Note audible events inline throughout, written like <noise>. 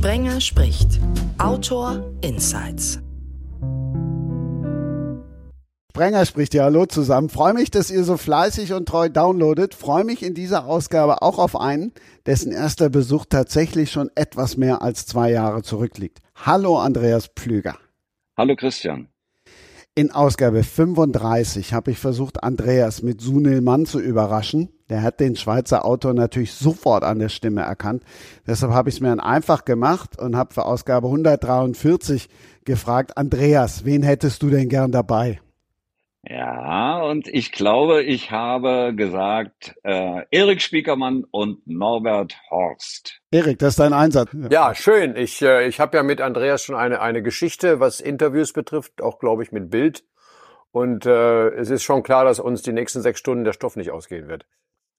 Sprenger spricht. Autor Insights. Sprenger spricht ja Hallo zusammen. Freue mich, dass ihr so fleißig und treu downloadet. Freue mich in dieser Ausgabe auch auf einen, dessen erster Besuch tatsächlich schon etwas mehr als zwei Jahre zurückliegt. Hallo Andreas Pflüger. Hallo Christian. In Ausgabe 35 habe ich versucht, Andreas mit Sunil Mann zu überraschen. Der hat den Schweizer Autor natürlich sofort an der Stimme erkannt. Deshalb habe ich es mir dann einfach gemacht und habe für Ausgabe 143 gefragt, Andreas, wen hättest du denn gern dabei? Ja, und ich glaube, ich habe gesagt, äh, Erik Spiekermann und Norbert Horst. Erik, das ist dein Einsatz. Ja, schön. Ich, äh, ich habe ja mit Andreas schon eine, eine Geschichte, was Interviews betrifft, auch glaube ich mit Bild. Und äh, es ist schon klar, dass uns die nächsten sechs Stunden der Stoff nicht ausgehen wird.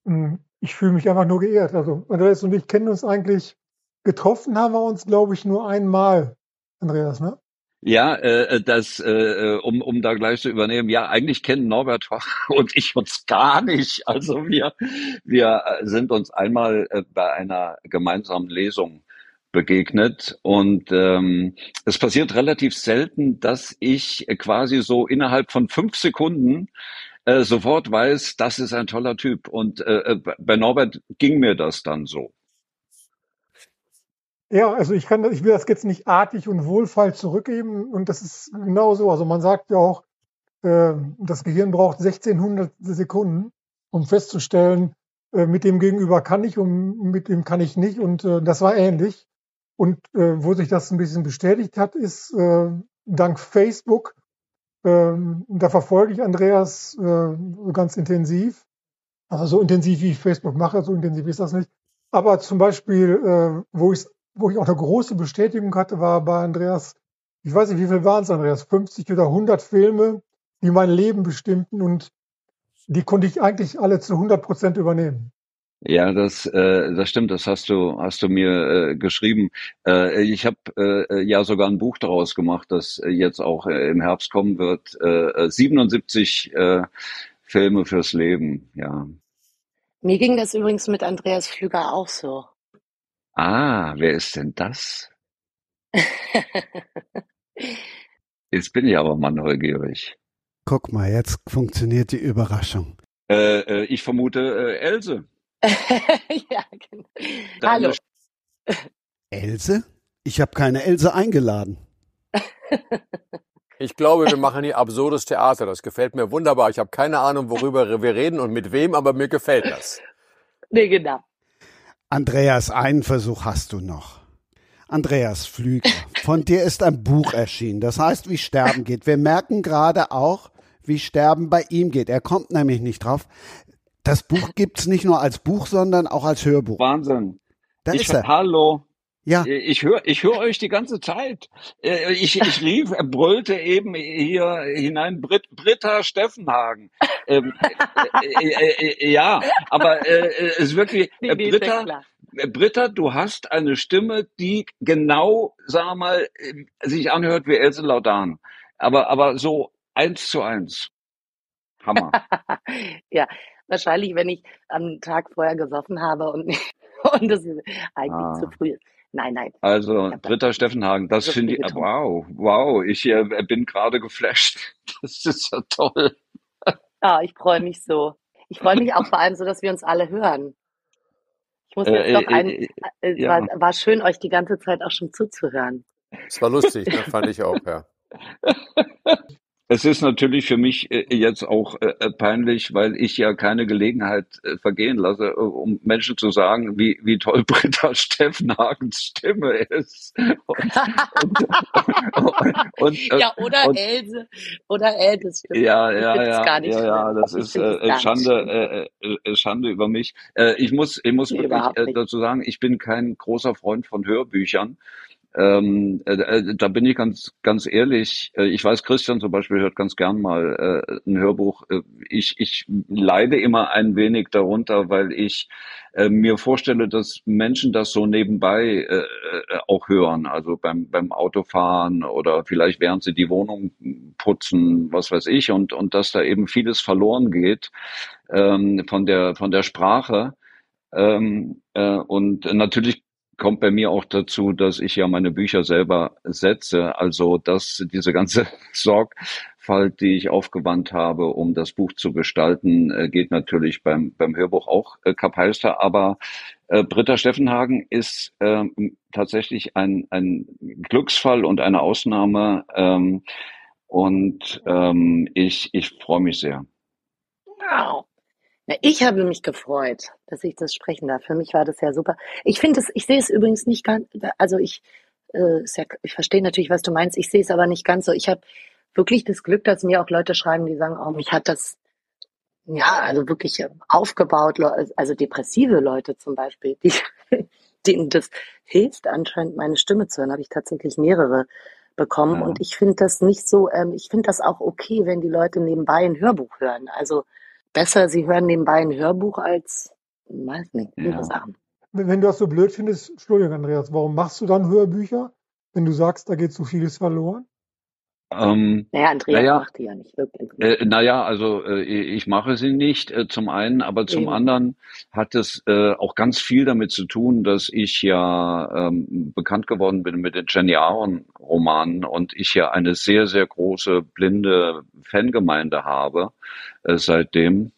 Hm, ich fühle mich einfach nur geehrt. Also Andreas und ich kennen uns eigentlich, getroffen haben wir uns, glaube ich, nur einmal, Andreas, ne? Ja, äh, das, äh, um, um da gleich zu übernehmen, ja, eigentlich kennen Norbert <laughs> und ich uns gar nicht. Also wir, wir sind uns einmal äh, bei einer gemeinsamen Lesung begegnet und ähm, es passiert relativ selten, dass ich quasi so innerhalb von fünf Sekunden äh, sofort weiß, das ist ein toller Typ. Und äh, äh bei Norbert ging mir das dann so. Ja, also ich kann, ich will das jetzt nicht artig und wohlfeil zurückgeben und das ist genau so. Also man sagt ja auch, äh, das Gehirn braucht 1600 Sekunden, um festzustellen, äh, mit dem Gegenüber kann ich und mit dem kann ich nicht und äh, das war ähnlich. Und äh, wo sich das ein bisschen bestätigt hat, ist dank Facebook. Äh, da verfolge ich Andreas äh, ganz intensiv. Also so intensiv wie ich Facebook mache, so intensiv ist das nicht. Aber zum Beispiel, äh, wo ich wo ich auch eine große Bestätigung hatte, war bei Andreas, ich weiß nicht, wie viel waren es, Andreas, 50 oder 100 Filme, die mein Leben bestimmten und die konnte ich eigentlich alle zu 100 Prozent übernehmen. Ja, das, äh, das stimmt. Das hast du, hast du mir äh, geschrieben. Äh, ich habe äh, ja sogar ein Buch daraus gemacht, das jetzt auch äh, im Herbst kommen wird. Äh, 77 äh, Filme fürs Leben. Ja. Mir ging das übrigens mit Andreas Flüger auch so. Ah, wer ist denn das? <laughs> Jetzt bin ich aber mal neugierig. Guck mal, jetzt funktioniert die Überraschung. Äh, äh, ich vermute äh, Else. <laughs> ja, genau. Hallo. Else? Ich habe keine Else eingeladen. Ich glaube, wir machen hier absurdes Theater. Das gefällt mir wunderbar. Ich habe keine Ahnung, worüber wir reden und mit wem, aber mir gefällt das. Nee, genau. Andreas, einen Versuch hast du noch. Andreas Flüger, von dir ist ein Buch erschienen. Das heißt, wie Sterben geht. Wir merken gerade auch, wie Sterben bei ihm geht. Er kommt nämlich nicht drauf. Das Buch gibt's nicht nur als Buch, sondern auch als Hörbuch. Wahnsinn. Da ich, ist er. Hallo. Ja. Ich höre ich hör euch die ganze Zeit. Äh, ich, ich rief, er brüllte eben hier hinein Brit, Britta Steffenhagen. Ähm, äh, äh, äh, ja, aber äh, es ist wirklich, äh, Britta, Britta, du hast eine Stimme, die genau, sag mal, sich anhört wie Else Laudan. Aber, aber so eins zu eins. Hammer. <laughs> ja, wahrscheinlich, wenn ich am Tag vorher gesoffen habe und, <laughs> und es eigentlich ah. zu früh ist. Nein, nein. Also Britta Steffenhagen, das finde ich, wow, wow, ich äh, bin gerade geflasht. <laughs> Das ist ja toll. Ja, ich freue mich so. Ich freue mich auch vor allem so, dass wir uns alle hören. Ich muss jetzt äh, noch ein, äh, äh, ja. war, war schön, euch die ganze Zeit auch schon zuzuhören. Es war lustig, ne? fand ich auch, ja. <laughs> Es ist natürlich für mich äh, jetzt auch äh, äh, peinlich, weil ich ja keine Gelegenheit vergehen lasse, um Menschen zu sagen, wie, wie toll <laughs> Britta Steffenhagens Stimme ist. Und, und, und, ja, oder Else, oder Elses Stimme. Ja, ja, ja, ja, ja, das ist äh, Schande, äh, Schande über mich. Äh, ich muss, ich muss wirklich dazu sagen, ich bin kein großer Freund von Hörbüchern. Ähm, äh, äh, da bin ich ganz, ganz ehrlich. Äh, ich weiß, Christian zum Beispiel hört ganz gern mal äh, ein Hörbuch. Äh, ich, ich leide immer ein wenig darunter, weil ich äh, mir vorstelle, dass Menschen das so nebenbei äh, auch hören, also beim, beim Autofahren oder vielleicht während sie die Wohnung putzen, was weiß ich, und, und dass da eben vieles verloren geht ähm, von der, von der Sprache. Ähm, äh, und natürlich kommt bei mir auch dazu, dass ich ja meine Bücher selber setze. Also dass diese ganze <laughs> Sorgfalt, die ich aufgewandt habe, um das Buch zu gestalten, äh, geht natürlich beim, beim Hörbuch auch äh, kapeister. Aber äh, Britta Steffenhagen ist äh, tatsächlich ein, ein Glücksfall und eine Ausnahme. Ähm, und ähm, ich, ich freue mich sehr. Wow. Ja, ich habe mich gefreut, dass ich das sprechen darf. Für mich war das ja super. Ich finde es, ich sehe es übrigens nicht ganz, also ich, äh, ja, ich verstehe natürlich, was du meinst. Ich sehe es aber nicht ganz so. Ich habe wirklich das Glück, dass mir auch Leute schreiben, die sagen, oh, mich hat das, ja, also wirklich aufgebaut, also depressive Leute zum Beispiel, die, <laughs> denen das hilft anscheinend, meine Stimme zu hören, habe ich tatsächlich mehrere bekommen. Ja. Und ich finde das nicht so, ähm, ich finde das auch okay, wenn die Leute nebenbei ein Hörbuch hören. Also besser, sie hören nebenbei ein Hörbuch als, weiß nicht, ja. Sachen. Wenn, wenn du das so blöd findest, Entschuldigung, Andreas, warum machst du dann Hörbücher, wenn du sagst, da geht so vieles verloren? Ähm, naja, Andrea naja, macht die ja nicht wirklich. Äh, naja, also äh, ich mache sie nicht äh, zum einen, aber zum Eben. anderen hat es äh, auch ganz viel damit zu tun, dass ich ja ähm, bekannt geworden bin mit den Jenny Aaron Romanen und ich ja eine sehr, sehr große blinde Fangemeinde habe äh, seitdem.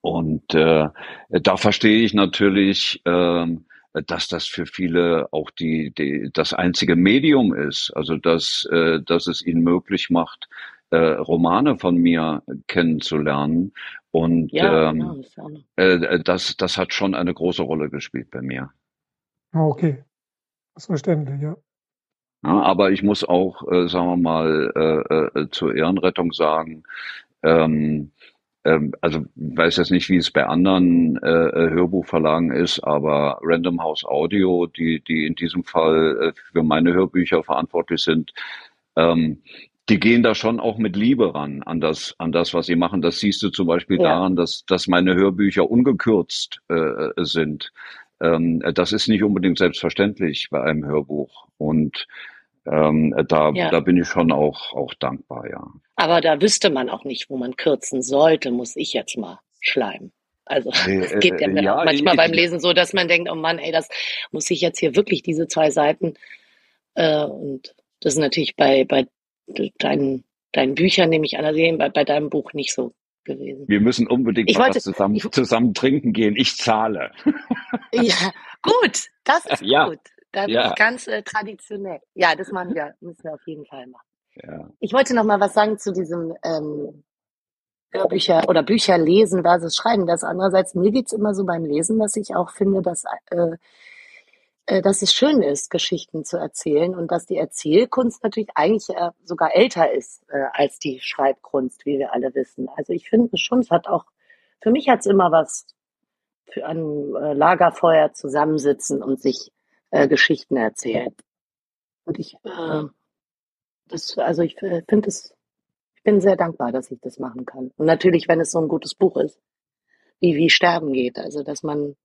Und äh, da verstehe ich natürlich, äh, dass das für viele auch die, die das einzige Medium ist, also dass, äh, dass es ihnen möglich macht, äh, Romane von mir kennenzulernen. Und ja, ähm, genau, äh, das, das hat schon eine große Rolle gespielt bei mir. Ah, okay. Das verständlich, ja. ja aber ich muss auch, äh, sagen wir mal, äh, äh, zur Ehrenrettung sagen, ähm, ähm, also weiß jetzt nicht, wie es bei anderen äh, äh, Hörbuchverlagen ist, aber Random House Audio, die, die in diesem Fall äh, für meine Hörbücher verantwortlich sind, ähm, die gehen da schon auch mit Liebe ran an das, an das, was sie machen. Das siehst du zum Beispiel ja. daran, dass, dass meine Hörbücher ungekürzt äh, sind. Ähm, das ist nicht unbedingt selbstverständlich bei einem Hörbuch. Und ähm, da, ja. da bin ich schon auch, auch dankbar, ja. Aber da wüsste man auch nicht, wo man kürzen sollte, muss ich jetzt mal schleimen. Also <laughs> es geht ja, äh, ja manchmal ich, beim Lesen so, dass man denkt, oh Mann, ey, das muss ich jetzt hier wirklich diese zwei Seiten. Äh, und das ist natürlich bei, bei deinen, deinen Büchern, nehme ich an, also bei, bei deinem Buch nicht so gewesen. Wir müssen unbedingt wollte, zusammen, ich, zusammen trinken gehen. Ich zahle. Ja, gut, das ist <laughs> ja. gut. Da bin ja. ich ganz äh, traditionell. Ja, das machen wir, müssen wir auf jeden Fall machen. Ja. Ich wollte noch mal was sagen zu diesem ähm, Hörbücher oder Bücher lesen versus schreiben. Das andererseits, mir geht's immer so beim Lesen, dass ich auch finde, dass, äh, äh, dass es schön ist, Geschichten zu erzählen und dass die Erzählkunst natürlich eigentlich äh, sogar älter ist äh, als die Schreibkunst, wie wir alle wissen. Also ich finde schon, es hat auch, für mich hat's immer was für ein äh, Lagerfeuer zusammensitzen und sich äh, Geschichten erzählen. Und ich, äh, das, also ich finde es, ich bin sehr dankbar, dass ich das machen kann. Und natürlich, wenn es so ein gutes Buch ist, wie wie Sterben geht, also dass man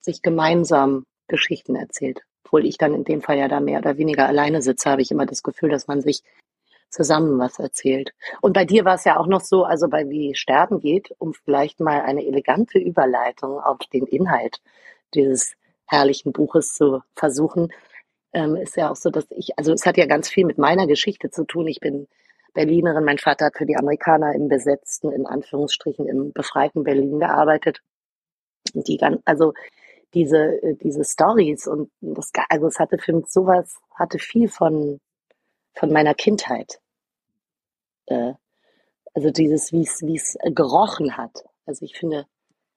sich gemeinsam Geschichten erzählt. Obwohl ich dann in dem Fall ja da mehr oder weniger alleine sitze, habe ich immer das Gefühl, dass man sich zusammen was erzählt. Und bei dir war es ja auch noch so, also bei Wie Sterben geht, um vielleicht mal eine elegante Überleitung auf den Inhalt dieses herrlichen Buches zu versuchen, ähm, ist ja auch so, dass ich, also es hat ja ganz viel mit meiner Geschichte zu tun. Ich bin Berlinerin, mein Vater hat für die Amerikaner im besetzten, in Anführungsstrichen, im befreiten Berlin gearbeitet. Und die ganz, also diese, äh, diese Stories und das, also es hatte für mich sowas, hatte viel von, von meiner Kindheit. Äh, also dieses, wie es, wie es gerochen hat. Also ich finde,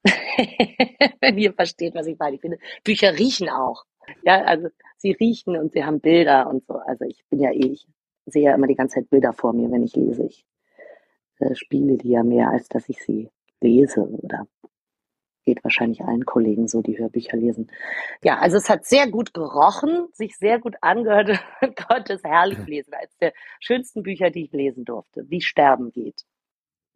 <laughs> wenn ihr versteht, was ich meine. Ich finde, Bücher riechen auch. Ja, also sie riechen und sie haben Bilder und so. Also ich bin ja eh, ich sehe ja immer die ganze Zeit Bilder vor mir, wenn ich lese. Ich äh, spiele die ja mehr, als dass ich sie lese oder geht wahrscheinlich allen Kollegen so, die Hörbücher lesen. Ja, also es hat sehr gut gerochen, sich sehr gut angehört <laughs> und konnte es herrlich lesen. Eines der schönsten Bücher, die ich lesen durfte. Wie Sterben geht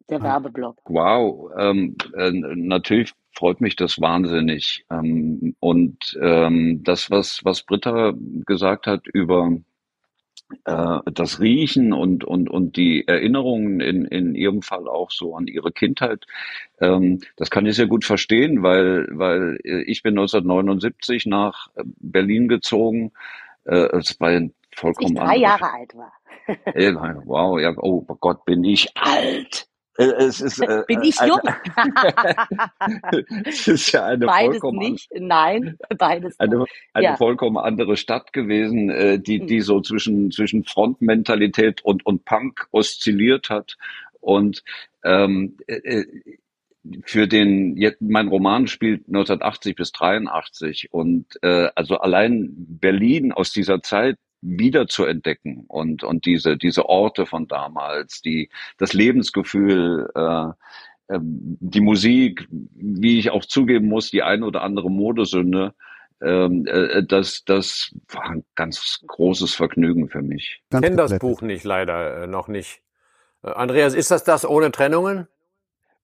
der ah. Werbeblock. Wow, ähm, äh, natürlich freut mich das wahnsinnig. Ähm, und ähm, das, was, was Britta gesagt hat über äh, das Riechen und, und, und die Erinnerungen in, in ihrem Fall auch so an ihre Kindheit, ähm, das kann ich sehr gut verstehen, weil, weil äh, ich bin 1979 nach Berlin gezogen. Äh, es war ein vollkommen ich drei Jahre alt war. wow, ja, oh Gott, bin ich alt. Äh, es ist, äh, Bin ich jung? <laughs> es ist ja eine beides vollkommen nicht. Nein, beides. Eine, eine ja. vollkommen andere Stadt gewesen, äh, die die mhm. so zwischen zwischen Frontmentalität und und Punk oszilliert hat und ähm, äh, äh für den jetzt mein Roman spielt 1980 bis 83 und äh, also allein Berlin aus dieser Zeit wieder zu entdecken und, und diese, diese Orte von damals, die, das Lebensgefühl, äh, äh, die Musik, wie ich auch zugeben muss, die ein oder andere Modesünde, ähm, äh, das, das war ein ganz großes Vergnügen für mich. Ich kenne das Buch nicht, leider äh, noch nicht. Äh, Andreas, ist das das ohne Trennungen?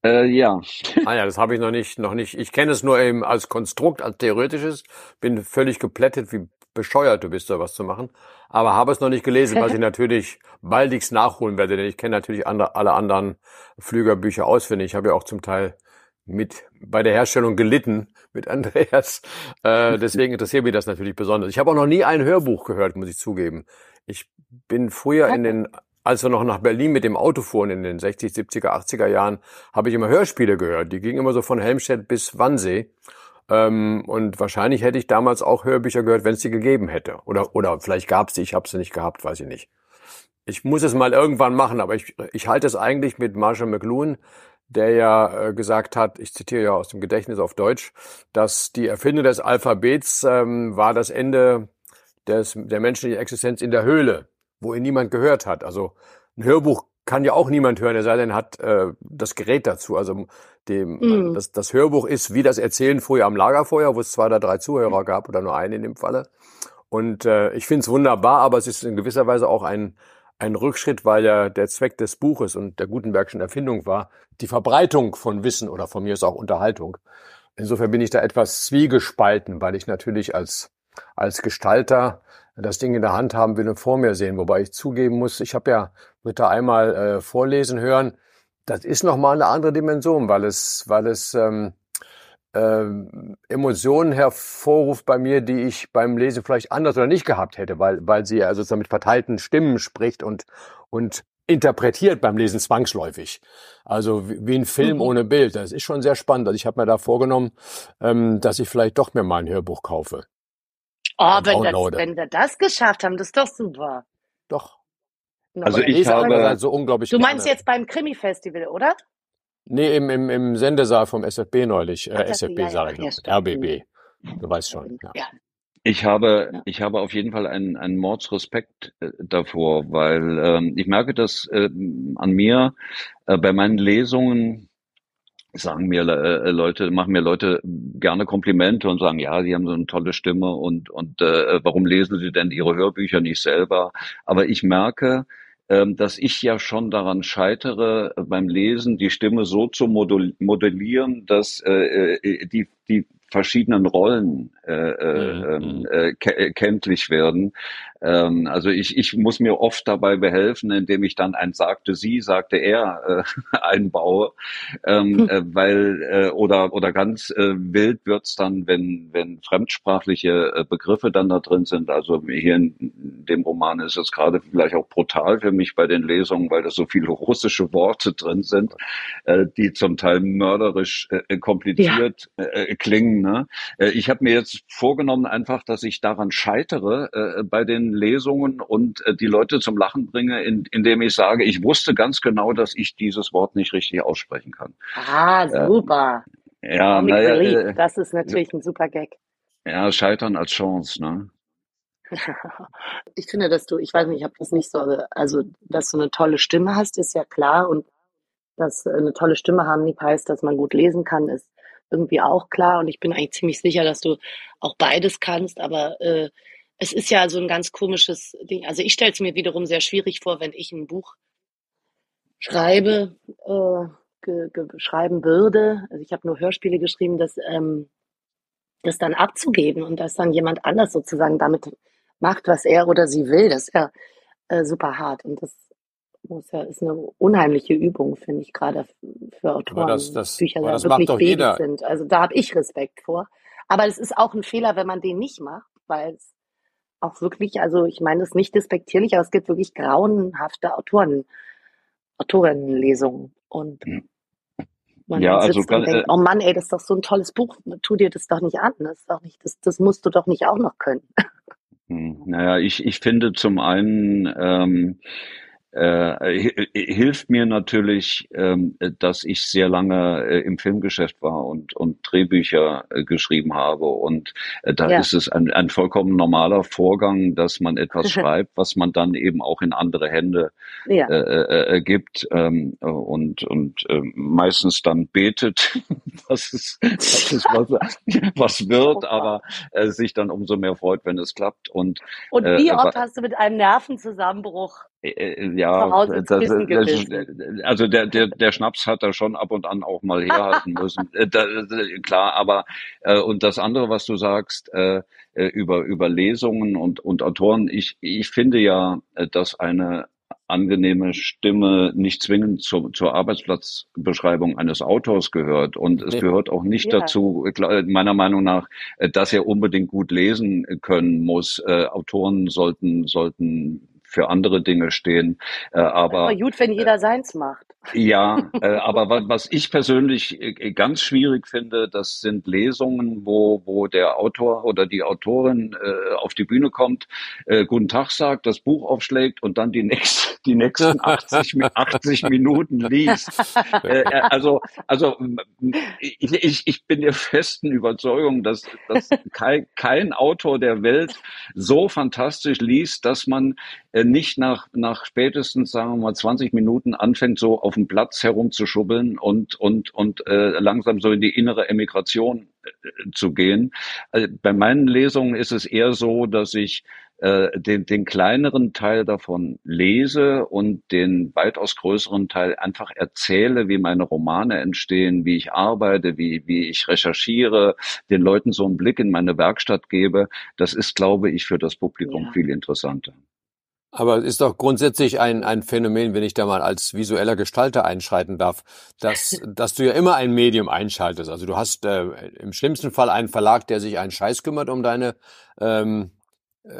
Äh, ja. <laughs> Ah ja, das habe ich noch nicht, noch nicht. Ich kenne es nur eben als Konstrukt, als theoretisches. Bin völlig geplättet, wie bescheuert du bist, da was zu machen. Aber habe es noch nicht gelesen, was ich <laughs> natürlich baldigst nachholen werde, denn ich kenne natürlich andere, alle anderen Flügerbücher auswendig. Ich habe ja auch zum Teil mit bei der Herstellung gelitten mit Andreas. Äh, deswegen interessiert mich das natürlich besonders. Ich habe auch noch nie ein Hörbuch gehört, muss ich zugeben. Ich bin früher in den, als wir noch nach Berlin mit dem Auto fuhren in den 60, 70er, 80er Jahren, habe ich immer Hörspiele gehört. Die gingen immer so von Helmstedt bis Wannsee. Ähm, und wahrscheinlich hätte ich damals auch Hörbücher gehört, wenn es die gegeben hätte. Oder, oder vielleicht gab es sie, ich habe sie nicht gehabt, weiß ich nicht. Ich muss es mal irgendwann machen, aber ich, ich halte es eigentlich mit Marshall McLuhan, der ja äh, gesagt hat, ich zitiere ja aus dem Gedächtnis auf Deutsch, dass die Erfindung des Alphabets ähm, war das Ende des, der menschlichen Existenz in der Höhle, wo ihn niemand gehört hat. Also ein Hörbuch kann ja auch niemand hören, er sei denn, hat äh, das Gerät dazu. Also dem, mhm. das, das Hörbuch ist wie das Erzählen früher am Lagerfeuer, wo es zwei oder drei Zuhörer gab oder nur einen in dem Falle. Und äh, ich finde es wunderbar, aber es ist in gewisser Weise auch ein, ein Rückschritt, weil ja der Zweck des Buches und der Gutenbergschen Erfindung war, die Verbreitung von Wissen oder von mir ist auch Unterhaltung. Insofern bin ich da etwas zwiegespalten, weil ich natürlich als, als Gestalter das Ding in der Hand haben will und vor mir sehen. Wobei ich zugeben muss, ich habe ja Britta einmal äh, vorlesen hören. Das ist nochmal eine andere Dimension, weil es, weil es ähm, äh, Emotionen hervorruft bei mir, die ich beim Lesen vielleicht anders oder nicht gehabt hätte, weil, weil sie also mit verteilten Stimmen spricht und, und interpretiert beim Lesen zwangsläufig. Also wie, wie ein Film mhm. ohne Bild. Das ist schon sehr spannend. Also ich habe mir da vorgenommen, ähm, dass ich vielleicht doch mir mal ein Hörbuch kaufe. Oh, wenn, das, wenn wir das geschafft haben, das ist doch super. Doch. Also ich habe halt so unglaublich. Du meinst gerne. jetzt beim Krimi-Festival, oder? Nee, im, im, im Sendesaal vom SFB neulich. Äh, SFB ja, sage ich noch. Ja, RBB. Du weißt schon. Ja. Ich habe, ich habe auf jeden Fall einen, einen Mordsrespekt äh, davor, weil ähm, ich merke das äh, an mir äh, bei meinen Lesungen sagen mir äh, Leute, machen mir Leute gerne Komplimente und sagen, ja, Sie haben so eine tolle Stimme und und äh, warum lesen Sie denn Ihre Hörbücher nicht selber? Aber ich merke, ähm, dass ich ja schon daran scheitere, beim Lesen die Stimme so zu modellieren, dass äh, äh die die verschiedenen Rollen äh, äh, mhm. Ähm, mhm. äh, äh, kenntlich werden. Ähm, also ich, ich muss mir oft dabei behelfen, indem ich dann ein sagte sie, sagte er äh, <laughs> einbaue, ähm, hm. äh, weil äh, oder oder ganz äh, wild wird's dann, wenn wenn fremdsprachliche äh, Begriffe dann da drin sind. Also hier in dem Roman ist es gerade vielleicht auch brutal für mich bei den Lesungen, weil da so viele russische Worte drin sind, äh, die zum Teil mörderisch äh, kompliziert ja. äh, klingen. Ne? Äh, ich habe mir jetzt vorgenommen einfach, dass ich daran scheitere äh, bei den Lesungen und äh, die Leute zum Lachen bringe, in, indem ich sage, ich wusste ganz genau, dass ich dieses Wort nicht richtig aussprechen kann. Ah, super. Ähm, ja, naja, äh, das ist natürlich ein super Gag. Ja, scheitern als Chance, ne? ich finde, dass du, ich weiß nicht, ich habe das nicht so, also, dass du eine tolle Stimme hast, ist ja klar und dass eine tolle Stimme haben nicht heißt, dass man gut lesen kann, ist irgendwie auch klar und ich bin eigentlich ziemlich sicher, dass du auch beides kannst, aber äh, es ist ja so ein ganz komisches Ding. Also ich stelle es mir wiederum sehr schwierig vor, wenn ich ein Buch schreibe, äh, schreiben würde. Also ich habe nur Hörspiele geschrieben, das, ähm, das dann abzugeben und dass dann jemand anders sozusagen damit macht, was er oder sie will. Das ist ja äh, super hart. Und das muss ja, ist eine unheimliche Übung, finde ich, gerade für Autoren, das, das, Bücher das wirklich macht sind. Also da habe ich Respekt vor. Aber es ist auch ein Fehler, wenn man den nicht macht, weil es auch wirklich, also ich meine das nicht despektierlich, aber es gibt wirklich grauenhafte Autoren, Autorinnenlesungen. Und man ja, sitzt also, und denkt, äh, oh Mann, ey, das ist doch so ein tolles Buch, tu dir das doch nicht an. Das ist doch nicht, das, das musst du doch nicht auch noch können. Hm, naja, ich, ich finde zum einen, ähm, äh, hilft mir natürlich, ähm, dass ich sehr lange äh, im Filmgeschäft war und, und Drehbücher äh, geschrieben habe. Und äh, da ja. ist es ein, ein vollkommen normaler Vorgang, dass man etwas <laughs> schreibt, was man dann eben auch in andere Hände ja. Äh, äh, äh, gibt ähm, und, und äh, meistens dann betet, dass es, dass es was, was wird, aber äh, sich dann umso mehr freut, wenn es klappt. Und, und wie oft hast du mit einem Nervenzusammenbruch äh, äh, ja, das, das, also der, der, der Schnaps hat da schon ab und an auch mal herhalten <laughs> müssen. Äh, da, klar, aber äh, und das andere, was du sagst, äh, über, über Lesungen und, und Autoren, ich, ich finde ja, dass eine angenehme Stimme nicht zwingend zur, zur Arbeitsplatzbeschreibung eines Autors gehört. Und es gehört auch nicht ja. dazu, meiner Meinung nach, dass er unbedingt gut lesen können muss. Äh, Autoren sollten, sollten für andere Dinge stehen. Äh, aber, aber gut, wenn jeder äh, seins macht. Ja, <laughs> äh, aber was, was ich persönlich äh, ganz schwierig finde, das sind Lesungen, wo, wo der Autor oder die Autorin äh, auf die Bühne kommt, äh, Guten Tag sagt, das Buch aufschlägt und dann die, nächst, die nächsten <laughs> 80, 80 Minuten liest. Äh, äh, also, also ich, ich, ich bin der festen Überzeugung, dass, dass kein, kein Autor der Welt so fantastisch liest, dass man äh, nicht nach, nach spätestens, sagen wir mal, 20 Minuten anfängt, so auf dem Platz herumzuschubbeln und, und, und äh, langsam so in die innere Emigration äh, zu gehen. Also bei meinen Lesungen ist es eher so, dass ich äh, den, den kleineren Teil davon lese und den weitaus größeren Teil einfach erzähle, wie meine Romane entstehen, wie ich arbeite, wie, wie ich recherchiere, den Leuten so einen Blick in meine Werkstatt gebe. Das ist, glaube ich, für das Publikum ja. viel interessanter. Aber es ist doch grundsätzlich ein, ein Phänomen, wenn ich da mal als visueller Gestalter einschreiten darf, dass, <laughs> dass du ja immer ein Medium einschaltest. Also du hast äh, im schlimmsten Fall einen Verlag, der sich einen Scheiß kümmert um deine ähm,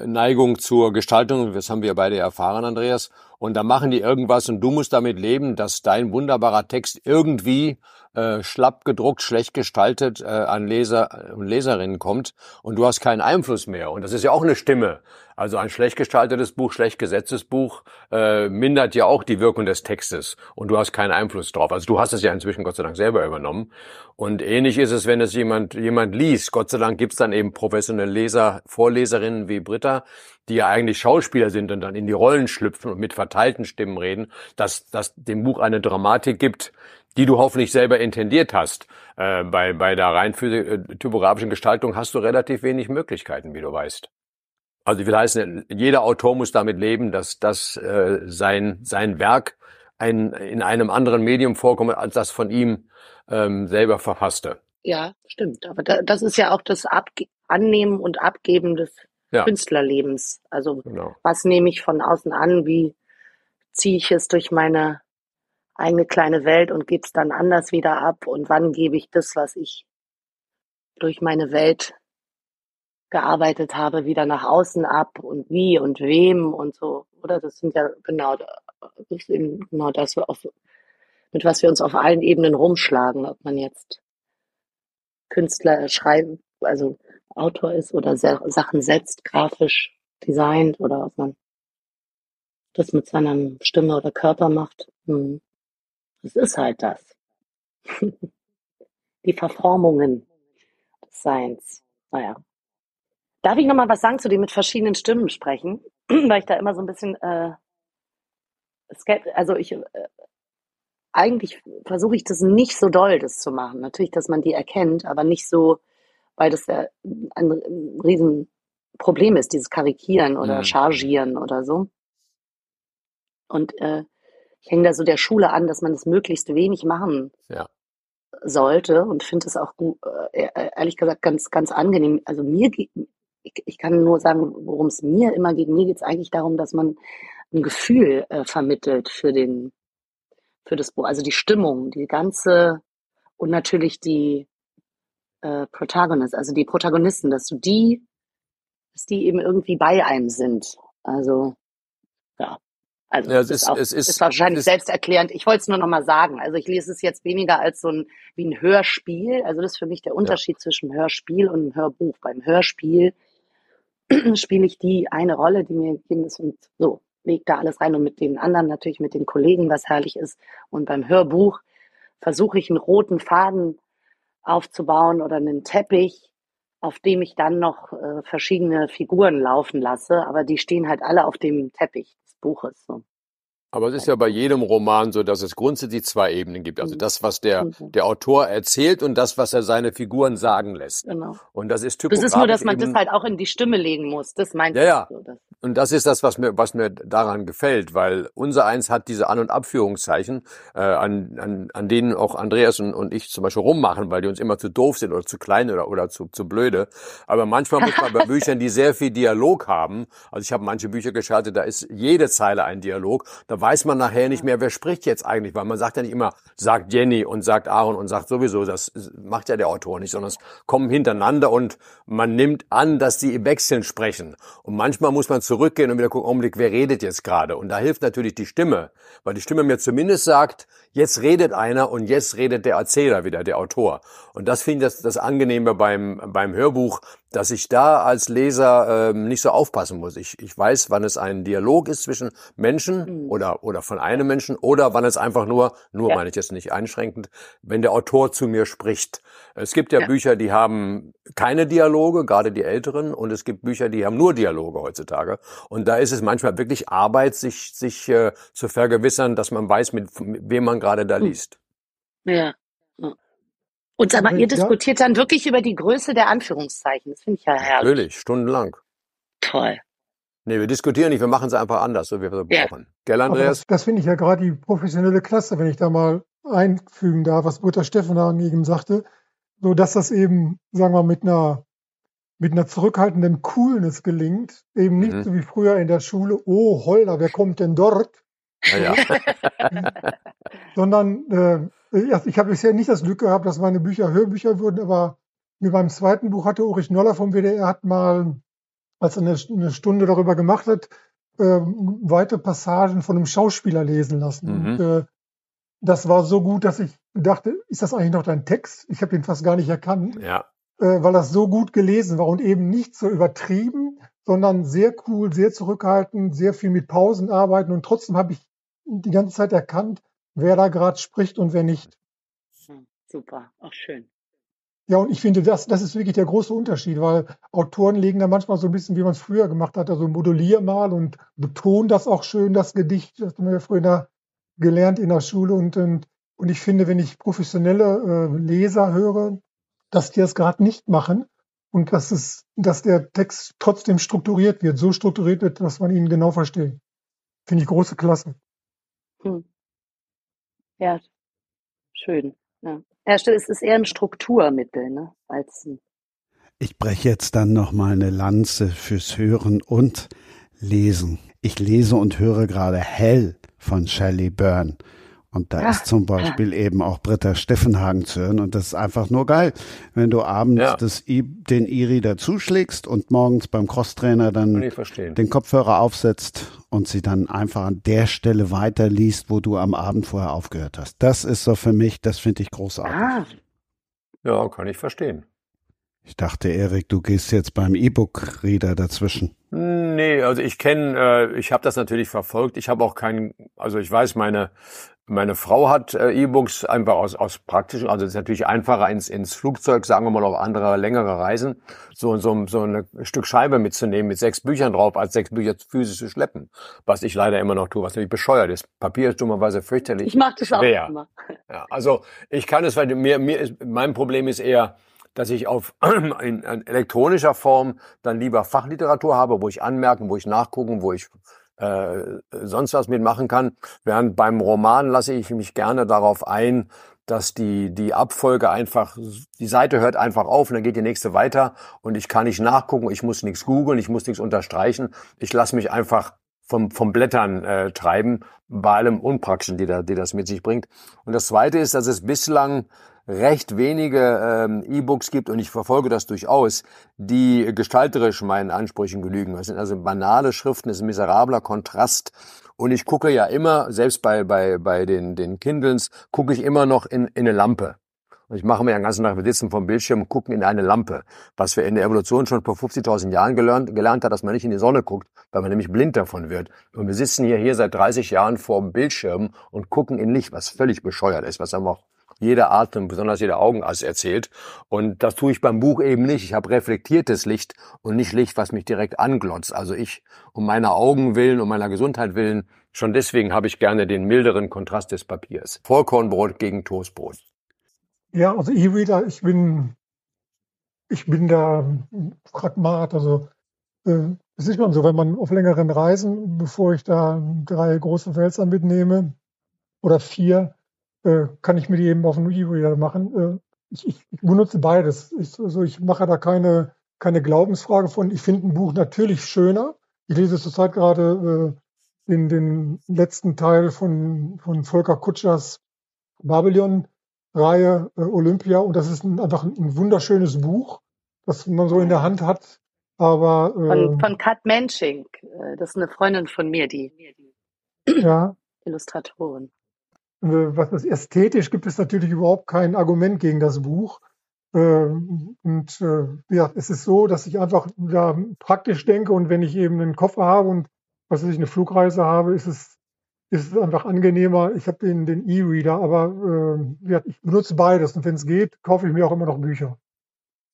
Neigung zur Gestaltung. Das haben wir beide erfahren, Andreas. Und da machen die irgendwas und du musst damit leben, dass dein wunderbarer Text irgendwie äh, schlapp gedruckt, schlecht gestaltet äh, an Leser und Leserinnen kommt und du hast keinen Einfluss mehr. Und das ist ja auch eine Stimme. Also ein schlecht gestaltetes Buch, schlecht gesetztes Buch äh, mindert ja auch die Wirkung des Textes und du hast keinen Einfluss drauf. Also du hast es ja inzwischen Gott sei Dank selber übernommen. Und ähnlich ist es, wenn es jemand jemand liest. Gott sei Dank gibt's dann eben professionelle Leser, Vorleserinnen wie Britta, die ja eigentlich Schauspieler sind und dann in die Rollen schlüpfen und mit verteilten Stimmen reden, dass dass dem Buch eine Dramatik gibt, die du hoffentlich selber intendiert hast. Äh, bei, bei der rein äh, typografischen Gestaltung hast du relativ wenig Möglichkeiten, wie du weißt. Also will heißen, jeder Autor muss damit leben, dass das äh, sein sein Werk ein, in einem anderen Medium vorkommt als das von ihm ähm, selber verfasste. Ja, stimmt. Aber da, das ist ja auch das Abge Annehmen und Abgeben des ja. Künstlerlebens. Also genau. was nehme ich von außen an? Wie ziehe ich es durch meine eigene kleine Welt und gebe es dann anders wieder ab? Und wann gebe ich das, was ich durch meine Welt gearbeitet habe, wieder nach außen ab und wie und wem und so, oder? Das sind ja genau, das ist eben genau das, auf, mit was wir uns auf allen Ebenen rumschlagen, ob man jetzt Künstler schreiben, also Autor ist oder Sachen setzt, grafisch designt oder ob man das mit seiner Stimme oder Körper macht. Hm. Das ist halt das. <laughs> Die Verformungen des Seins. Naja. Darf ich noch mal was sagen zu dem mit verschiedenen Stimmen sprechen? <clears throat> Weil ich da immer so ein bisschen, äh, also ich, äh, eigentlich versuche ich das nicht so doll, das zu machen. Natürlich, dass man die erkennt, aber nicht so, weil das ja ein, Riesenproblem ist, dieses Karikieren oder mhm. Chargieren oder so. Und äh, ich hänge da so der Schule an, dass man das möglichst wenig machen ja. sollte und finde es auch äh, ehrlich gesagt ganz, ganz angenehm. Also mir ich, ich kann nur sagen, worum es mir immer geht. Mir geht es eigentlich darum, dass man ein Gefühl äh, vermittelt für den, für das Buch. Also die Stimmung, die ganze und natürlich die äh, Protagonist, also die Protagonisten, dass du die, dass die eben irgendwie bei einem sind. Also ja. Also ja, es ist, auch, es ist, ist wahrscheinlich ist, selbsterklärend. Ich wollte es nur noch mal sagen. Also ich lese es jetzt weniger als so ein wie ein Hörspiel. Also das ist für mich der Unterschied ja. zwischen Hörspiel und einem Hörbuch. Beim Hörspiel <clears throat> spiele ich die eine Rolle, die mir gegeben ist und so leg da alles rein und mit den anderen natürlich mit den Kollegen, was herrlich ist. Und beim Hörbuch versuche ich einen roten Faden aufzubauen oder einen Teppich, auf dem ich dann noch äh, verschiedene Figuren laufen lasse, aber die stehen halt alle auf dem Teppich des Buches. So. Aber es ist ja bei jedem Roman so, dass es grundsätzlich zwei Ebenen gibt. Also mhm. das, was der, mhm. der Autor erzählt und das, was er seine Figuren sagen lässt. Genau. Und das ist typisch. Das ist nur, dass man das halt auch in die Stimme legen muss. Das meint ja, ja. So, und das ist das, was mir, was mir daran gefällt, weil unser eins hat diese An- und Abführungszeichen, äh, an, an, an denen auch Andreas und, und ich zum Beispiel rummachen, weil die uns immer zu doof sind oder zu klein oder, oder zu, zu blöde. Aber manchmal muss man bei <laughs> Büchern, die sehr viel Dialog haben, also ich habe manche Bücher geschaltet, da ist jede Zeile ein Dialog, da weiß man nachher nicht mehr, wer spricht jetzt eigentlich, weil man sagt ja nicht immer, sagt Jenny und sagt Aaron und sagt sowieso, das macht ja der Autor nicht, sondern es kommen hintereinander und man nimmt an, dass die im Wechseln sprechen. Und manchmal muss man zurückgehen und wieder gucken, Augenblick, wer redet jetzt gerade? Und da hilft natürlich die Stimme, weil die Stimme mir zumindest sagt, jetzt redet einer und jetzt redet der Erzähler wieder, der Autor. Und das finde ich das, das Angenehme beim, beim Hörbuch, dass ich da als Leser ähm, nicht so aufpassen muss. Ich, ich weiß, wann es ein Dialog ist zwischen Menschen mhm. oder, oder von einem Menschen oder wann es einfach nur, nur ja. meine ich jetzt nicht einschränkend, wenn der Autor zu mir spricht. Es gibt ja, ja, Bücher, die haben keine Dialoge, gerade die älteren, und es gibt Bücher, die haben nur Dialoge heutzutage. Und da ist es manchmal wirklich Arbeit, sich, sich äh, zu vergewissern, dass man weiß, mit, mit wem man gerade da hm. liest. Ja. Und sag mal, ihr diskutiert dann wirklich über die Größe der Anführungszeichen. Das finde ich ja herrlich. Natürlich, stundenlang. Toll. Nee, wir diskutieren nicht, wir machen es einfach anders, so wie wir es ja. brauchen. Gell, Andreas? das, das finde ich ja gerade die professionelle Klasse, wenn ich da mal einfügen darf, was Britta Stefan eben sagte, so dass das eben, sagen wir, mit einer mit einer zurückhaltenden Coolness gelingt, eben nicht mhm. so wie früher in der Schule, oh Holder, wer kommt denn dort? Ja, ja. <laughs> Sondern äh, ich habe bisher nicht das Glück gehabt, dass meine Bücher Hörbücher wurden, aber mir beim zweiten Buch hatte Ulrich Noller vom WDR hat mal, als er eine, eine Stunde darüber gemacht hat, äh, weite Passagen von einem Schauspieler lesen lassen. Mhm. Und, äh, das war so gut, dass ich dachte, ist das eigentlich noch dein Text? Ich habe den fast gar nicht erkannt, ja. äh, weil das so gut gelesen war und eben nicht so übertrieben, sondern sehr cool, sehr zurückhaltend, sehr viel mit Pausen arbeiten und trotzdem habe ich die ganze Zeit erkannt, wer da gerade spricht und wer nicht. Hm, super, auch schön. Ja, und ich finde, das, das ist wirklich der große Unterschied, weil Autoren legen da manchmal so ein bisschen, wie man es früher gemacht hat, also modulier mal und betonen das auch schön, das Gedicht, das haben wir ja früher gelernt in der Schule. Und, und, und ich finde, wenn ich professionelle äh, Leser höre, dass die das gerade nicht machen und dass, es, dass der Text trotzdem strukturiert wird, so strukturiert wird, dass man ihn genau versteht. Finde ich große Klasse. Hm. Ja, schön. Ja. ja, es ist eher ein Strukturmittel, ne, als ein ich breche jetzt dann noch mal eine Lanze fürs Hören und Lesen. Ich lese und höre gerade Hell von Shelley Byrne. Und da ja. ist zum Beispiel eben auch Britta Steffenhagen zu hören. Und das ist einfach nur geil, wenn du abends ja. das I, den Iri dazuschlägst und morgens beim Crosstrainer dann den Kopfhörer aufsetzt und sie dann einfach an der Stelle weiterliest, wo du am Abend vorher aufgehört hast. Das ist so für mich, das finde ich großartig. Ah. Ja, kann ich verstehen. Ich dachte, Erik, du gehst jetzt beim E-Book-Reader dazwischen. Nee, also ich kenne, äh, ich habe das natürlich verfolgt. Ich habe auch keinen, also ich weiß, meine meine Frau hat äh, E-Books einfach aus, aus praktischen, also es ist natürlich einfacher ins, ins Flugzeug, sagen wir mal auf andere, längere Reisen, so, so, so ein Stück Scheibe mitzunehmen mit sechs Büchern drauf, als sechs Bücher physisch zu schleppen. Was ich leider immer noch tue, was natürlich bescheuert ist. Papier ist dummerweise fürchterlich Ich mag das schwer. auch immer. Ja, also ich kann es, weil mir, mir ist, mein Problem ist eher, dass ich auf <clears throat> in, in elektronischer Form dann lieber Fachliteratur habe, wo ich anmerken, wo ich nachgucken, wo ich äh, sonst was mitmachen kann. Während beim Roman lasse ich mich gerne darauf ein, dass die, die Abfolge einfach, die Seite hört einfach auf und dann geht die nächste weiter und ich kann nicht nachgucken, ich muss nichts googeln, ich muss nichts unterstreichen. Ich lasse mich einfach vom, vom Blättern äh, treiben, bei allem Unpraktischen, die, da, die das mit sich bringt. Und das Zweite ist, dass es bislang recht wenige ähm, E-Books gibt und ich verfolge das durchaus, die gestalterisch meinen Ansprüchen genügen. Das sind also banale Schriften, das ist ein miserabler Kontrast. Und ich gucke ja immer, selbst bei, bei, bei den, den Kindles, gucke ich immer noch in, in eine Lampe. Und ich mache mir den ganzen Tag, wir sitzen vom Bildschirm und gucken in eine Lampe. Was wir in der Evolution schon vor 50.000 Jahren gelernt, gelernt hat, dass man nicht in die Sonne guckt, weil man nämlich blind davon wird. Und wir sitzen hier, hier seit 30 Jahren vor dem Bildschirm und gucken in Licht, was völlig bescheuert ist, was einfach jeder Atem, besonders jeder Augenass erzählt. Und das tue ich beim Buch eben nicht. Ich habe reflektiertes Licht und nicht Licht, was mich direkt anglotzt. Also ich, um meiner Augen willen, um meiner Gesundheit willen, schon deswegen habe ich gerne den milderen Kontrast des Papiers. Vollkornbrot gegen Toastbrot. Ja, also E-Reader, ich bin, ich bin da Pragmat. Also äh, ist schon so, wenn man auf längeren Reisen, bevor ich da drei große Wälzer mitnehme oder vier, äh, kann ich mir die eben auf dem E-Reader machen. Äh, ich, ich, ich, benutze beides. Ich, also ich mache da keine, keine Glaubensfrage von. Ich finde ein Buch natürlich schöner. Ich lese zurzeit gerade äh, den, den letzten Teil von, von Volker Kutschers Babylon Reihe äh, Olympia und das ist ein, einfach ein, ein, wunderschönes Buch, das man so in der Hand hat. Aber äh, von, von Kat Mensching, äh, das ist eine Freundin von mir, die, die ja. Illustratorin. Äh, was ist ästhetisch, gibt es natürlich überhaupt kein Argument gegen das Buch. Ähm, und äh, ja, es ist so, dass ich einfach ja, praktisch denke und wenn ich eben einen Koffer habe und was weiß ich, eine Flugreise habe, ist es ist es einfach angenehmer. Ich habe den den E-Reader, aber äh, ja, ich benutze beides und wenn es geht, kaufe ich mir auch immer noch Bücher.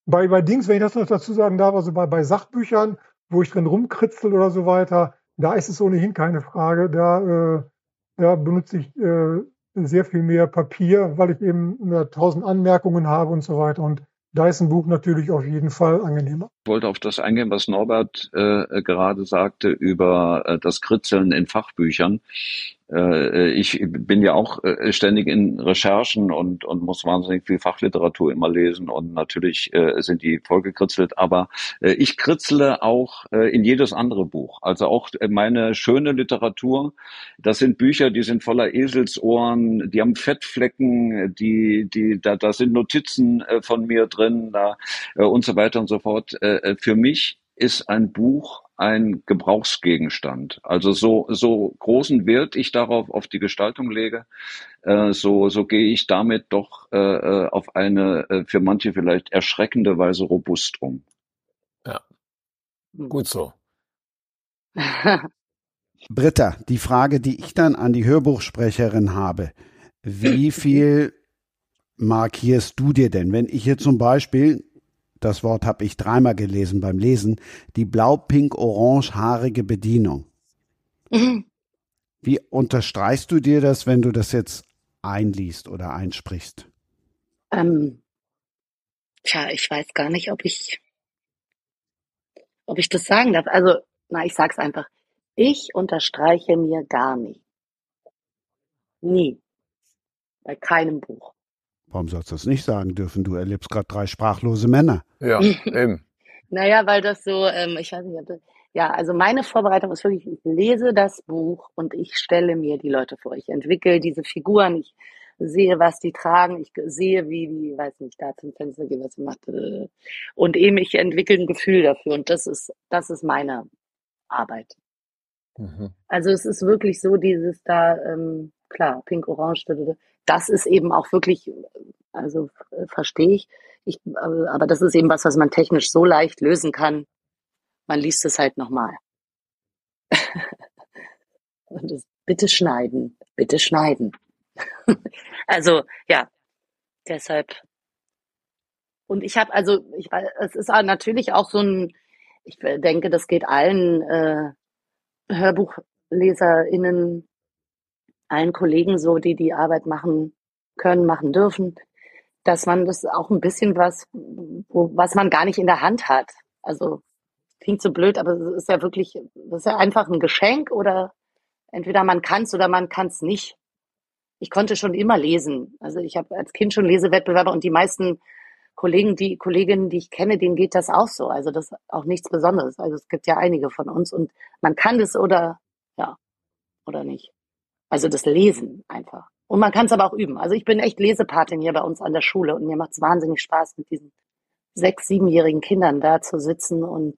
Bei, bei Dings, wenn ich das noch dazu sagen darf, also bei, bei Sachbüchern, wo ich drin rumkritzel oder so weiter, da ist es ohnehin keine Frage. Da, äh, da benutze ich äh, sehr viel mehr Papier, weil ich eben tausend Anmerkungen habe und so weiter. Und da ist ein Buch natürlich auf jeden Fall angenehmer. Ich wollte auf das eingehen, was Norbert äh, gerade sagte über äh, das Kritzeln in Fachbüchern. Äh, ich bin ja auch äh, ständig in Recherchen und, und muss wahnsinnig viel Fachliteratur immer lesen und natürlich äh, sind die vollgekritzelt, aber ich kritzle auch in jedes andere Buch. Also auch meine schöne Literatur, das sind Bücher, die sind voller Eselsohren, die haben Fettflecken, die, die, da, da sind Notizen von mir drin da, und so weiter und so fort. Für mich ist ein Buch ein Gebrauchsgegenstand. Also so, so großen Wert ich darauf auf die Gestaltung lege, äh, so, so gehe ich damit doch äh, äh auf eine äh, für manche vielleicht erschreckende Weise robust um. Ja, hm. gut so. <laughs> Britta, die Frage, die ich dann an die Hörbuchsprecherin habe, wie viel markierst du dir denn? Wenn ich hier zum Beispiel das Wort habe ich dreimal gelesen beim Lesen, die blau-pink-orange-haarige Bedienung. Mhm. <laughs> Wie unterstreichst du dir das, wenn du das jetzt einliest oder einsprichst? Ähm, tja, ich weiß gar nicht, ob ich, ob ich das sagen darf. Also, na, ich sag's einfach. Ich unterstreiche mir gar nicht. Nie. Bei keinem Buch. Warum sollst du das nicht sagen dürfen? Du erlebst gerade drei sprachlose Männer. Ja, <laughs> eben. naja, weil das so, ähm, ich weiß nicht, ob das, ja, also meine Vorbereitung ist wirklich, ich lese das Buch und ich stelle mir die Leute vor. Ich entwickle diese Figuren, ich sehe, was die tragen, ich sehe, wie die, weiß nicht, da zum Fenster gehen, was sie macht. Äh, und eben, ich entwickle ein Gefühl dafür und das ist, das ist meine Arbeit. Mhm. Also es ist wirklich so, dieses da, ähm, klar, pink, orange, das ist eben auch wirklich, also äh, verstehe ich, ich, aber das ist eben was, was man technisch so leicht lösen kann. Man liest es halt nochmal. <laughs> Und das, bitte schneiden, bitte schneiden. <laughs> also ja, deshalb. Und ich habe also, ich weiß, es ist natürlich auch so ein, ich denke, das geht allen äh, HörbuchleserInnen allen Kollegen so, die die Arbeit machen können, machen dürfen, dass man das auch ein bisschen was, wo, was man gar nicht in der Hand hat. Also klingt so blöd, aber es ist ja wirklich, das ist ja einfach ein Geschenk oder entweder man kann es oder man kann es nicht. Ich konnte schon immer lesen. Also ich habe als Kind schon Lesewettbewerbe und die meisten Kollegen, die Kolleginnen, die ich kenne, denen geht das auch so. Also das ist auch nichts Besonderes. Also es gibt ja einige von uns und man kann das oder Ja. Oder nicht? Also das Lesen einfach. Und man kann es aber auch üben. Also ich bin echt Lesepatin hier bei uns an der Schule und mir macht es wahnsinnig Spaß, mit diesen sechs, siebenjährigen Kindern da zu sitzen und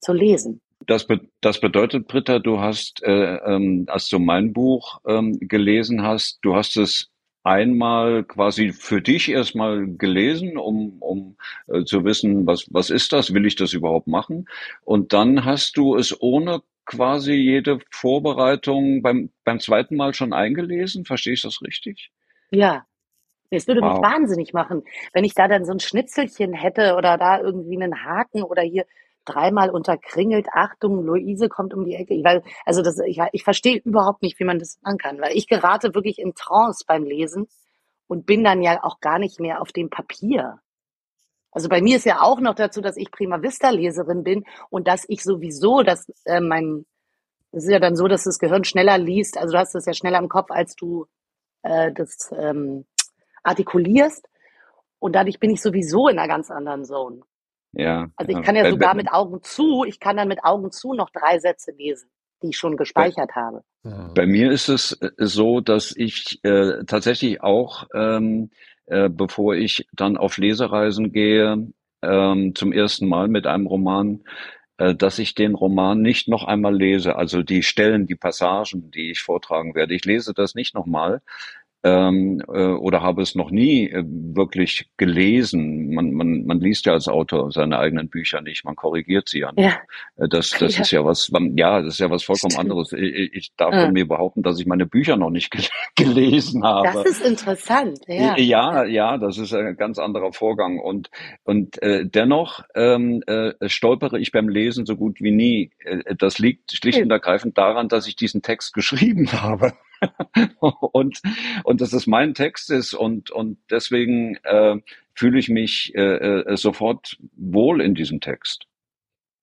zu lesen. Das, be das bedeutet, Britta, du hast, äh, ähm, als du mein Buch ähm, gelesen hast, du hast es einmal quasi für dich erstmal gelesen, um, um äh, zu wissen, was, was ist das, will ich das überhaupt machen? Und dann hast du es ohne quasi jede Vorbereitung beim, beim zweiten Mal schon eingelesen. Verstehe ich das richtig? Ja. Es würde wow. mich wahnsinnig machen, wenn ich da dann so ein Schnitzelchen hätte oder da irgendwie einen Haken oder hier dreimal unterkringelt, Achtung, Luise kommt um die Ecke. Ich weiß, also das, ich, ich verstehe überhaupt nicht, wie man das machen kann, weil ich gerate wirklich in Trance beim Lesen und bin dann ja auch gar nicht mehr auf dem Papier. Also bei mir ist ja auch noch dazu, dass ich Prima Vista Leserin bin und dass ich sowieso, dass äh, mein, es ist ja dann so, dass das Gehirn schneller liest. Also du hast das ja schneller im Kopf, als du äh, das ähm, artikulierst. Und dadurch bin ich sowieso in einer ganz anderen Zone. Ja. Also ich kann ja sogar mit Augen zu, ich kann dann mit Augen zu noch drei Sätze lesen, die ich schon gespeichert bei, habe. Bei mir ist es äh, so, dass ich äh, tatsächlich auch ähm, äh, bevor ich dann auf Lesereisen gehe, ähm, zum ersten Mal mit einem Roman, äh, dass ich den Roman nicht noch einmal lese, also die Stellen, die Passagen, die ich vortragen werde. Ich lese das nicht nochmal, ähm, äh, oder habe es noch nie äh, wirklich gelesen. Man, man, man liest ja als Autor seine eigenen Bücher nicht, man korrigiert sie ja nicht. Ja. Äh, das, das ja. ist ja was, ja, das ist ja was vollkommen Stimmt. anderes. Ich, ich darf ja. von mir behaupten, dass ich meine Bücher noch nicht gel <laughs> gelesen habe. Das ist interessant, ja. Ja, ja, das ist ein ganz anderer Vorgang. Und, und äh, dennoch ähm, äh, stolpere ich beim Lesen so gut wie nie. Äh, das liegt schlicht und ergreifend daran, dass ich diesen Text <laughs> geschrieben habe. Und, und dass es mein Text ist und, und deswegen äh, fühle ich mich äh, äh, sofort wohl in diesem Text.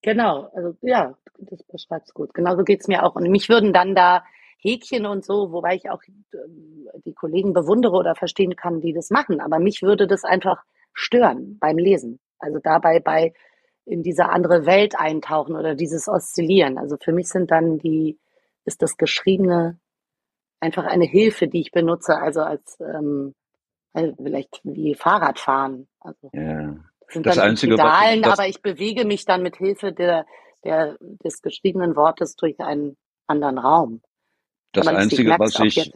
Genau, also ja, das beschreibt es gut. Genauso geht es mir auch. Und mich würden dann da Häkchen und so, wobei ich auch äh, die Kollegen bewundere oder verstehen kann, die das machen. Aber mich würde das einfach stören beim Lesen. Also dabei bei in diese andere Welt eintauchen oder dieses Oszillieren. Also für mich sind dann die, ist das Geschriebene einfach eine Hilfe, die ich benutze, also als ähm, vielleicht wie Fahrradfahren. Also ja. das sind das dann Einzige, Pedalen, was, aber ich bewege mich dann mit Hilfe der, der, des geschriebenen Wortes durch einen anderen Raum. Das Einzige, was ich,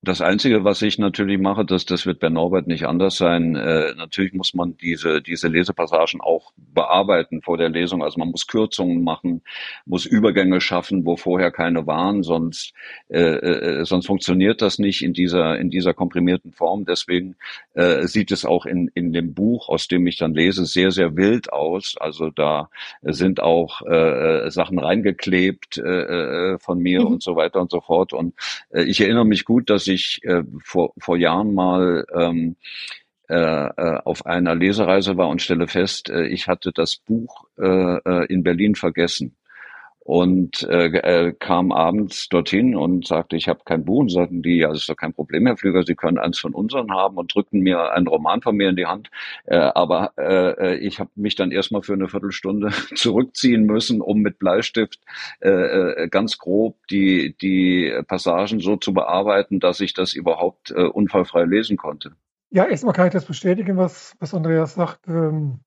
das Einzige, was ich natürlich mache, das, das wird bei Norbert nicht anders sein. Äh, natürlich muss man diese, diese Lesepassagen auch bearbeiten vor der Lesung. Also man muss Kürzungen machen, muss Übergänge schaffen, wo vorher keine waren, sonst, äh, äh, sonst funktioniert das nicht in dieser, in dieser komprimierten Form. Deswegen äh, sieht es auch in, in dem Buch, aus dem ich dann lese, sehr, sehr wild aus. Also da sind auch äh, Sachen reingeklebt äh, äh von mir mhm. und so weiter und so fort. Und äh, ich erinnere mich gut, dass ich äh, vor, vor Jahren mal ähm, äh, äh, auf einer Lesereise war und stelle fest, äh, ich hatte das Buch äh, äh in Berlin vergessen und äh, äh, kam abends dorthin und sagte, ich habe kein Buch. Und sagten die, ja, das ist doch kein Problem, Herr Flüger, Sie können eins von unseren haben und drückten mir einen Roman von mir in die Hand. Äh, aber äh, ich habe mich dann erstmal für eine Viertelstunde <laughs> zurückziehen müssen, um mit Bleistift äh, äh, ganz grob die, die Passagen so zu bearbeiten, dass ich das überhaupt äh, unfallfrei lesen konnte. Ja, erstmal kann ich das bestätigen, was, was Andreas sagt. Ähm,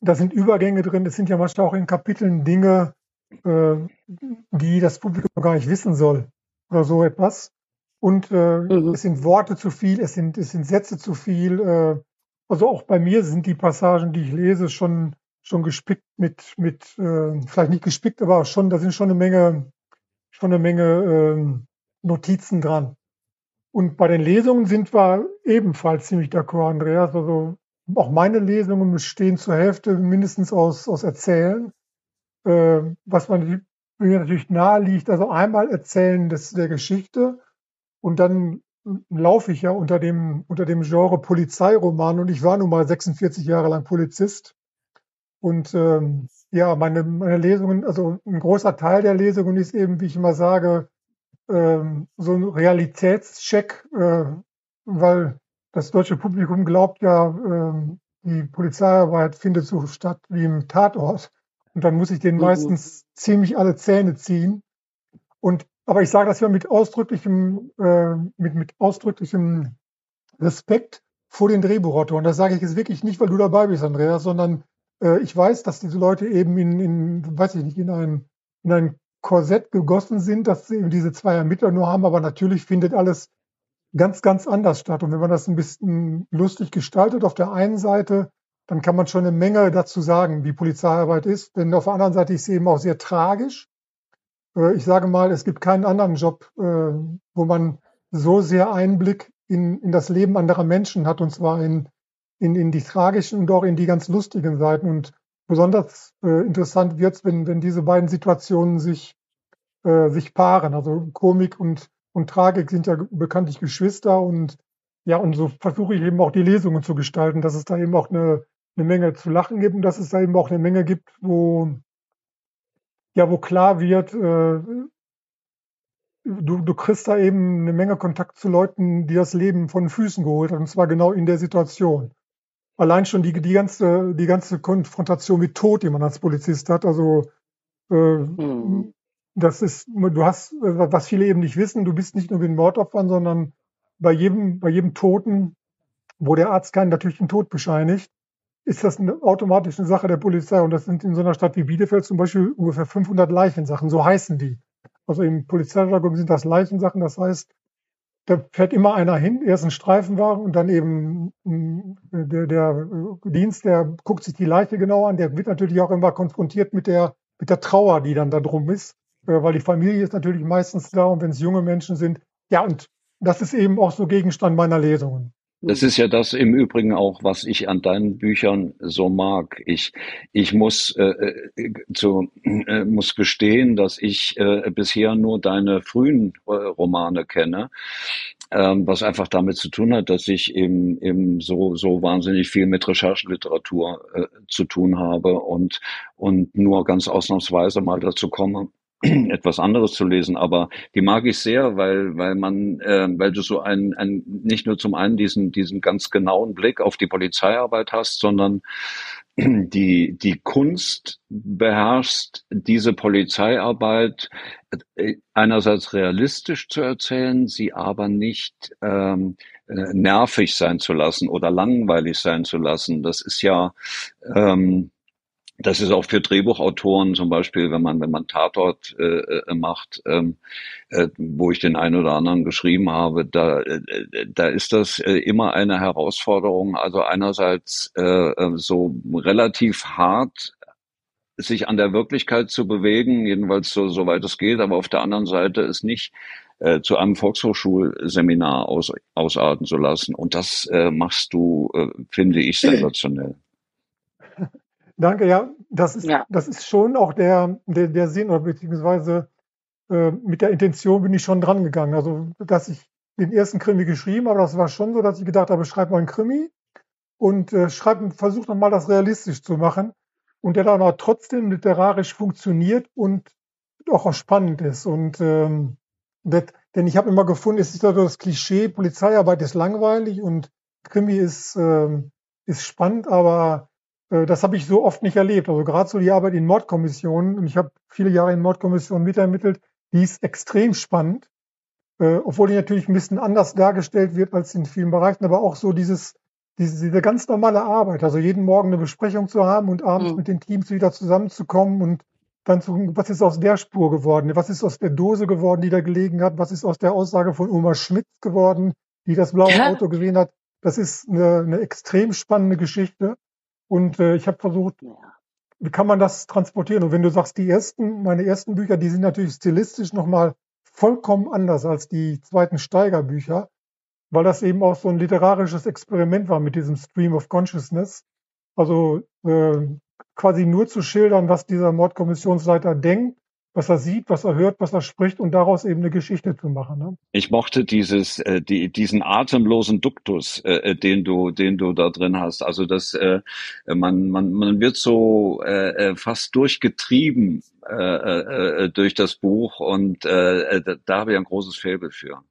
da sind Übergänge drin. Es sind ja manchmal auch in Kapiteln Dinge, äh, die das Publikum gar nicht wissen soll oder so etwas. Und äh, mhm. es sind Worte zu viel, es sind, es sind Sätze zu viel. Äh, also auch bei mir sind die Passagen, die ich lese, schon, schon gespickt mit, mit äh, vielleicht nicht gespickt, aber schon, da sind schon eine Menge, schon eine Menge äh, Notizen dran. Und bei den Lesungen sind wir ebenfalls ziemlich d'accord, Andreas. Also auch meine Lesungen bestehen zur Hälfte mindestens aus, aus Erzählen äh, was man mir natürlich nahe liegt, also einmal erzählen des, der Geschichte und dann laufe ich ja unter dem, unter dem Genre Polizeiroman und ich war nun mal 46 Jahre lang Polizist. Und ähm, ja, meine, meine Lesungen, also ein großer Teil der Lesungen ist eben, wie ich immer sage, ähm, so ein Realitätscheck, äh, weil das deutsche Publikum glaubt ja, ähm, die Polizeiarbeit findet so statt wie im Tatort. Und dann muss ich den mhm. meistens ziemlich alle Zähne ziehen. Und aber ich sage das ja mit ausdrücklichem, äh, mit, mit ausdrücklichem Respekt vor den Drehbuchautoren. Das sage ich jetzt wirklich nicht, weil du dabei bist, Andreas, sondern äh, ich weiß, dass diese Leute eben in, in weiß ich nicht, in ein, in ein Korsett gegossen sind, dass sie eben diese zwei Ermittler nur haben, aber natürlich findet alles ganz, ganz anders statt. Und wenn man das ein bisschen lustig gestaltet auf der einen Seite, dann kann man schon eine Menge dazu sagen, wie Polizeiarbeit ist. Denn auf der anderen Seite ist sie eben auch sehr tragisch. Äh, ich sage mal, es gibt keinen anderen Job, äh, wo man so sehr Einblick in, in das Leben anderer Menschen hat, und zwar in, in, in die tragischen und auch in die ganz lustigen Seiten. Und besonders äh, interessant wird's, wenn, wenn diese beiden Situationen sich, sich paaren. Also Komik und, und Tragik sind ja bekanntlich Geschwister und ja, und so versuche ich eben auch die Lesungen zu gestalten, dass es da eben auch eine, eine Menge zu lachen gibt und dass es da eben auch eine Menge gibt, wo, ja, wo klar wird, äh, du, du kriegst da eben eine Menge Kontakt zu Leuten, die das Leben von Füßen geholt haben, und zwar genau in der Situation. Allein schon die, die ganze, die ganze Konfrontation mit Tod, die man als Polizist hat, also äh, mhm. das ist, du hast, was viele eben nicht wissen, du bist nicht nur mit Mordopfern, sondern bei jedem, bei jedem Toten, wo der Arzt keinen natürlichen Tod bescheinigt, ist das eine automatische Sache der Polizei. Und das sind in so einer Stadt wie Bielefeld zum Beispiel ungefähr 500 Leichensachen, so heißen die. Also im Polizeijargon sind das Leichensachen, das heißt, da fährt immer einer hin, erst ein Streifenwagen und dann eben der, der Dienst, der guckt sich die Leiche genau an, der wird natürlich auch immer konfrontiert mit der, mit der Trauer, die dann da drum ist, äh, weil die Familie ist natürlich meistens da und wenn es junge Menschen sind, ja, und das ist eben auch so Gegenstand meiner Lesungen. Das ist ja das im Übrigen auch, was ich an deinen Büchern so mag. Ich, ich muss, äh, äh, zu, äh, muss gestehen, dass ich äh, bisher nur deine frühen äh, Romane kenne, ähm, was einfach damit zu tun hat, dass ich eben, eben so, so wahnsinnig viel mit Rechercheliteratur äh, zu tun habe und, und nur ganz ausnahmsweise mal dazu komme, <clears throat> etwas anderes zu lesen, aber die mag ich sehr, weil weil man, äh, weil du so ein, ein nicht nur zum einen diesen diesen ganz genauen Blick auf die Polizeiarbeit hast, sondern <clears throat> die die Kunst beherrschst, diese Polizeiarbeit äh, einerseits realistisch zu erzählen, sie aber nicht ähm, äh, nervig sein zu lassen oder langweilig sein zu lassen. Das ist ja ähm, das ist auch für Drehbuchautoren zum Beispiel, wenn man wenn man Tatort äh, äh, macht, ähm, äh, wo ich den einen oder anderen geschrieben habe, da äh, da ist das äh, immer eine Herausforderung. Also einerseits äh, äh so relativ hart sich an der Wirklichkeit zu bewegen, jedenfalls so soweit es geht, aber auf der anderen Seite es nicht äh, zu einem Volkshochschulseminar aus, ausarten zu lassen. Und das äh, machst du, äh, finde ich, sensationell. Danke, ja, das ist, ja. das ist schon auch der, der, der Sinn oder beziehungsweise äh, mit der Intention bin ich schon dran gegangen. Also, dass ich den ersten Krimi geschrieben habe, das war schon so, dass ich gedacht habe, schreib mal einen Krimi und äh, schreib, versuch noch mal das realistisch zu machen und der dann aber trotzdem literarisch funktioniert und auch spannend ist. Und ähm, das, denn ich habe immer gefunden, es ist das Klischee, Polizeiarbeit ist langweilig und Krimi ist, ähm, ist spannend, aber das habe ich so oft nicht erlebt. Also gerade so die Arbeit in Mordkommissionen, und ich habe viele Jahre in Mordkommissionen mitermittelt, die ist extrem spannend, äh, obwohl die natürlich ein bisschen anders dargestellt wird als in vielen Bereichen, aber auch so dieses, diese, diese ganz normale Arbeit, also jeden Morgen eine Besprechung zu haben und abends mhm. mit den Teams wieder zusammenzukommen und dann zu gucken, was ist aus der Spur geworden, was ist aus der Dose geworden, die da gelegen hat, was ist aus der Aussage von Oma Schmidt geworden, die das blaue ja. Auto gesehen hat. Das ist eine, eine extrem spannende Geschichte. Und äh, ich habe versucht, wie kann man das transportieren? Und wenn du sagst, die ersten, meine ersten Bücher, die sind natürlich stilistisch nochmal vollkommen anders als die zweiten Steigerbücher, weil das eben auch so ein literarisches Experiment war mit diesem Stream of Consciousness. Also äh, quasi nur zu schildern, was dieser Mordkommissionsleiter denkt was er sieht, was er hört, was er spricht und daraus eben eine Geschichte zu machen. Ne? Ich mochte dieses, äh, die, diesen atemlosen Duktus, äh, äh, den du, den du da drin hast. Also das, äh, man, man, man wird so äh, äh fast durchgetrieben äh, äh, durch das Buch und äh, da, da habe ich ein großes Faible für.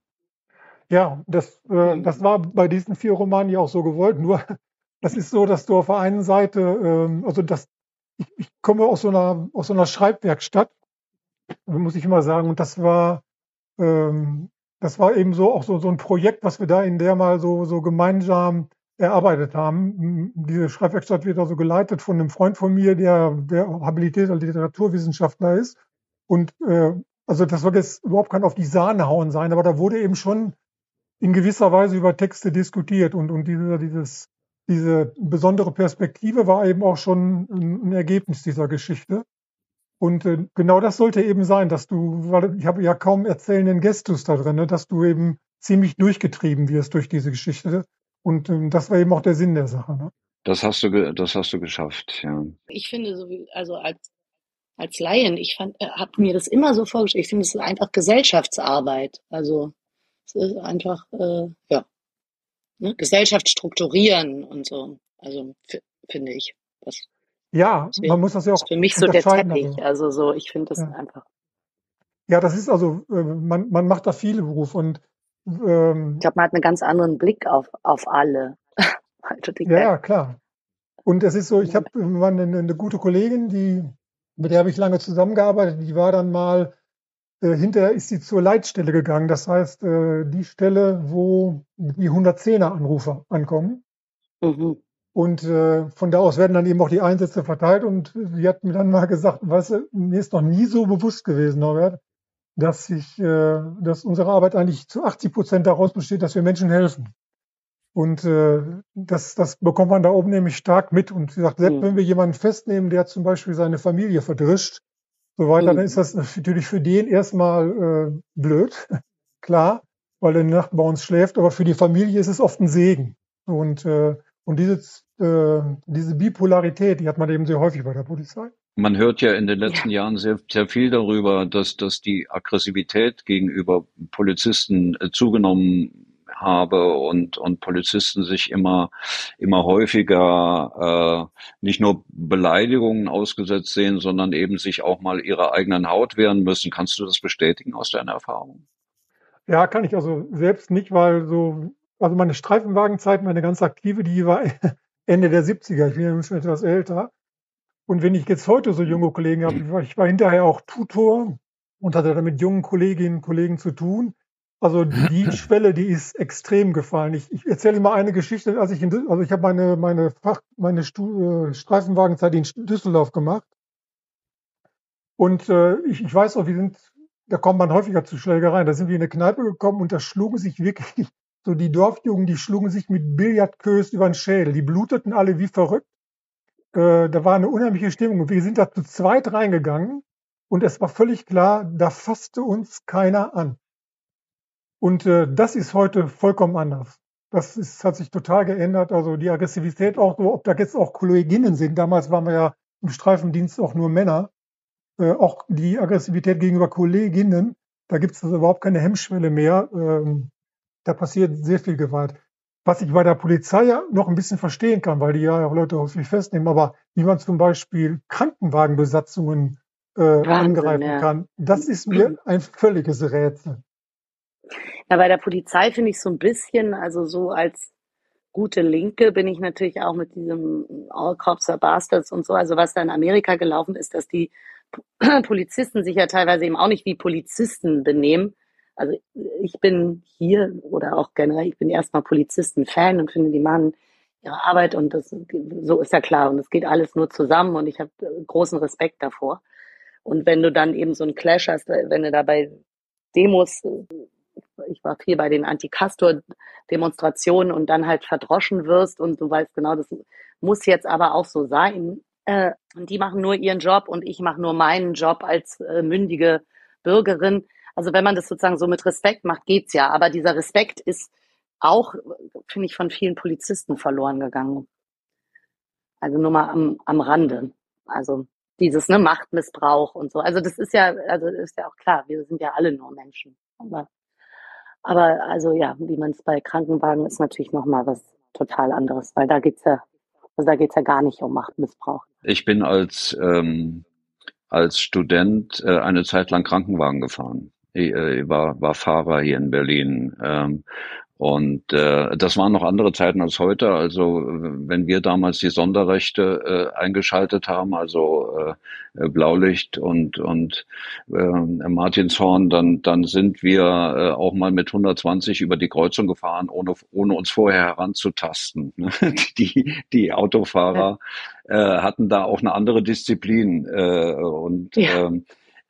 Ja, das, äh, das war bei diesen vier Romanen ja auch so gewollt. Nur <laughs> das ist so, dass du auf der einen Seite, äh, also das, ich, ich komme aus so einer aus so einer Schreibwerkstatt muss ich immer sagen. Und das war, ähm, das war eben so auch so, so ein Projekt, was wir da in der mal so, so gemeinsam erarbeitet haben. Diese Schreibwerkstatt wird also geleitet von einem Freund von mir, der, der habilitierter Literaturwissenschaftler ist. Und äh, also das soll jetzt überhaupt kein auf die Sahne hauen sein, aber da wurde eben schon in gewisser Weise über Texte diskutiert und, und diese, dieses, diese besondere Perspektive war eben auch schon ein Ergebnis dieser Geschichte. Und äh, genau das sollte eben sein, dass du, weil ich habe ja kaum erzählenden Gestus da drin, ne, dass du eben ziemlich durchgetrieben wirst durch diese Geschichte. Und äh, das war eben auch der Sinn der Sache. Ne? Das hast du, das hast du geschafft, ja. Ich finde, so wie, also als als Laien, ich fand, äh, habe mir das immer so vorgestellt. Ich finde, es ist einfach Gesellschaftsarbeit. Also es ist einfach, äh, ja, ne? Gesellschaft strukturieren und so. Also finde ich. Das, ja, das man muss das ja auch. Für mich so der Teppich. Also. also so, ich finde das ja. einfach. Ja, das ist also, äh, man, man macht da viele Berufe und ähm, ich glaube, man hat einen ganz anderen Blick auf, auf alle. <laughs> Also ja, ja, klar. Und es ist so, ich habe eine, eine gute Kollegin, die mit der habe ich lange zusammengearbeitet. Die war dann mal, äh, hinterher ist sie zur Leitstelle gegangen. Das heißt, äh, die Stelle, wo die 110er Anrufer ankommen. Mhm. Und äh, von da aus werden dann eben auch die Einsätze verteilt. Und sie hat mir dann mal gesagt, weißt du, mir ist noch nie so bewusst gewesen, Norbert, dass ich, äh, dass unsere Arbeit eigentlich zu 80 Prozent daraus besteht, dass wir Menschen helfen. Und äh, das, das bekommt man da oben nämlich stark mit. Und sie sagt, selbst mhm. wenn wir jemanden festnehmen, der zum Beispiel seine Familie verdrischt, so weiter, mhm. dann ist das natürlich für den erstmal äh, blöd, <laughs> klar, weil er die Nacht bei uns schläft, aber für die Familie ist es oft ein Segen. Und, äh, und diese, äh, diese Bipolarität, die hat man eben sehr häufig bei der Polizei. Man hört ja in den letzten ja. Jahren sehr, sehr viel darüber, dass, dass die Aggressivität gegenüber Polizisten äh, zugenommen habe und, und Polizisten sich immer, immer häufiger äh, nicht nur Beleidigungen ausgesetzt sehen, sondern eben sich auch mal ihrer eigenen Haut wehren müssen. Kannst du das bestätigen aus deiner Erfahrung? Ja, kann ich also selbst nicht, weil so, also meine Streifenwagenzeit, meine ganz aktive, die war <laughs> Ende der 70er. Ich bin ja schon etwas älter. Und wenn ich jetzt heute so junge Kollegen habe, ich war, hinterher auch Tutor und hatte da mit jungen Kolleginnen und Kollegen zu tun. Also die <laughs> Schwelle, die ist extrem gefallen. Ich, ich erzähle mal eine Geschichte. Als ich in, also ich habe meine meine Fach, meine Stu, äh, Streifenwagenzeit in Düsseldorf gemacht und äh, ich, ich weiß auch, wir sind, da kommt man häufiger zu Schlägereien. Da sind wir in eine Kneipe gekommen und da schlugen sich wirklich so die Dorfjungen, die schlugen sich mit Billardkös über den Schädel. Die bluteten alle wie verrückt. Äh, da war eine unheimliche Stimmung. Wir sind da zu zweit reingegangen und es war völlig klar, da fasste uns keiner an. Und äh, das ist heute vollkommen anders. Das ist, hat sich total geändert. Also die Aggressivität auch so, ob da jetzt auch Kolleginnen sind. Damals waren wir ja im Streifendienst auch nur Männer. Äh, auch die Aggressivität gegenüber Kolleginnen, da gibt es also überhaupt keine Hemmschwelle mehr. Ähm, da passiert sehr viel Gewalt. Was ich bei der Polizei ja noch ein bisschen verstehen kann, weil die ja auch Leute häufig festnehmen, aber wie man zum Beispiel Krankenwagenbesatzungen äh, Wahnsinn, angreifen ja. kann, das ist mir ein völliges Rätsel. Ja, bei der Polizei finde ich so ein bisschen, also so als gute Linke bin ich natürlich auch mit diesem All Cops are Bastards und so. Also was da in Amerika gelaufen ist, dass die <clears throat> Polizisten sich ja teilweise eben auch nicht wie Polizisten benehmen. Also ich bin hier oder auch generell, ich bin erstmal Polizisten-Fan und finde, die machen ihre Arbeit und das so ist ja klar und es geht alles nur zusammen und ich habe großen Respekt davor. Und wenn du dann eben so einen Clash hast, wenn du da bei Demos ich war viel bei den Anti-Castor-Demonstrationen und dann halt verdroschen wirst und du weißt genau, das muss jetzt aber auch so sein. Äh, und die machen nur ihren Job und ich mache nur meinen Job als äh, mündige Bürgerin. Also wenn man das sozusagen so mit Respekt macht, geht's ja. Aber dieser Respekt ist auch, finde ich, von vielen Polizisten verloren gegangen. Also nur mal am, am Rande. Also dieses ne, Machtmissbrauch und so. Also das ist ja, also ist ja auch klar, wir sind ja alle nur Menschen. Aber aber also ja, wie man es bei Krankenwagen ist natürlich nochmal was total anderes, weil da geht's ja, also da geht's ja gar nicht um Machtmissbrauch. Ich bin als ähm, als Student äh, eine Zeit lang Krankenwagen gefahren. Ich, ich war, war Fahrer hier in Berlin. Ähm, und äh, das waren noch andere Zeiten als heute. Also wenn wir damals die Sonderrechte äh, eingeschaltet haben, also äh, Blaulicht und und äh, Martinshorn, dann dann sind wir äh, auch mal mit 120 über die Kreuzung gefahren, ohne ohne uns vorher heranzutasten. <laughs> die die Autofahrer äh, hatten da auch eine andere Disziplin äh, und ja. äh,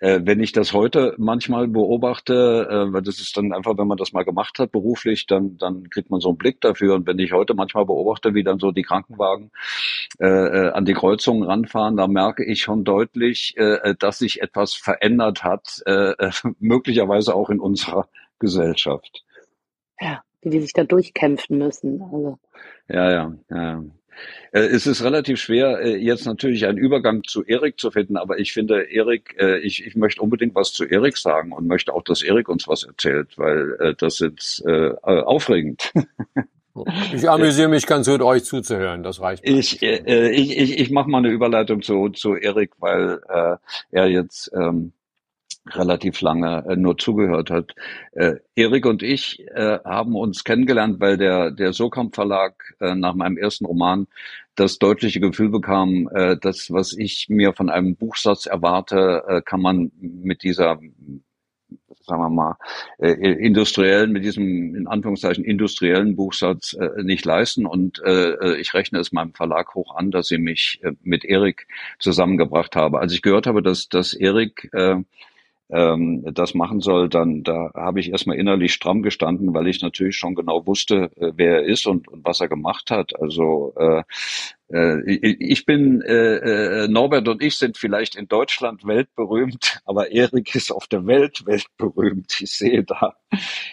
äh, wenn ich das heute manchmal beobachte, äh, weil das ist dann einfach, wenn man das mal gemacht hat beruflich, dann, dann kriegt man so einen Blick dafür. Und wenn ich heute manchmal beobachte, wie dann so die Krankenwagen äh, äh an die Kreuzungen ranfahren, da merke ich schon deutlich, äh, dass sich etwas verändert hat, äh, <laughs> möglicherweise auch in unserer Gesellschaft. Ja, wie die sich da durchkämpfen müssen. Also. Ja, ja, ja. Äh, es ist relativ schwer, äh, jetzt natürlich einen Übergang zu Erik zu finden, aber ich finde, Erik, äh, ich, ich möchte unbedingt was zu Erik sagen und möchte auch, dass Erik uns was erzählt, weil das ist aufregend. <laughs> Ich amüsiere mich ganz gut, euch zuzuhören. Das reicht. Mir. Ich, äh, ich, ich, ich mache mal eine Überleitung zu, zu Erik, weil äh, er jetzt ähm, relativ lange äh, nur zugehört hat. Äh, Erik und ich äh, haben uns kennengelernt, weil der, der Sokamp Verlag äh, nach meinem ersten Roman das deutliche Gefühl bekam, äh, das, was ich mir von einem Buchsatz erwarte, äh, kann man mit dieser sagen wir mal, äh, industriellen, mit diesem in Anführungszeichen industriellen Buchsatz äh, nicht leisten. Und äh, ich rechne es meinem Verlag hoch an, dass sie mich äh, mit Erik zusammengebracht habe. Als ich gehört habe, dass, dass Erik äh, ähm, das machen soll, dann da habe ich erstmal innerlich stramm gestanden, weil ich natürlich schon genau wusste, äh, wer er ist und, und, was er gemacht hat. Also äh, äh, ich bin äh, äh, Norbert und ich sind vielleicht in Deutschland weltberühmt, <laughs> aber Erik ist auf der Welt weltberühmt. Ich sehe da,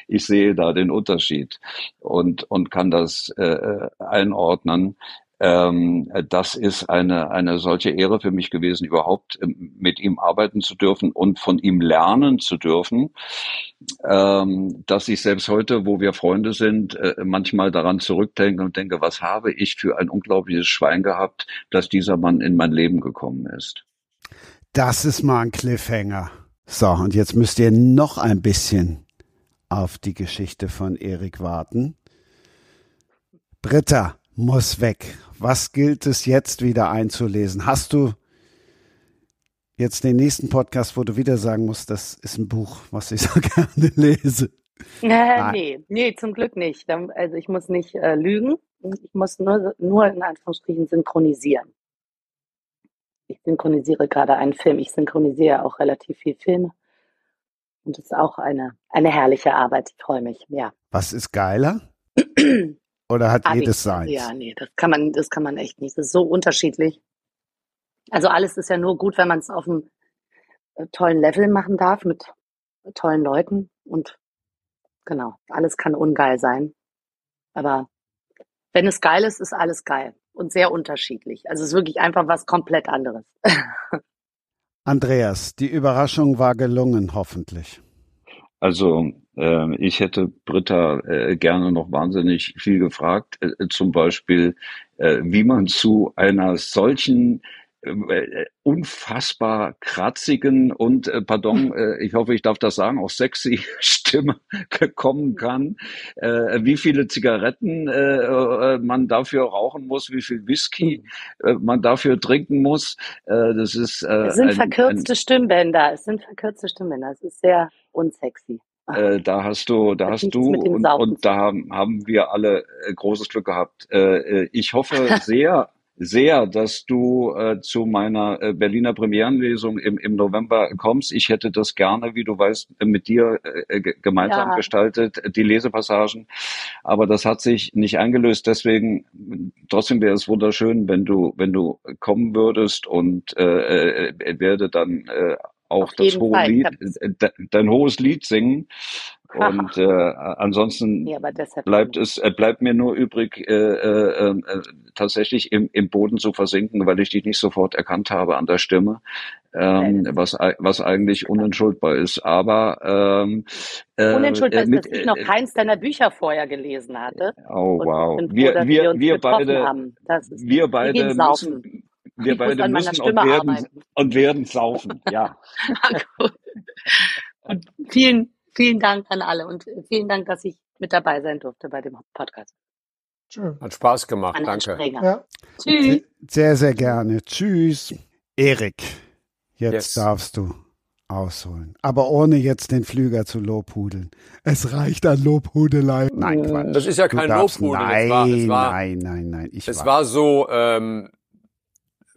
ich sehe da den Unterschied und und kann das äh, einordnen. Ähm, das ist eine, eine solche Ehre für mich gewesen, überhaupt ähm, mit ihm arbeiten zu dürfen und von ihm lernen zu dürfen, ähm, dass ich selbst heute, wo wir Freunde sind, äh, manchmal daran zurückdenke und denke, was habe ich für ein unglaubliches Schwein gehabt, dass dieser Mann in mein Leben gekommen ist. Das ist mal ein Cliffhanger. So, und jetzt müsst ihr noch ein bisschen auf die Geschichte von Erik warten. Britta muss weg. Was gilt es jetzt wieder einzulesen? Hast du jetzt den nächsten Podcast, wo du wieder sagen musst, das ist ein Buch, was ich <laughs> so gerne lese? Äh, nee, nee, zum Glück nicht. Also ich muss nicht äh, lügen. Ich muss nur, nur in Anführungsstrichen synchronisieren. Ich synchronisiere gerade einen Film. Ich synchronisiere auch relativ viel Filme. Und das ist auch eine, eine herrliche Arbeit. Ich freue mich, ja. Was ist geiler? <clears throat> Oder hat ah, jedes sein? Ja, nee, das kann man, das kann man echt nicht. Das ist so unterschiedlich. Also alles ist ja nur gut, wenn man es auf einem äh, tollen Level machen darf mit tollen Leuten und genau, alles kann ungeil sein. Aber wenn es geil ist, ist alles geil und sehr unterschiedlich. Also es ist wirklich einfach was komplett anderes. <laughs> Andreas, die Überraschung war gelungen, hoffentlich. Also ich hätte Britta äh, gerne noch wahnsinnig viel gefragt, äh, zum Beispiel, äh, wie man zu einer solchen unfassbar kratzigen und, pardon, ich hoffe, ich darf das sagen, auch sexy <laughs> Stimme kommen kann, wie viele Zigaretten man dafür rauchen muss, wie viel Whisky man dafür trinken muss. Das ist es sind ein, verkürzte ein, Stimmbänder. Es sind verkürzte Stimmbänder. Es ist sehr unsexy. Äh, da hast du, da hast du und, und, da haben, haben wir alle äh, großes Glück gehabt. Äh, äh ich hoffe sehr, sehr, dass du äh, zu meiner äh, Berliner Premierenlesung im, im November kommst. Ich hätte das gerne, wie du weißt, mit dir äh, gemeinsam ja. gestaltet, die Lesepassagen. Aber das hat sich nicht eingelöst. Deswegen, trotzdem wäre es wunderschön, wenn du, wenn du kommen würdest und äh, äh, werde dann äh, auch das hohe Fall. Lied, äh, dein hohes Lied singen. Und äh, ansonsten ja, bleibt es äh, bleibt mir nur übrig, äh, äh, äh, tatsächlich im, im Boden zu versinken, weil ich dich nicht sofort erkannt habe an der Stimme, ähm, was was eigentlich unentschuldbar ist. Aber ähm, äh, unentschuldbar ist, dass ich noch keins deiner Bücher vorher gelesen hatte. Oh wow, wir wir, wir, wir beide wir beide müssen, wir ich beide müssen und werden, und werden saufen, ja. <laughs> und vielen, vielen Dank an alle und vielen Dank, dass ich mit dabei sein durfte bei dem Podcast. Schön. Hat Spaß gemacht, an danke. Ja. Tschüss. Sehr, sehr gerne. Tschüss. Erik, jetzt yes. darfst du ausholen. Aber ohne jetzt den Flüger zu lobhudeln. Es reicht an Lobhudelei. Nein, Quatsch. Das ist ja kein Lobhudeln. Nein, war, war, nein, nein, nein. Ich es war so, ähm,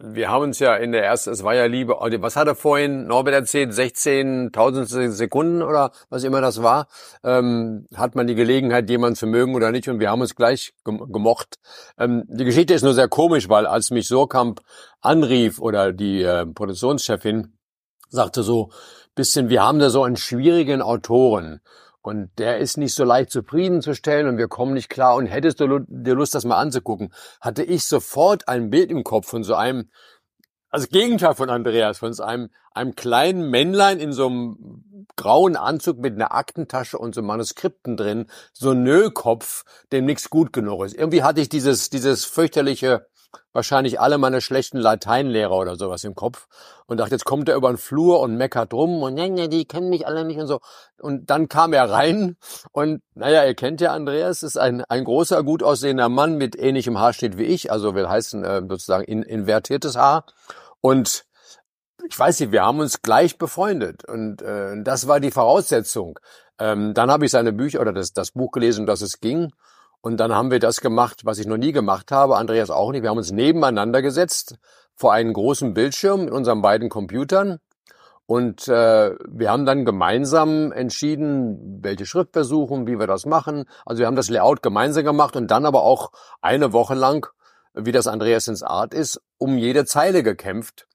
wir haben uns ja in der ersten, es war ja Liebe, was hat er vorhin, Norbert erzählt, 16.000 Sekunden oder was immer das war, ähm, hat man die Gelegenheit, jemanden zu mögen oder nicht? Und wir haben uns gleich gemocht. Ähm, die Geschichte ist nur sehr komisch, weil als mich Surkamp anrief oder die äh, Produktionschefin, sagte so bisschen, wir haben da so einen schwierigen Autoren und der ist nicht so leicht zufriedenzustellen und wir kommen nicht klar. Und hättest du dir Lust, das mal anzugucken, hatte ich sofort ein Bild im Kopf von so einem, also Gegenteil von Andreas, von so einem, einem kleinen Männlein in so einem grauen Anzug mit einer Aktentasche und so Manuskripten drin, so ein Nöllkopf, dem nichts gut genug ist. Irgendwie hatte ich dieses, dieses fürchterliche wahrscheinlich alle meine schlechten Lateinlehrer oder sowas im Kopf und dachte, jetzt kommt er über den Flur und meckert rum und ne, ne, die kennen mich alle nicht und so. Und dann kam er rein und naja, ihr kennt ja Andreas, ist ein, ein großer, gut aussehender Mann mit ähnlichem Haarschnitt wie ich, also will heißen äh, sozusagen in, invertiertes Haar und ich weiß nicht, wir haben uns gleich befreundet und äh, das war die Voraussetzung. Ähm, dann habe ich seine Bücher oder das, das Buch gelesen, dass es ging und dann haben wir das gemacht, was ich noch nie gemacht habe, Andreas auch nicht. Wir haben uns nebeneinander gesetzt vor einen großen Bildschirm mit unseren beiden Computern. Und äh, wir haben dann gemeinsam entschieden, welche Schrift wir suchen, wie wir das machen. Also wir haben das Layout gemeinsam gemacht und dann aber auch eine Woche lang, wie das Andreas ins Art ist, um jede Zeile gekämpft.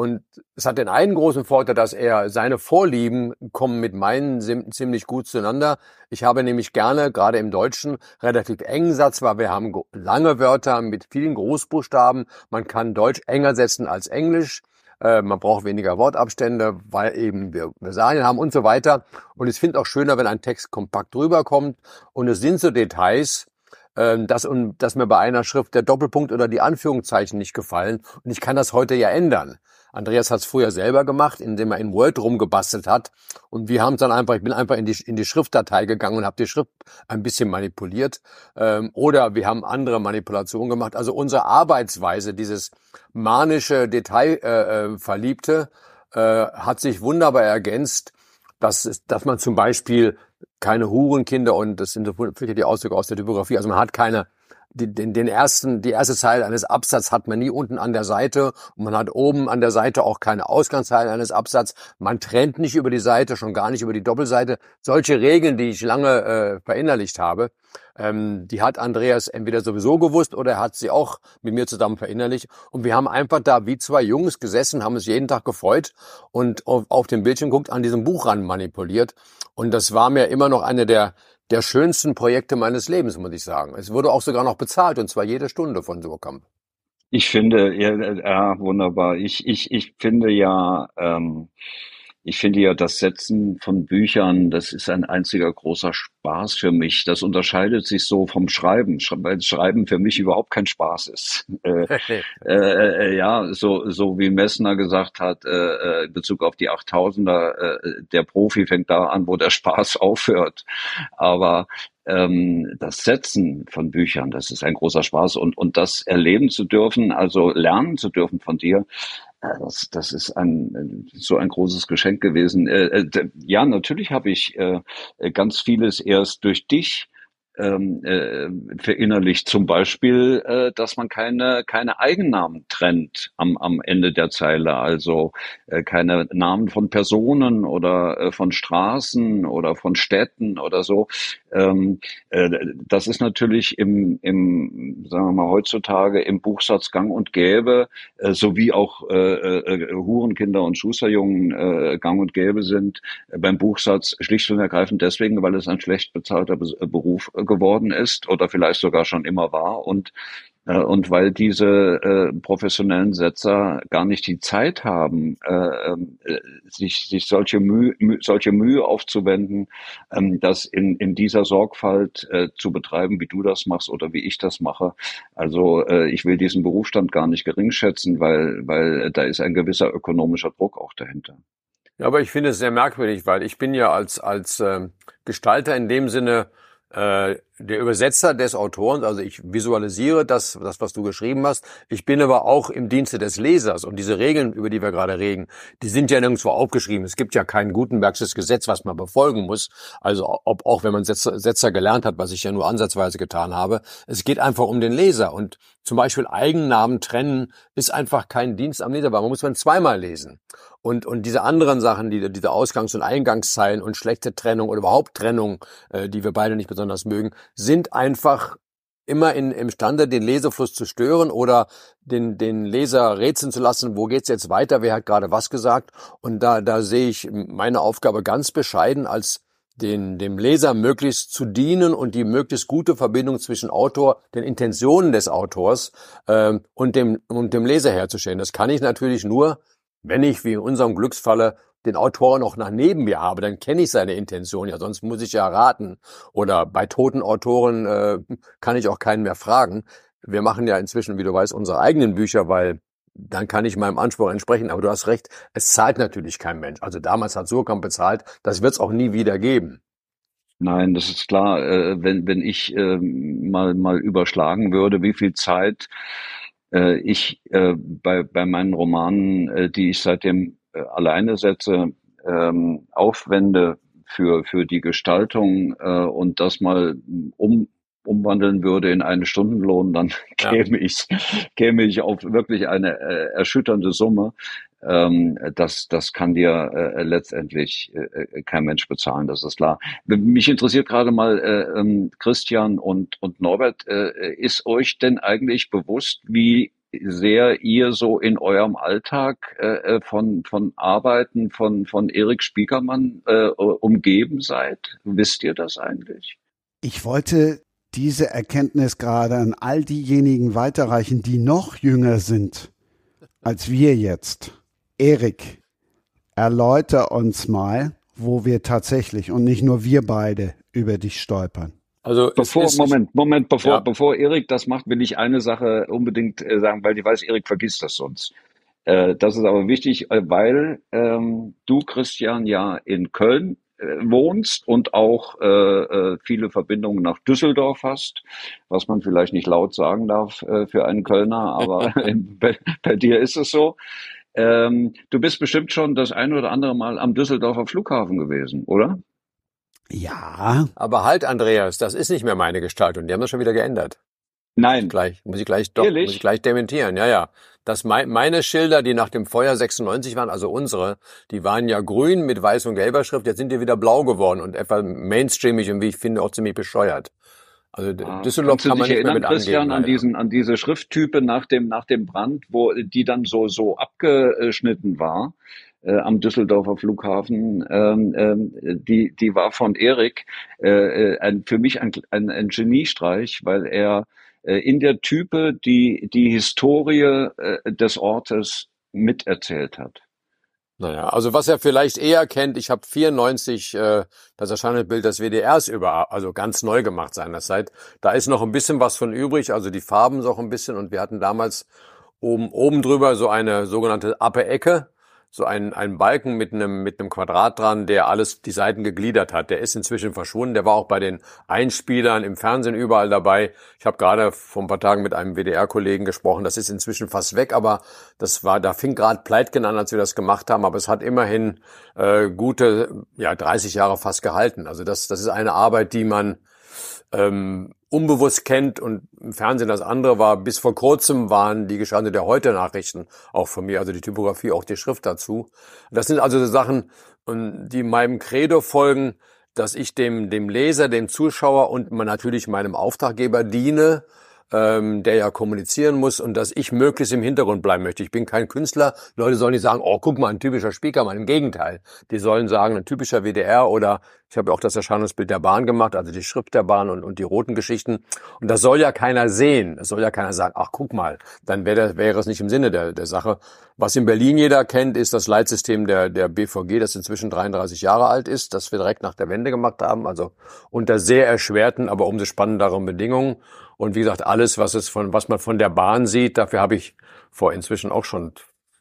Und es hat den einen großen Vorteil, dass er seine Vorlieben kommen mit meinen ziemlich gut zueinander. Ich habe nämlich gerne, gerade im Deutschen, relativ engen Satz, weil wir haben lange Wörter mit vielen Großbuchstaben. Man kann Deutsch enger setzen als Englisch. Äh, man braucht weniger Wortabstände, weil eben wir Versalien haben und so weiter. Und ich finde auch schöner, wenn ein Text kompakt rüberkommt. Und es sind so Details, ähm, dass, dass mir bei einer Schrift der Doppelpunkt oder die Anführungszeichen nicht gefallen. Und ich kann das heute ja ändern. Andreas hat es früher selber gemacht, indem er in Word rumgebastelt hat. Und wir haben dann einfach, ich bin einfach in die, in die Schriftdatei gegangen und habe die Schrift ein bisschen manipuliert. Ähm, oder wir haben andere Manipulationen gemacht. Also unsere Arbeitsweise, dieses manische, Detailverliebte, äh, äh, äh, hat sich wunderbar ergänzt, dass, dass man zum Beispiel keine Hurenkinder und das sind so die Ausdrücke aus der Typografie, also man hat keine den, den ersten, die erste Zeile eines Absatzes hat man nie unten an der Seite und man hat oben an der Seite auch keine Ausgangszeile eines Absatzes. Man trennt nicht über die Seite, schon gar nicht über die Doppelseite. Solche Regeln, die ich lange äh, verinnerlicht habe, ähm, die hat Andreas entweder sowieso gewusst oder er hat sie auch mit mir zusammen verinnerlicht. Und wir haben einfach da wie zwei Jungs gesessen, haben uns jeden Tag gefreut und auf, auf dem Bildschirm guckt, an diesem Buch ran manipuliert. Und das war mir immer noch eine der der schönsten Projekte meines Lebens, muss ich sagen. Es wurde auch sogar noch bezahlt, und zwar jede Stunde von Surkamp. Ich finde, ja, ja wunderbar. Ich, ich, ich finde ja, ähm, ich finde ja, das Setzen von Büchern, das ist ein einziger großer Spaß für mich. Das unterscheidet sich so vom Schreiben, weil Schreiben für mich überhaupt kein Spaß ist. <laughs> Äh, <laughs> äh, äh, ja, so, so wie Messner gesagt hat, äh, äh in Bezug auf die 8000er, äh, der Profi fängt da an, wo der Spaß <laughs> aufhört. Aber ähm, das Setzen von Büchern, das ist ein großer Spaß und, und das erleben zu dürfen, also lernen zu dürfen von dir, das, das ist ein so ein großes Geschenk gewesen. Äh, äh, ja, natürlich habe ich äh, ganz vieles erst durch dich ähm, äh, verinnerlicht. Zum Beispiel, äh, dass man keine, keine Eigennamen trennt am, am Ende der Zeile. Also äh, keine Namen von Personen oder äh, von Straßen oder von Städten oder so. Ähm, äh, das ist natürlich im, im, sagen wir mal, heutzutage im Buchsatz gang und gäbe, äh, sowie auch äh, äh, Hurenkinder und Schusterjungen äh, gang und gäbe sind, äh, beim Buchsatz schlicht und ergreifend deswegen, weil es ein schlecht bezahlter Beruf geworden ist oder vielleicht sogar schon immer war und äh, und weil diese äh, professionellen Setzer gar nicht die Zeit haben, äh, ähm, äh, sich, sich solche, Mühe, solche Mühe aufzuwenden, ähm, das in, in dieser Sorgfalt äh, zu betreiben, wie du das machst oder wie ich das mache. Also äh, ich will diesen Berufsstand gar nicht gering schätzen, weil, weil da ist ein gewisser ökonomischer Druck auch dahinter. Ja, aber ich finde es sehr merkwürdig, weil ich bin ja als, als äh, Gestalter in dem Sinne äh, der Übersetzer des Autoren, also ich visualisiere das, das, was du geschrieben hast. Ich bin aber auch im Dienste des Lesers und diese Regeln, über die wir gerade reden, die sind ja nirgendwo aufgeschrieben. Es gibt ja kein Gutenbergsches Gesetz, was man befolgen muss. Also ob auch wenn man Setzer, Setzer gelernt hat, was ich ja nur ansatzweise getan habe. Es geht einfach um den Leser und zum Beispiel Eigennamen trennen ist einfach kein Dienst am Leser, weil man muss man zweimal lesen. Und, und diese anderen Sachen, die, diese Ausgangs- und Eingangszeilen und schlechte Trennung oder überhaupt Trennung, äh, die wir beide nicht besonders mögen, sind einfach immer in, imstande, den Lesefluss zu stören oder den, den Leser rätseln zu lassen, wo geht's jetzt weiter, wer hat gerade was gesagt. Und da, da sehe ich meine Aufgabe ganz bescheiden als den, dem Leser möglichst zu dienen und die möglichst gute Verbindung zwischen Autor, den Intentionen des Autors ähm, und, dem, und dem Leser herzustellen. Das kann ich natürlich nur, wenn ich, wie in unserem Glücksfalle, den Autor noch nach neben mir habe, dann kenne ich seine Intention, ja, sonst muss ich ja raten. Oder bei toten Autoren äh, kann ich auch keinen mehr fragen. Wir machen ja inzwischen, wie du weißt, unsere eigenen Bücher, weil dann kann ich meinem Anspruch entsprechen. Aber du hast recht, es zahlt natürlich kein Mensch. Also damals hat Surkamp bezahlt, das wird es auch nie wieder geben. Nein, das ist klar. Äh, wenn, wenn ich äh, mal, mal überschlagen würde, wie viel Zeit äh, ich äh, bei, bei meinen Romanen, äh, die ich seitdem äh, alleine setze, ähm, aufwende für, für die Gestaltung äh, und das mal um, umwandeln würde in einen Stundenlohn, dann <laughs> ja. käme ich käme ich auf wirklich eine äh, erschütternde Summe. Ähm, das, das kann dir äh, letztendlich äh, kein Mensch bezahlen, das ist klar. Mich interessiert gerade mal, äh, ähm, Christian und, und Norbert, äh, ist euch denn eigentlich bewusst, wie sehr ihr so in eurem Alltag äh, äh, von, von Arbeiten von, von Erik Spiekermann äh, umgeben seid? Wisst ihr das eigentlich? Ich wollte diese Erkenntnis gerade an all diejenigen weiterreichen, die noch jünger sind als wir jetzt. Erik, erläuter uns mal, wo wir tatsächlich und nicht nur wir beide über dich stolpern. Also bevor, Moment, Moment, bevor, ja. bevor Erik das macht, will ich eine Sache unbedingt äh, sagen, weil ich weiß, Erik vergisst das sonst. Äh, das ist aber wichtig, äh, weil ähm, du, Christian, ja in Köln äh, wohnst und auch viele Verbindungen nach Düsseldorf hast, was man vielleicht nicht laut sagen darf für einen Kölner, aber <laughs> <laughs> bei, bei, dir ist es so. Ähm, du bist bestimmt schon das ein oder andere Mal am Düsseldorfer Flughafen gewesen, oder? Ja. Aber halt, Andreas, das ist nicht mehr meine Gestaltung. Die haben das schon wieder geändert. Nein. Gleich, muss ich gleich doch, Ehrlich? muss ich gleich dementieren. Ja, ja. Das meine Schilder, die nach dem Feuer 96 waren, also unsere, die waren ja grün mit weiß und gelber Schrift. Jetzt sind die wieder blau geworden und etwa mainstreamig und wie ich finde auch ziemlich bescheuert. Also ah, Düsseldorf kann man nicht erinnern, mehr mit Christian, angeben, an diesen, an diese Schrifttype nach dem, nach dem Brand, wo die dann so, so abgeschnitten war äh, am Düsseldorfer Flughafen, ähm, ähm, die, die war von Erik äh, äh, ein, für mich ein, ein, ein Geniestreich, weil er äh, in der Type die, die Historie äh, des Ortes miterzählt hat. Naja, also was er vielleicht eher kennt, ich habe 94 äh, das Erscheinungsbild des WDRs über, also ganz neu gemacht seinerzeit. Da ist noch ein bisschen was von übrig, also die Farben so ein bisschen und wir hatten damals oben, oben drüber so eine sogenannte Upper Ecke so ein, ein Balken mit einem, mit einem Quadrat dran, der alles die Seiten gegliedert hat. Der ist inzwischen verschwunden. Der war auch bei den Einspielern im Fernsehen überall dabei. Ich habe gerade vor ein paar Tagen mit einem WDR-Kollegen gesprochen. Das ist inzwischen fast weg, aber das war, da fing gerade Pleitgen an, als wir das gemacht haben. Aber es hat immerhin äh, gute, ja, 30 Jahre fast gehalten. Also das, das ist eine Arbeit, die man ähm, unbewusst kennt und im Fernsehen das andere war, bis vor kurzem waren die Geschande der Heute-Nachrichten auch von mir, also die Typografie, auch die Schrift dazu. Das sind also Sachen, die meinem Credo folgen, dass ich dem, dem Leser, dem Zuschauer und natürlich meinem Auftraggeber diene, ähm, der ja kommunizieren muss und dass ich möglichst im Hintergrund bleiben möchte. Ich bin kein Künstler. Leute sollen nicht sagen, oh, guck mal, ein typischer Speakermann. Im Gegenteil. Die sollen sagen, ein typischer WDR oder ich habe auch das Erscheinungsbild der Bahn gemacht, also die Schrift der Bahn und, und die roten Geschichten. Und das soll ja keiner sehen. Es soll ja keiner sagen, ach, guck mal, dann wäre, wäre es nicht im Sinne der, der Sache. Was in Berlin jeder kennt, ist das Leitsystem der, der BVG, das inzwischen 33 Jahre alt ist, das wir direkt nach der Wende gemacht haben, also unter sehr erschwerten, aber umso spannenderen Bedingungen. Und wie gesagt, alles, was es von, was man von der Bahn sieht, dafür habe ich vor inzwischen auch schon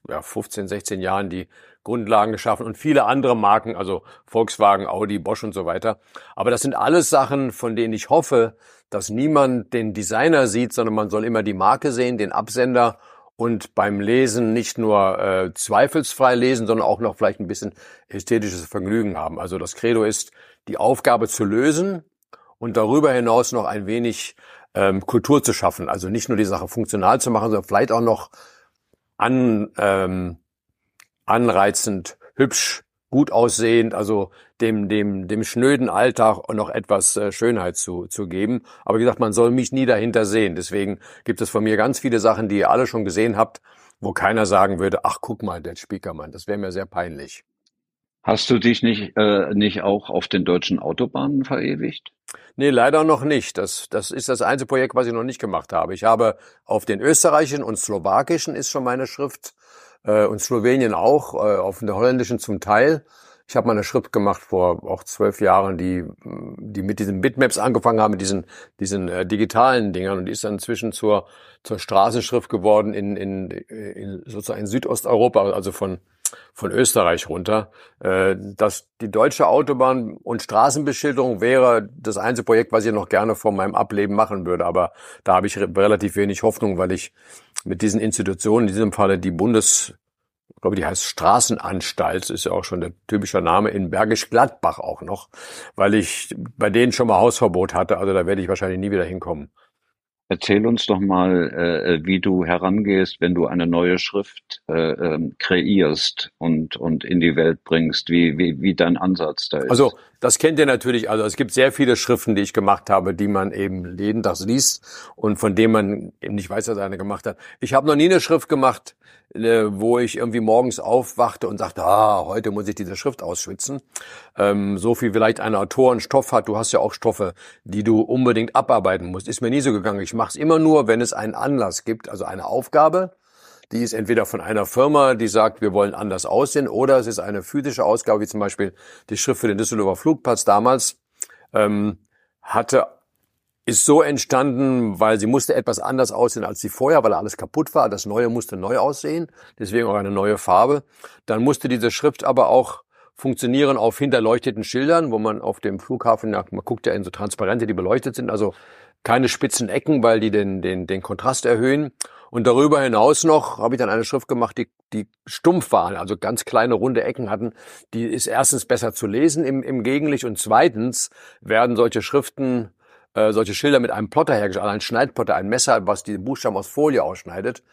ja, 15, 16 Jahren die Grundlagen geschaffen und viele andere Marken, also Volkswagen, Audi, Bosch und so weiter. Aber das sind alles Sachen, von denen ich hoffe, dass niemand den Designer sieht, sondern man soll immer die Marke sehen, den Absender und beim Lesen nicht nur äh, zweifelsfrei lesen, sondern auch noch vielleicht ein bisschen ästhetisches Vergnügen haben. Also das Credo ist, die Aufgabe zu lösen und darüber hinaus noch ein wenig ähm, Kultur zu schaffen. Also nicht nur die Sache funktional zu machen, sondern vielleicht auch noch an, ähm, anreizend, hübsch, gut aussehend, also dem, dem, dem schnöden Alltag noch etwas äh, Schönheit zu, zu geben. Aber wie gesagt, man soll mich nie dahinter sehen. Deswegen gibt es von mir ganz viele Sachen, die ihr alle schon gesehen habt, wo keiner sagen würde, ach guck mal, der Spiekermann, das wäre mir sehr peinlich. Hast du dich nicht, äh, nicht auch auf den deutschen Autobahnen verewigt? Nee, leider noch nicht. Das, das ist das einzige Projekt, was ich noch nicht gemacht habe. Ich habe auf den österreichischen und slowakischen ist schon meine Schrift äh, und Slowenien auch, äh, auf den holländischen zum Teil. Ich habe mal eine Schrift gemacht vor auch zwölf Jahren, die, die mit diesen Bitmaps angefangen haben, mit diesen, diesen äh, digitalen Dingern und die ist dann inzwischen zur, zur Straßenschrift geworden in, in, in sozusagen in Südosteuropa, also von, von Österreich runter. Äh, dass die deutsche Autobahn und Straßenbeschilderung wäre das einzige Projekt, was ich noch gerne vor meinem Ableben machen würde. Aber da habe ich relativ wenig Hoffnung, weil ich mit diesen Institutionen, in diesem Falle die Bundes ich glaube, die heißt Straßenanstalt, ist ja auch schon der typische Name, in Bergisch Gladbach auch noch, weil ich bei denen schon mal Hausverbot hatte, also da werde ich wahrscheinlich nie wieder hinkommen. Erzähl uns doch mal, äh, wie du herangehst, wenn du eine neue Schrift äh, ähm, kreierst und, und in die Welt bringst, wie, wie, wie dein Ansatz da ist. Also das kennt ihr natürlich. Also es gibt sehr viele Schriften, die ich gemacht habe, die man eben jeden Tag liest und von denen man eben nicht weiß, dass er eine gemacht hat. Ich habe noch nie eine Schrift gemacht, äh, wo ich irgendwie morgens aufwachte und sagte, ah, heute muss ich diese Schrift ausschwitzen. Ähm, so viel vielleicht ein Autor einen Stoff hat, du hast ja auch Stoffe, die du unbedingt abarbeiten musst. Ist mir nie so gegangen. Ich mache es immer nur, wenn es einen Anlass gibt, also eine Aufgabe. Die ist entweder von einer Firma, die sagt, wir wollen anders aussehen, oder es ist eine physische Ausgabe, wie zum Beispiel die Schrift für den Düsseldorfer Flugplatz damals. Ähm, hatte ist so entstanden, weil sie musste etwas anders aussehen als sie vorher, weil alles kaputt war. Das Neue musste neu aussehen, deswegen auch eine neue Farbe. Dann musste diese Schrift aber auch funktionieren auf hinterleuchteten Schildern, wo man auf dem Flughafen, ja, man guckt ja in so Transparente, die beleuchtet sind, also keine spitzen Ecken, weil die den, den, den Kontrast erhöhen. Und darüber hinaus noch habe ich dann eine Schrift gemacht, die, die stumpf waren, also ganz kleine runde Ecken hatten. Die ist erstens besser zu lesen im, im Gegenlicht und zweitens werden solche Schriften äh, solche Schilder mit einem Plotter hergestellt, also ein Schneidplotter, ein Messer, was die Buchstaben aus Folie ausschneidet.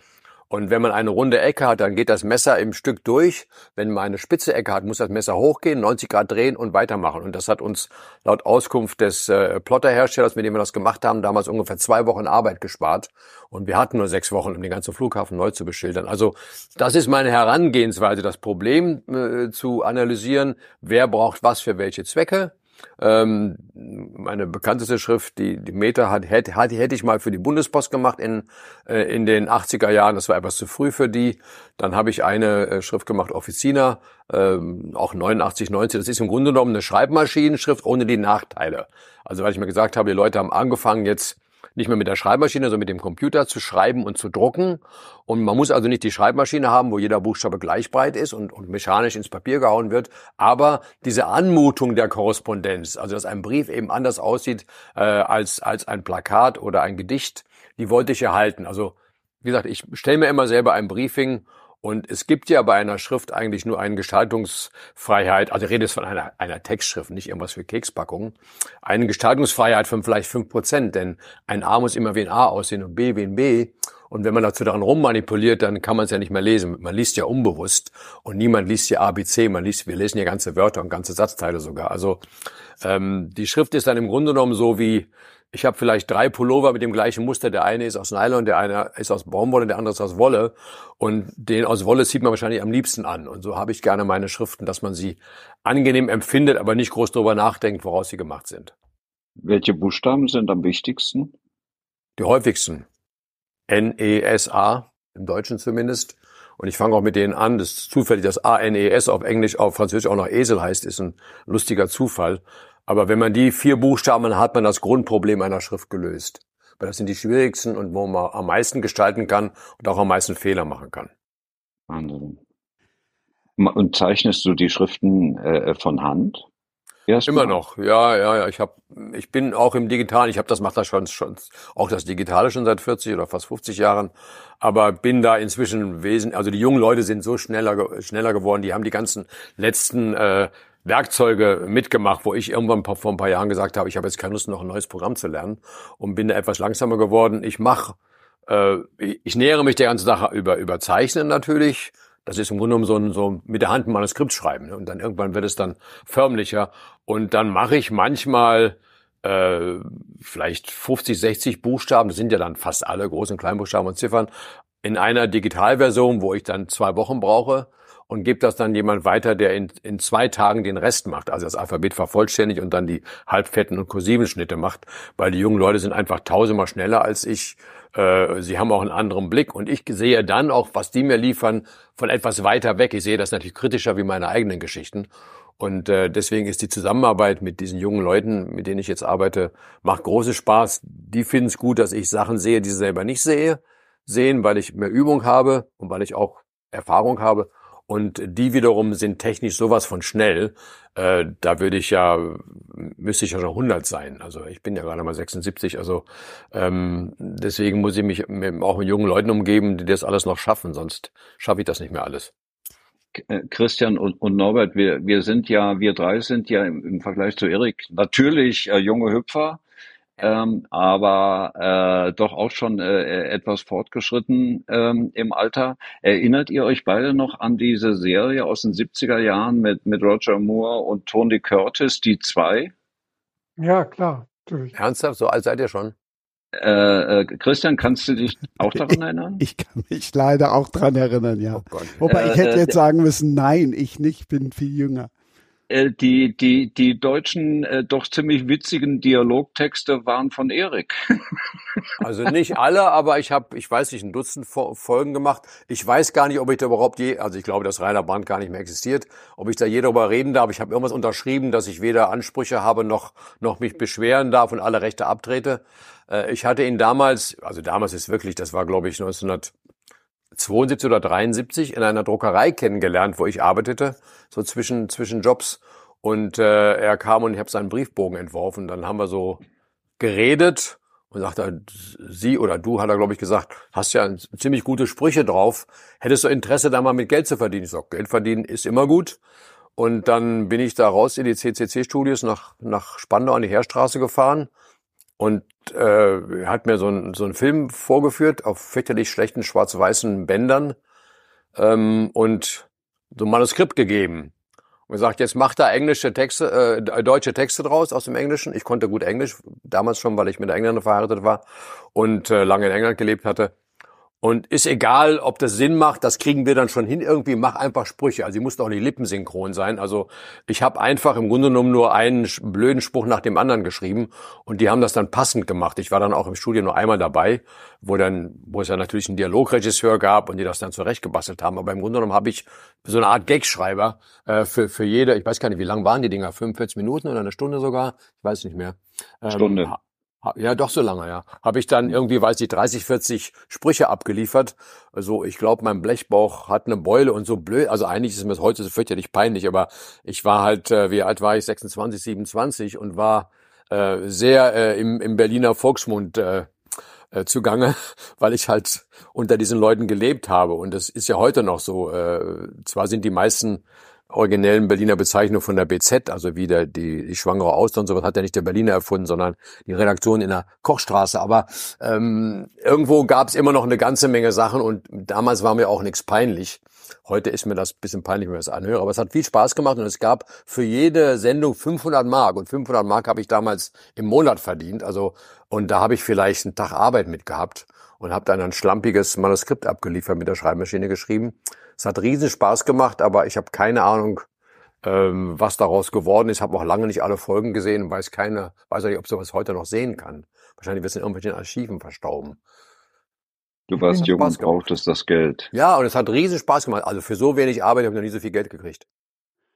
Und wenn man eine runde Ecke hat, dann geht das Messer im Stück durch. Wenn man eine spitze Ecke hat, muss das Messer hochgehen, 90 Grad drehen und weitermachen. Und das hat uns laut Auskunft des äh, Plotterherstellers, mit dem wir das gemacht haben, damals ungefähr zwei Wochen Arbeit gespart. Und wir hatten nur sechs Wochen, um den ganzen Flughafen neu zu beschildern. Also das ist meine Herangehensweise, das Problem äh, zu analysieren, wer braucht was für welche Zwecke ähm, meine bekannteste Schrift, die, die Meta hat, hätte, hätte ich mal für die Bundespost gemacht in, äh, in den 80er Jahren. Das war etwas zu früh für die. Dann habe ich eine äh, Schrift gemacht, Offizina, ähm, auch 89, 90. Das ist im Grunde genommen eine Schreibmaschinenschrift ohne die Nachteile. Also weil ich mir gesagt habe, die Leute haben angefangen jetzt nicht mehr mit der Schreibmaschine, sondern mit dem Computer zu schreiben und zu drucken. Und man muss also nicht die Schreibmaschine haben, wo jeder Buchstabe gleich breit ist und, und mechanisch ins Papier gehauen wird, aber diese Anmutung der Korrespondenz, also dass ein Brief eben anders aussieht äh, als, als ein Plakat oder ein Gedicht, die wollte ich erhalten. Also wie gesagt, ich stelle mir immer selber ein Briefing und es gibt ja bei einer Schrift eigentlich nur eine Gestaltungsfreiheit, also ich rede jetzt von einer, einer Textschrift, nicht irgendwas für Kekspackungen, eine Gestaltungsfreiheit von vielleicht fünf Prozent, denn ein A muss immer wie ein A aussehen und B wie ein B. Und wenn man dazu daran rummanipuliert, dann kann man es ja nicht mehr lesen. Man liest ja unbewusst und niemand liest ja A, B, C, man liest, wir lesen ja ganze Wörter und ganze Satzteile sogar. Also ähm, die Schrift ist dann im Grunde genommen so wie ich habe vielleicht drei Pullover mit dem gleichen Muster. Der eine ist aus Nylon, der eine ist aus Baumwolle, der andere ist aus Wolle. Und den aus Wolle zieht man wahrscheinlich am liebsten an. Und so habe ich gerne meine Schriften, dass man sie angenehm empfindet, aber nicht groß darüber nachdenkt, woraus sie gemacht sind. Welche Buchstaben sind am wichtigsten? Die häufigsten. N-E-S-A, im Deutschen zumindest. Und ich fange auch mit denen an. Das ist zufällig, dass A-N-E-S auf Englisch, auf Französisch auch noch Esel heißt, ist ein lustiger Zufall. Aber wenn man die vier Buchstaben hat, hat man das Grundproblem einer Schrift gelöst. Weil das sind die schwierigsten und wo man am meisten gestalten kann und auch am meisten Fehler machen kann. Wahnsinn. Und zeichnest du die Schriften äh, von Hand? Immer noch, ja, ja, ja. Ich hab, ich bin auch im Digitalen. Ich habe das macht das schon, schon auch das Digitale schon seit 40 oder fast 50 Jahren, aber bin da inzwischen wesentlich. Also die jungen Leute sind so schneller schneller geworden. Die haben die ganzen letzten äh, Werkzeuge mitgemacht, wo ich irgendwann vor ein paar Jahren gesagt habe, ich habe jetzt keine Lust, noch ein neues Programm zu lernen und bin da etwas langsamer geworden. Ich mache, äh, ich nähere mich der ganzen Sache über über Zeichnen natürlich das ist im Grunde genommen so, ein, so mit der Hand ein Manuskript schreiben. Ne? Und dann irgendwann wird es dann förmlicher. Und dann mache ich manchmal äh, vielleicht 50, 60 Buchstaben, das sind ja dann fast alle Groß- und Kleinbuchstaben und Ziffern, in einer Digitalversion, wo ich dann zwei Wochen brauche und gebe das dann jemand weiter, der in, in zwei Tagen den Rest macht, also das Alphabet vervollständigt und dann die halbfetten und kursiven Schnitte macht, weil die jungen Leute sind einfach tausendmal schneller als ich äh, sie haben auch einen anderen Blick und ich sehe dann auch, was die mir liefern, von etwas weiter weg. Ich sehe das natürlich kritischer wie meine eigenen Geschichten. Und äh, deswegen ist die Zusammenarbeit mit diesen jungen Leuten, mit denen ich jetzt arbeite, macht große Spaß. Die finden es gut, dass ich Sachen sehe, die sie selber nicht sehe, sehen, weil ich mehr Übung habe und weil ich auch Erfahrung habe. Und die wiederum sind technisch sowas von schnell. Äh, da würde ich ja, müsste ich ja schon 100 sein. Also ich bin ja gerade mal 76. Also ähm, deswegen muss ich mich auch mit jungen Leuten umgeben, die das alles noch schaffen. Sonst schaffe ich das nicht mehr alles. Äh, Christian und, und Norbert, wir, wir sind ja, wir drei sind ja im, im Vergleich zu Erik natürlich äh, junge Hüpfer ähm, aber äh, doch auch schon äh, etwas fortgeschritten ähm, im Alter. Erinnert ihr euch beide noch an diese Serie aus den 70er Jahren mit, mit Roger Moore und Tony Curtis, die zwei? Ja, klar, natürlich. Ernsthaft, so alt seid ihr schon? Äh, äh, Christian, kannst du dich auch <laughs> daran erinnern? Ich kann mich leider auch daran erinnern, ja. Oh Wobei ich hätte äh, jetzt sagen müssen, nein, ich nicht, bin viel jünger. Äh, die, die, die deutschen äh, doch ziemlich witzigen Dialogtexte waren von Erik. <laughs> also nicht alle, aber ich habe, ich weiß nicht, ein Dutzend Folgen gemacht. Ich weiß gar nicht, ob ich da überhaupt je, also ich glaube, dass Rainer Brandt gar nicht mehr existiert, ob ich da je darüber reden darf. Ich habe irgendwas unterschrieben, dass ich weder Ansprüche habe noch, noch mich beschweren darf und alle Rechte abtrete. Äh, ich hatte ihn damals, also damals ist wirklich, das war glaube ich 1900 72 oder 73 in einer Druckerei kennengelernt, wo ich arbeitete, so zwischen, zwischen Jobs. Und äh, er kam und ich habe seinen Briefbogen entworfen. Dann haben wir so geredet und sagte, sie oder du, hat er, glaube ich, gesagt, hast ja ziemlich gute Sprüche drauf. Hättest du Interesse, da mal mit Geld zu verdienen? Ich sag, Geld verdienen ist immer gut. Und dann bin ich da raus in die CCC-Studios nach, nach Spandau an die Heerstraße gefahren und äh, hat mir so, ein, so einen Film vorgeführt auf fürchterlich schlechten schwarz-weißen Bändern ähm, und so ein Manuskript gegeben. Und gesagt, jetzt mach da englische Texte, äh, deutsche Texte draus aus dem Englischen. Ich konnte gut Englisch, damals schon, weil ich mit der Engländer verheiratet war und äh, lange in England gelebt hatte. Und ist egal, ob das Sinn macht, das kriegen wir dann schon hin. Irgendwie mach einfach Sprüche. Also die mussten auch nicht lippensynchron sein. Also ich habe einfach im Grunde genommen nur einen blöden Spruch nach dem anderen geschrieben und die haben das dann passend gemacht. Ich war dann auch im Studio nur einmal dabei, wo dann, wo es ja natürlich einen Dialogregisseur gab und die das dann zurechtgebastelt haben. Aber im Grunde genommen habe ich so eine Art Gagschreiber äh, für für jede. Ich weiß gar nicht, wie lang waren die Dinger? 45 Minuten oder eine Stunde sogar? Ich weiß nicht mehr. Ähm, Stunde. Ja, doch so lange, ja. Habe ich dann irgendwie, weiß ich, 30, 40 Sprüche abgeliefert. Also ich glaube, mein Blechbauch hat eine Beule und so blöd. Also eigentlich ist mir das heute so fürchterlich peinlich, aber ich war halt, äh, wie alt war ich? 26, 27 und war äh, sehr äh, im, im Berliner Volksmund äh, äh, zugange, <laughs> weil ich halt unter diesen Leuten gelebt habe. Und das ist ja heute noch so. Äh, zwar sind die meisten originellen Berliner Bezeichnung von der BZ, also wie der, die, die schwangere Auster und sowas hat ja nicht der Berliner erfunden, sondern die Redaktion in der Kochstraße. Aber ähm, irgendwo gab es immer noch eine ganze Menge Sachen und damals war mir auch nichts peinlich. Heute ist mir das bisschen peinlich, wenn ich das anhöre, aber es hat viel Spaß gemacht und es gab für jede Sendung 500 Mark und 500 Mark habe ich damals im Monat verdient. Also und da habe ich vielleicht einen Tag Arbeit mit gehabt und habe dann ein schlampiges Manuskript abgeliefert mit der Schreibmaschine geschrieben. Es hat riesen Spaß gemacht, aber ich habe keine Ahnung, ähm, was daraus geworden ist. Habe auch lange nicht alle Folgen gesehen und weiß keine, weiß auch nicht, ob sowas heute noch sehen kann. Wahrscheinlich wird es in irgendwelchen Archiven verstauben. Du warst jung und brauchtest das Geld. Ja, und es hat riesen Spaß gemacht. Also für so wenig Arbeit habe ich noch nie so viel Geld gekriegt.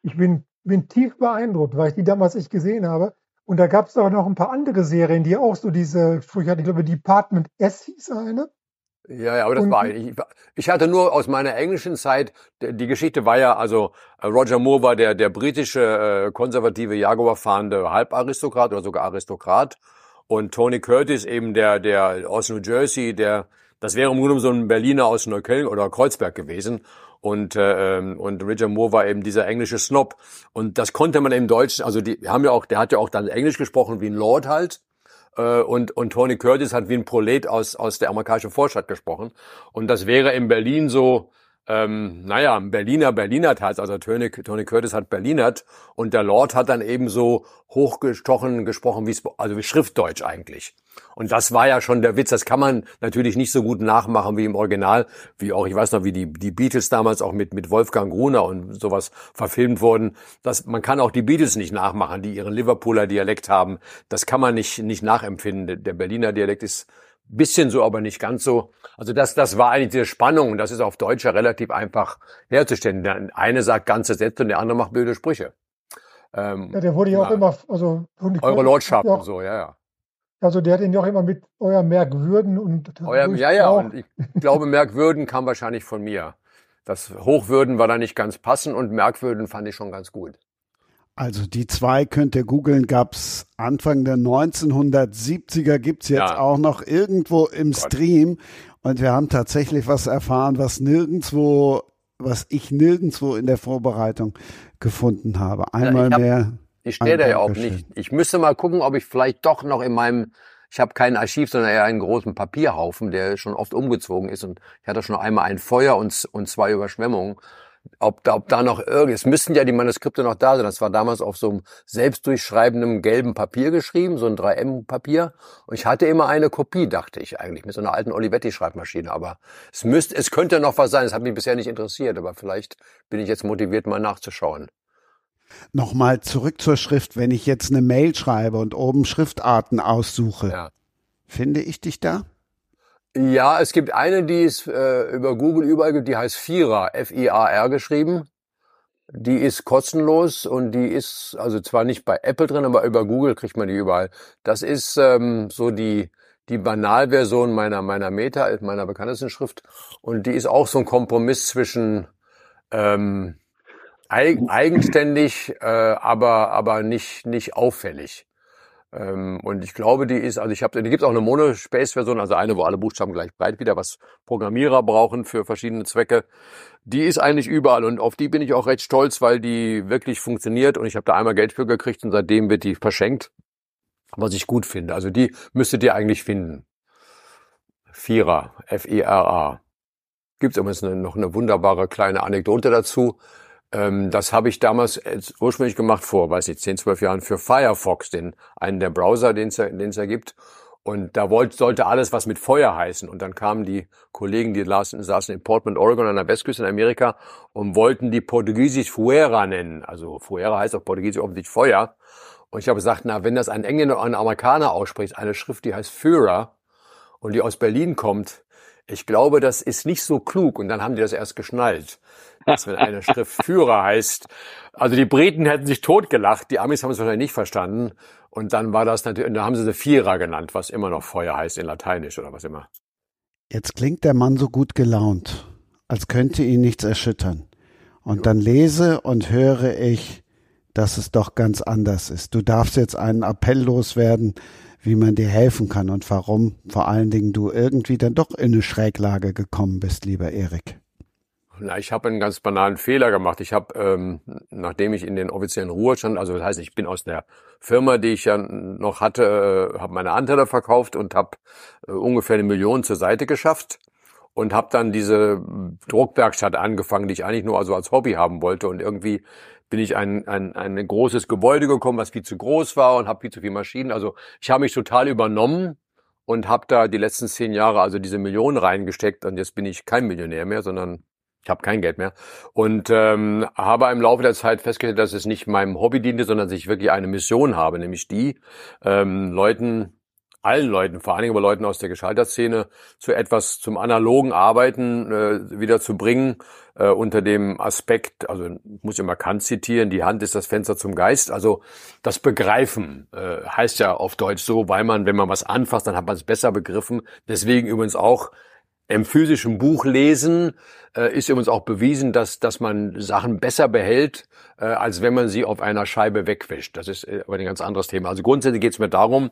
Ich bin, bin tief beeindruckt, weil ich die damals nicht gesehen habe. Und da gab es auch noch ein paar andere Serien, die auch so diese Sprüche hatten. Ich glaube, Department S hieß eine. Ja, ja, aber das und, war ich. Ich hatte nur aus meiner englischen Zeit, die Geschichte war ja, also äh, Roger Moore war der, der britische äh, konservative Jaguar fahrende Halbaristokrat oder sogar Aristokrat und Tony Curtis eben der, der aus New Jersey, der, das wäre im Grunde so ein Berliner aus Neukölln oder Kreuzberg gewesen und äh, ähm, und Richard Moore war eben dieser englische Snob und das konnte man im Deutschen, also die haben ja auch, der hat ja auch dann Englisch gesprochen wie ein Lord halt äh, und, und Tony Curtis hat wie ein Prolet aus, aus der amerikanischen Vorstadt gesprochen. Und das wäre in Berlin so, ähm, naja, Berliner Berlinert hat, also Tony, Tony Curtis hat Berlinert und der Lord hat dann eben so hochgestochen gesprochen, wie also wie Schriftdeutsch eigentlich. Und das war ja schon der Witz. Das kann man natürlich nicht so gut nachmachen wie im Original, wie auch, ich weiß noch, wie die, die Beatles damals auch mit, mit Wolfgang Gruner und sowas verfilmt wurden. Das, man kann auch die Beatles nicht nachmachen, die ihren Liverpooler Dialekt haben. Das kann man nicht, nicht nachempfinden. Der Berliner Dialekt ist bisschen so, aber nicht ganz so. Also das, das war eigentlich diese Spannung das ist auf Deutsch ja relativ einfach herzustellen. Der eine sagt ganze Sätze und der andere macht blöde Sprüche. Ähm, ja, der wurde ja auch immer, also eure Lordschaft und so, ja, ja. Also der hat ihn ja auch immer mit euer Merkwürden und euer, ja, ja, und ich glaube, Merkwürden kam wahrscheinlich von mir. Das Hochwürden war da nicht ganz passend und Merkwürden fand ich schon ganz gut. Also die zwei könnt ihr googeln, gab's Anfang der 1970er, gibt's jetzt ja. auch noch irgendwo im Gott. Stream. Und wir haben tatsächlich was erfahren, was nirgendwo, was ich nirgendwo in der Vorbereitung gefunden habe. Einmal ja, hab, mehr. Ich stehe da ja auch nicht. Ich müsste mal gucken, ob ich vielleicht doch noch in meinem, ich habe kein Archiv, sondern eher einen großen Papierhaufen, der schon oft umgezogen ist. Und ich hatte schon einmal ein Feuer und, und zwei Überschwemmungen ob da, ob da noch irgendwie, es müssten ja die Manuskripte noch da sein. Das war damals auf so einem selbstdurchschreibenden gelben Papier geschrieben, so ein 3M-Papier. Und ich hatte immer eine Kopie, dachte ich eigentlich, mit so einer alten Olivetti-Schreibmaschine. Aber es müsste, es könnte noch was sein. Es hat mich bisher nicht interessiert, aber vielleicht bin ich jetzt motiviert, mal nachzuschauen. Nochmal zurück zur Schrift. Wenn ich jetzt eine Mail schreibe und oben Schriftarten aussuche, ja. finde ich dich da? Ja, es gibt eine, die ist äh, über Google überall gibt, die heißt Fira, F-I-A-R geschrieben. Die ist kostenlos und die ist also zwar nicht bei Apple drin, aber über Google kriegt man die überall. Das ist ähm, so die die Banalversion meiner meiner Meta, meiner bekanntesten Schrift und die ist auch so ein Kompromiss zwischen ähm, eigenständig, äh, aber aber nicht nicht auffällig. Ähm, und ich glaube, die ist, also ich habe, die gibt auch eine Monospace-Version, also eine, wo alle Buchstaben gleich breit wieder, was Programmierer brauchen für verschiedene Zwecke. Die ist eigentlich überall und auf die bin ich auch recht stolz, weil die wirklich funktioniert und ich habe da einmal Geld für gekriegt und seitdem wird die verschenkt, was ich gut finde. Also die müsstet ihr eigentlich finden. Vierer, F-I-R-A. Gibt es übrigens noch eine wunderbare kleine Anekdote dazu. Ähm, das habe ich damals ursprünglich gemacht vor, weiß ich, 10, 12 Jahren für Firefox, den einen der Browser, den es ja gibt. Und da wollte, sollte alles was mit Feuer heißen. Und dann kamen die Kollegen, die saßen, saßen in Portland, Oregon an der Westküste in Amerika und wollten die Portugiesisch Fuera nennen. Also Fuera heißt auf Portugiesisch offensichtlich Feuer. Und ich habe gesagt, na, wenn das ein Engländer oder ein Amerikaner ausspricht, eine Schrift, die heißt Führer und die aus Berlin kommt, ich glaube, das ist nicht so klug. Und dann haben die das erst geschnallt dass wenn eine Schrift Führer heißt. Also die Briten hätten sich totgelacht, die Amis haben es wahrscheinlich nicht verstanden. Und dann war das natürlich, und dann haben sie sie Vierer genannt, was immer noch Feuer heißt in Lateinisch oder was immer. Jetzt klingt der Mann so gut gelaunt, als könnte ihn nichts erschüttern. Und dann lese und höre ich, dass es doch ganz anders ist. Du darfst jetzt einen Appell loswerden, wie man dir helfen kann und warum vor allen Dingen du irgendwie dann doch in eine Schräglage gekommen bist, lieber Erik. Na, ich habe einen ganz banalen Fehler gemacht. Ich habe, ähm, nachdem ich in den offiziellen Ruhestand, also das heißt, ich bin aus der Firma, die ich ja noch hatte, äh, habe meine Anteile verkauft und habe äh, ungefähr eine Million zur Seite geschafft und habe dann diese Druckwerkstatt angefangen, die ich eigentlich nur also als Hobby haben wollte. Und irgendwie bin ich ein, ein, ein großes Gebäude gekommen, was viel zu groß war und habe viel zu viele Maschinen. Also ich habe mich total übernommen und habe da die letzten zehn Jahre also diese Millionen reingesteckt und jetzt bin ich kein Millionär mehr, sondern ich habe kein Geld mehr und ähm, habe im Laufe der Zeit festgestellt, dass es nicht meinem Hobby diente, sondern dass ich wirklich eine Mission habe, nämlich die, ähm, Leuten, allen Leuten, vor allen Dingen aber Leuten aus der Geschalterszene, zu etwas zum analogen Arbeiten äh, wieder zu bringen, äh, unter dem Aspekt, also muss ich immer Kant zitieren, die Hand ist das Fenster zum Geist, also das Begreifen äh, heißt ja auf Deutsch so, weil man, wenn man was anfasst, dann hat man es besser begriffen. Deswegen übrigens auch im physischen Buch lesen äh, ist übrigens auch bewiesen, dass, dass man Sachen besser behält, äh, als wenn man sie auf einer Scheibe wegwischt. Das ist äh, aber ein ganz anderes Thema. Also grundsätzlich geht es mir darum,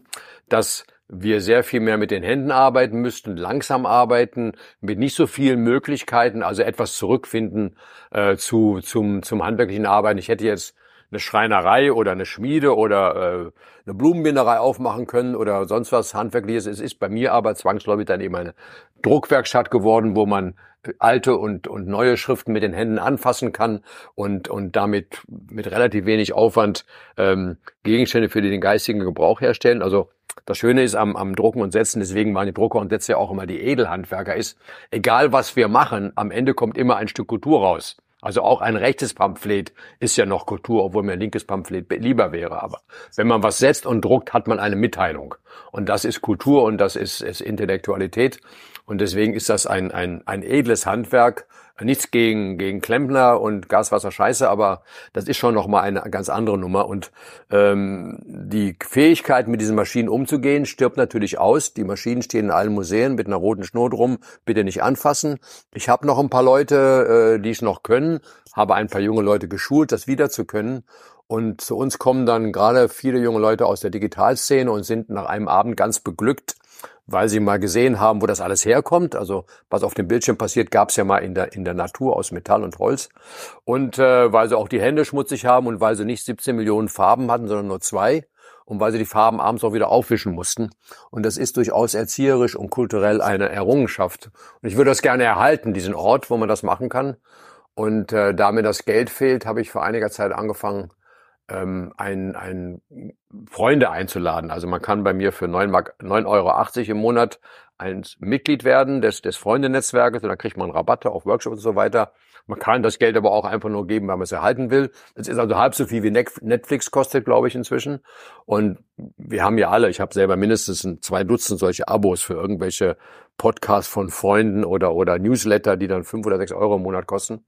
dass wir sehr viel mehr mit den Händen arbeiten müssten, langsam arbeiten, mit nicht so vielen Möglichkeiten, also etwas zurückfinden äh, zu, zum, zum handwerklichen Arbeiten. Ich hätte jetzt eine Schreinerei oder eine Schmiede oder äh, eine Blumenbinderei aufmachen können oder sonst was Handwerkliches. Es ist bei mir aber zwangsläufig dann eben eine Druckwerkstatt geworden, wo man alte und, und neue Schriften mit den Händen anfassen kann und, und damit mit relativ wenig Aufwand ähm, Gegenstände für den geistigen Gebrauch herstellen. Also das Schöne ist am, am Drucken und Setzen, deswegen waren die Drucker und Setzer ja auch immer die Edelhandwerker, ist, egal was wir machen, am Ende kommt immer ein Stück Kultur raus. Also auch ein rechtes Pamphlet ist ja noch Kultur, obwohl mir ein linkes Pamphlet lieber wäre. Aber wenn man was setzt und druckt, hat man eine Mitteilung. Und das ist Kultur und das ist, ist Intellektualität. Und deswegen ist das ein, ein, ein edles Handwerk. Nichts gegen, gegen Klempner und Gaswasser Scheiße, aber das ist schon nochmal eine ganz andere Nummer. Und ähm, die Fähigkeit, mit diesen Maschinen umzugehen, stirbt natürlich aus. Die Maschinen stehen in allen Museen mit einer roten Schnur drum. Bitte nicht anfassen. Ich habe noch ein paar Leute, äh, die es noch können, habe ein paar junge Leute geschult, das wieder zu können. Und zu uns kommen dann gerade viele junge Leute aus der Digitalszene und sind nach einem Abend ganz beglückt, weil sie mal gesehen haben, wo das alles herkommt. Also was auf dem Bildschirm passiert, gab es ja mal in der, in der Natur aus Metall und Holz. Und äh, weil sie auch die Hände schmutzig haben und weil sie nicht 17 Millionen Farben hatten, sondern nur zwei. Und weil sie die Farben abends auch wieder aufwischen mussten. Und das ist durchaus erzieherisch und kulturell eine Errungenschaft. Und ich würde das gerne erhalten, diesen Ort, wo man das machen kann. Und äh, da mir das Geld fehlt, habe ich vor einiger Zeit angefangen, ähm, ein, ein Freunde einzuladen. Also man kann bei mir für 9,80 Euro im Monat ein Mitglied werden des, des Freundenetzwerkes und dann kriegt man Rabatte auf Workshops und so weiter. Man kann das Geld aber auch einfach nur geben, weil man es erhalten will. Es ist also halb so viel wie Netflix kostet, glaube ich, inzwischen. Und wir haben ja alle, ich habe selber mindestens zwei Dutzend solche Abos für irgendwelche Podcasts von Freunden oder, oder Newsletter, die dann fünf oder sechs Euro im Monat kosten.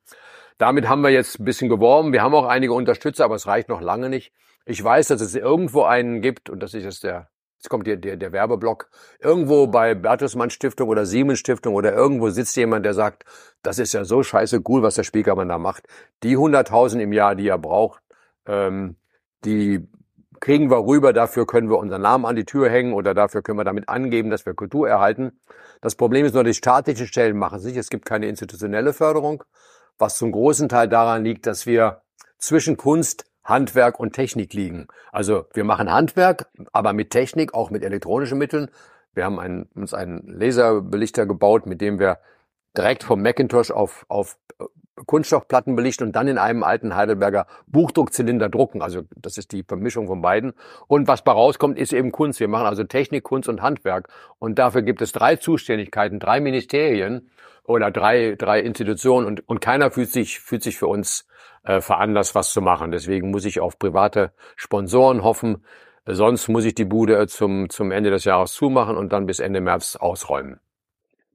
Damit haben wir jetzt ein bisschen geworben. Wir haben auch einige Unterstützer, aber es reicht noch lange nicht. Ich weiß, dass es irgendwo einen gibt, und das ist jetzt der, jetzt kommt hier der, der Werbeblock, irgendwo bei Bertelsmann Stiftung oder Siemens Stiftung oder irgendwo sitzt jemand, der sagt, das ist ja so scheiße cool, was der Spiekermann da macht. Die 100.000 im Jahr, die er braucht, ähm, die kriegen wir rüber, dafür können wir unseren Namen an die Tür hängen oder dafür können wir damit angeben, dass wir Kultur erhalten. Das Problem ist nur, die staatlichen Stellen machen sich, es gibt keine institutionelle Förderung was zum großen Teil daran liegt, dass wir zwischen Kunst, Handwerk und Technik liegen. Also wir machen Handwerk, aber mit Technik, auch mit elektronischen Mitteln. Wir haben einen, uns einen Laserbelichter gebaut, mit dem wir direkt vom Macintosh auf, auf Kunststoffplatten belichten und dann in einem alten Heidelberger Buchdruckzylinder drucken. Also das ist die Vermischung von beiden. Und was bei rauskommt, ist eben Kunst. Wir machen also Technik, Kunst und Handwerk. Und dafür gibt es drei Zuständigkeiten, drei Ministerien oder drei, drei Institutionen und, und keiner fühlt sich, fühlt sich für uns äh, veranlasst, was zu machen. Deswegen muss ich auf private Sponsoren hoffen. Sonst muss ich die Bude zum, zum Ende des Jahres zumachen und dann bis Ende März ausräumen.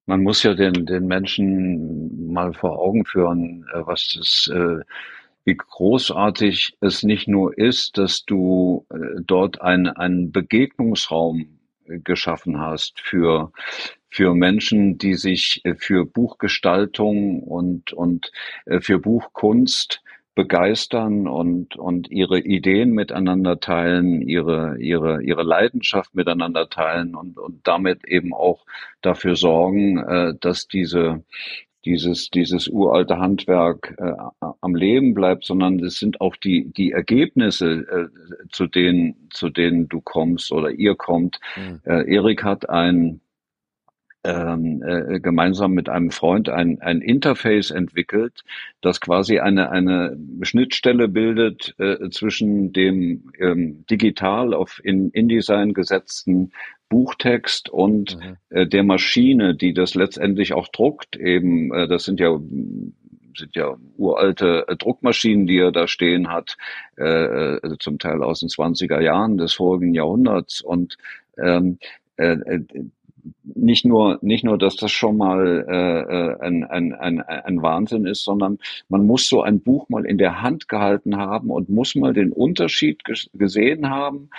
Man muss ja den, den Menschen mal vor Augen führen, äh, was das, äh, wie großartig es nicht nur ist, dass du äh, dort einen, einen Begegnungsraum geschaffen hast für für Menschen, die sich für Buchgestaltung und, und für Buchkunst begeistern und, und ihre Ideen miteinander teilen, ihre, ihre, ihre Leidenschaft miteinander teilen und, und damit eben auch dafür sorgen, äh, dass diese, dieses, dieses uralte Handwerk äh, am Leben bleibt, sondern es sind auch die, die Ergebnisse, äh, zu denen, zu denen du kommst oder ihr kommt. Mhm. Äh, Erik hat ein, äh, gemeinsam mit einem Freund ein, ein Interface entwickelt, das quasi eine, eine Schnittstelle bildet äh, zwischen dem ähm, digital auf in InDesign gesetzten Buchtext und mhm. äh, der Maschine, die das letztendlich auch druckt. Eben, äh, das sind ja sind ja uralte äh, Druckmaschinen, die er da stehen hat, äh, äh zum Teil aus den 20er Jahren des vorigen Jahrhunderts. Und ähm, äh, äh nicht nur, nicht nur, dass das schon mal äh, äh, ein, ein, ein, ein Wahnsinn ist, sondern man muss so ein Buch mal in der Hand gehalten haben und muss mal den Unterschied gesehen haben,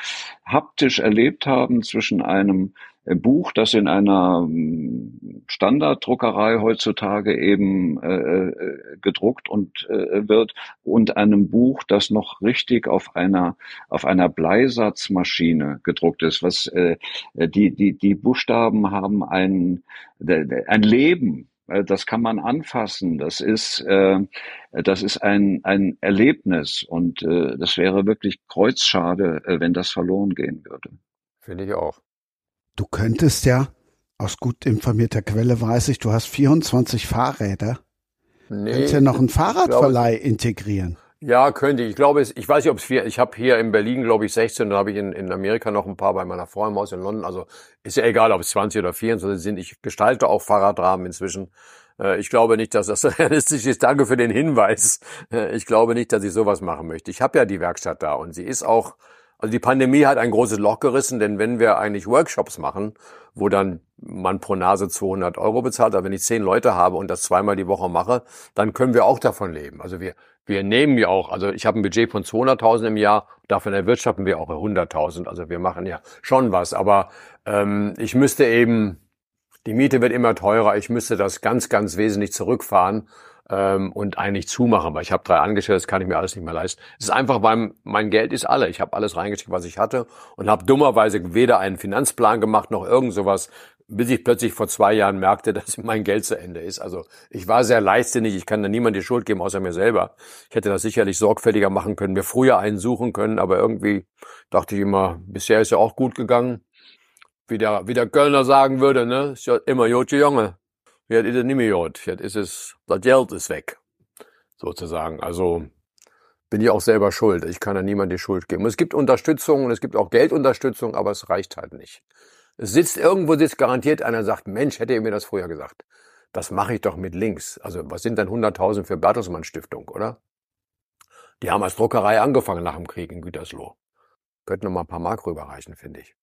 haptisch erlebt haben zwischen einem Buch, das in einer hm, Standarddruckerei heutzutage eben äh, äh, gedruckt und äh, wird und einem Buch, das noch richtig auf einer auf einer Bleisatzmaschine gedruckt ist. Was äh, die die die Buchstaben haben ein ein Leben äh, das kann man anfassen. Das ist, äh, das ist ein, ein Erlebnis und äh, das wäre wirklich kreuzschade, äh, wenn das verloren gehen würde. Finde ich auch. Du könntest ja, aus gut informierter Quelle weiß ich, du hast 24 Fahrräder. Nee, könntest ja noch einen Fahrradverleih integrieren. Ja, könnte ich. Ich glaube, ich weiß nicht, ob es vier, ich habe hier in Berlin, glaube ich, 16, dann habe ich in, in Amerika noch ein paar bei meiner Frau im Haus in London. Also ist ja egal, ob es 20 oder 24 sind. Ich gestalte auch Fahrradrahmen inzwischen. Äh, ich glaube nicht, dass das <laughs> realistisch ist. Danke für den Hinweis. Äh, ich glaube nicht, dass ich sowas machen möchte. Ich habe ja die Werkstatt da und sie ist auch also die Pandemie hat ein großes Loch gerissen, denn wenn wir eigentlich Workshops machen, wo dann man pro Nase 200 Euro bezahlt, aber wenn ich zehn Leute habe und das zweimal die Woche mache, dann können wir auch davon leben. Also wir, wir nehmen ja auch, also ich habe ein Budget von 200.000 im Jahr, davon erwirtschaften wir auch 100.000. Also wir machen ja schon was, aber ähm, ich müsste eben, die Miete wird immer teurer, ich müsste das ganz, ganz wesentlich zurückfahren ähm, und eigentlich zumachen, weil ich habe drei Angestellte, das kann ich mir alles nicht mehr leisten. Es ist einfach, weil mein Geld ist alle. Ich habe alles reingesteckt, was ich hatte und habe dummerweise weder einen Finanzplan gemacht noch irgend sowas, bis ich plötzlich vor zwei Jahren merkte, <laughs> dass mein Geld zu Ende ist. Also ich war sehr leichtsinnig, ich kann da niemand die Schuld geben, außer mir selber. Ich hätte das sicherlich sorgfältiger machen können, mir früher einen suchen können, aber irgendwie dachte ich immer, bisher ist ja auch gut gegangen. Wie der, wie der Kölner sagen würde, ne, ist ja immer Jotje Junge. Jetzt ist es nicht mehr gut. Jetzt ist es, das Geld ist weg. Sozusagen. Also bin ich auch selber schuld. Ich kann da niemand die Schuld geben. Es gibt Unterstützung und es gibt auch Geldunterstützung, aber es reicht halt nicht. Es sitzt irgendwo, sitzt garantiert einer und sagt, Mensch, hätte ihr mir das früher gesagt. Das mache ich doch mit links. Also was sind denn 100.000 für Bertelsmann Stiftung, oder? Die haben als Druckerei angefangen nach dem Krieg in Gütersloh. Könnten noch mal ein paar Mark rüberreichen, finde ich.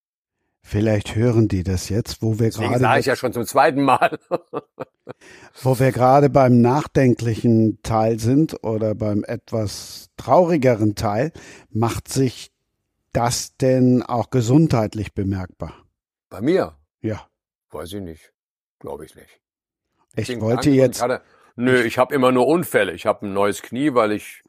Vielleicht hören die das jetzt, wo wir gerade. sage ich ja schon zum zweiten Mal. <laughs> wo wir gerade beim nachdenklichen Teil sind oder beim etwas traurigeren Teil, macht sich das denn auch gesundheitlich bemerkbar? Bei mir? Ja. Weiß ich nicht. Glaube ich nicht. Ich, ich wollte jetzt. Ich hatte, nö, ich habe immer nur Unfälle. Ich habe ein neues Knie, weil ich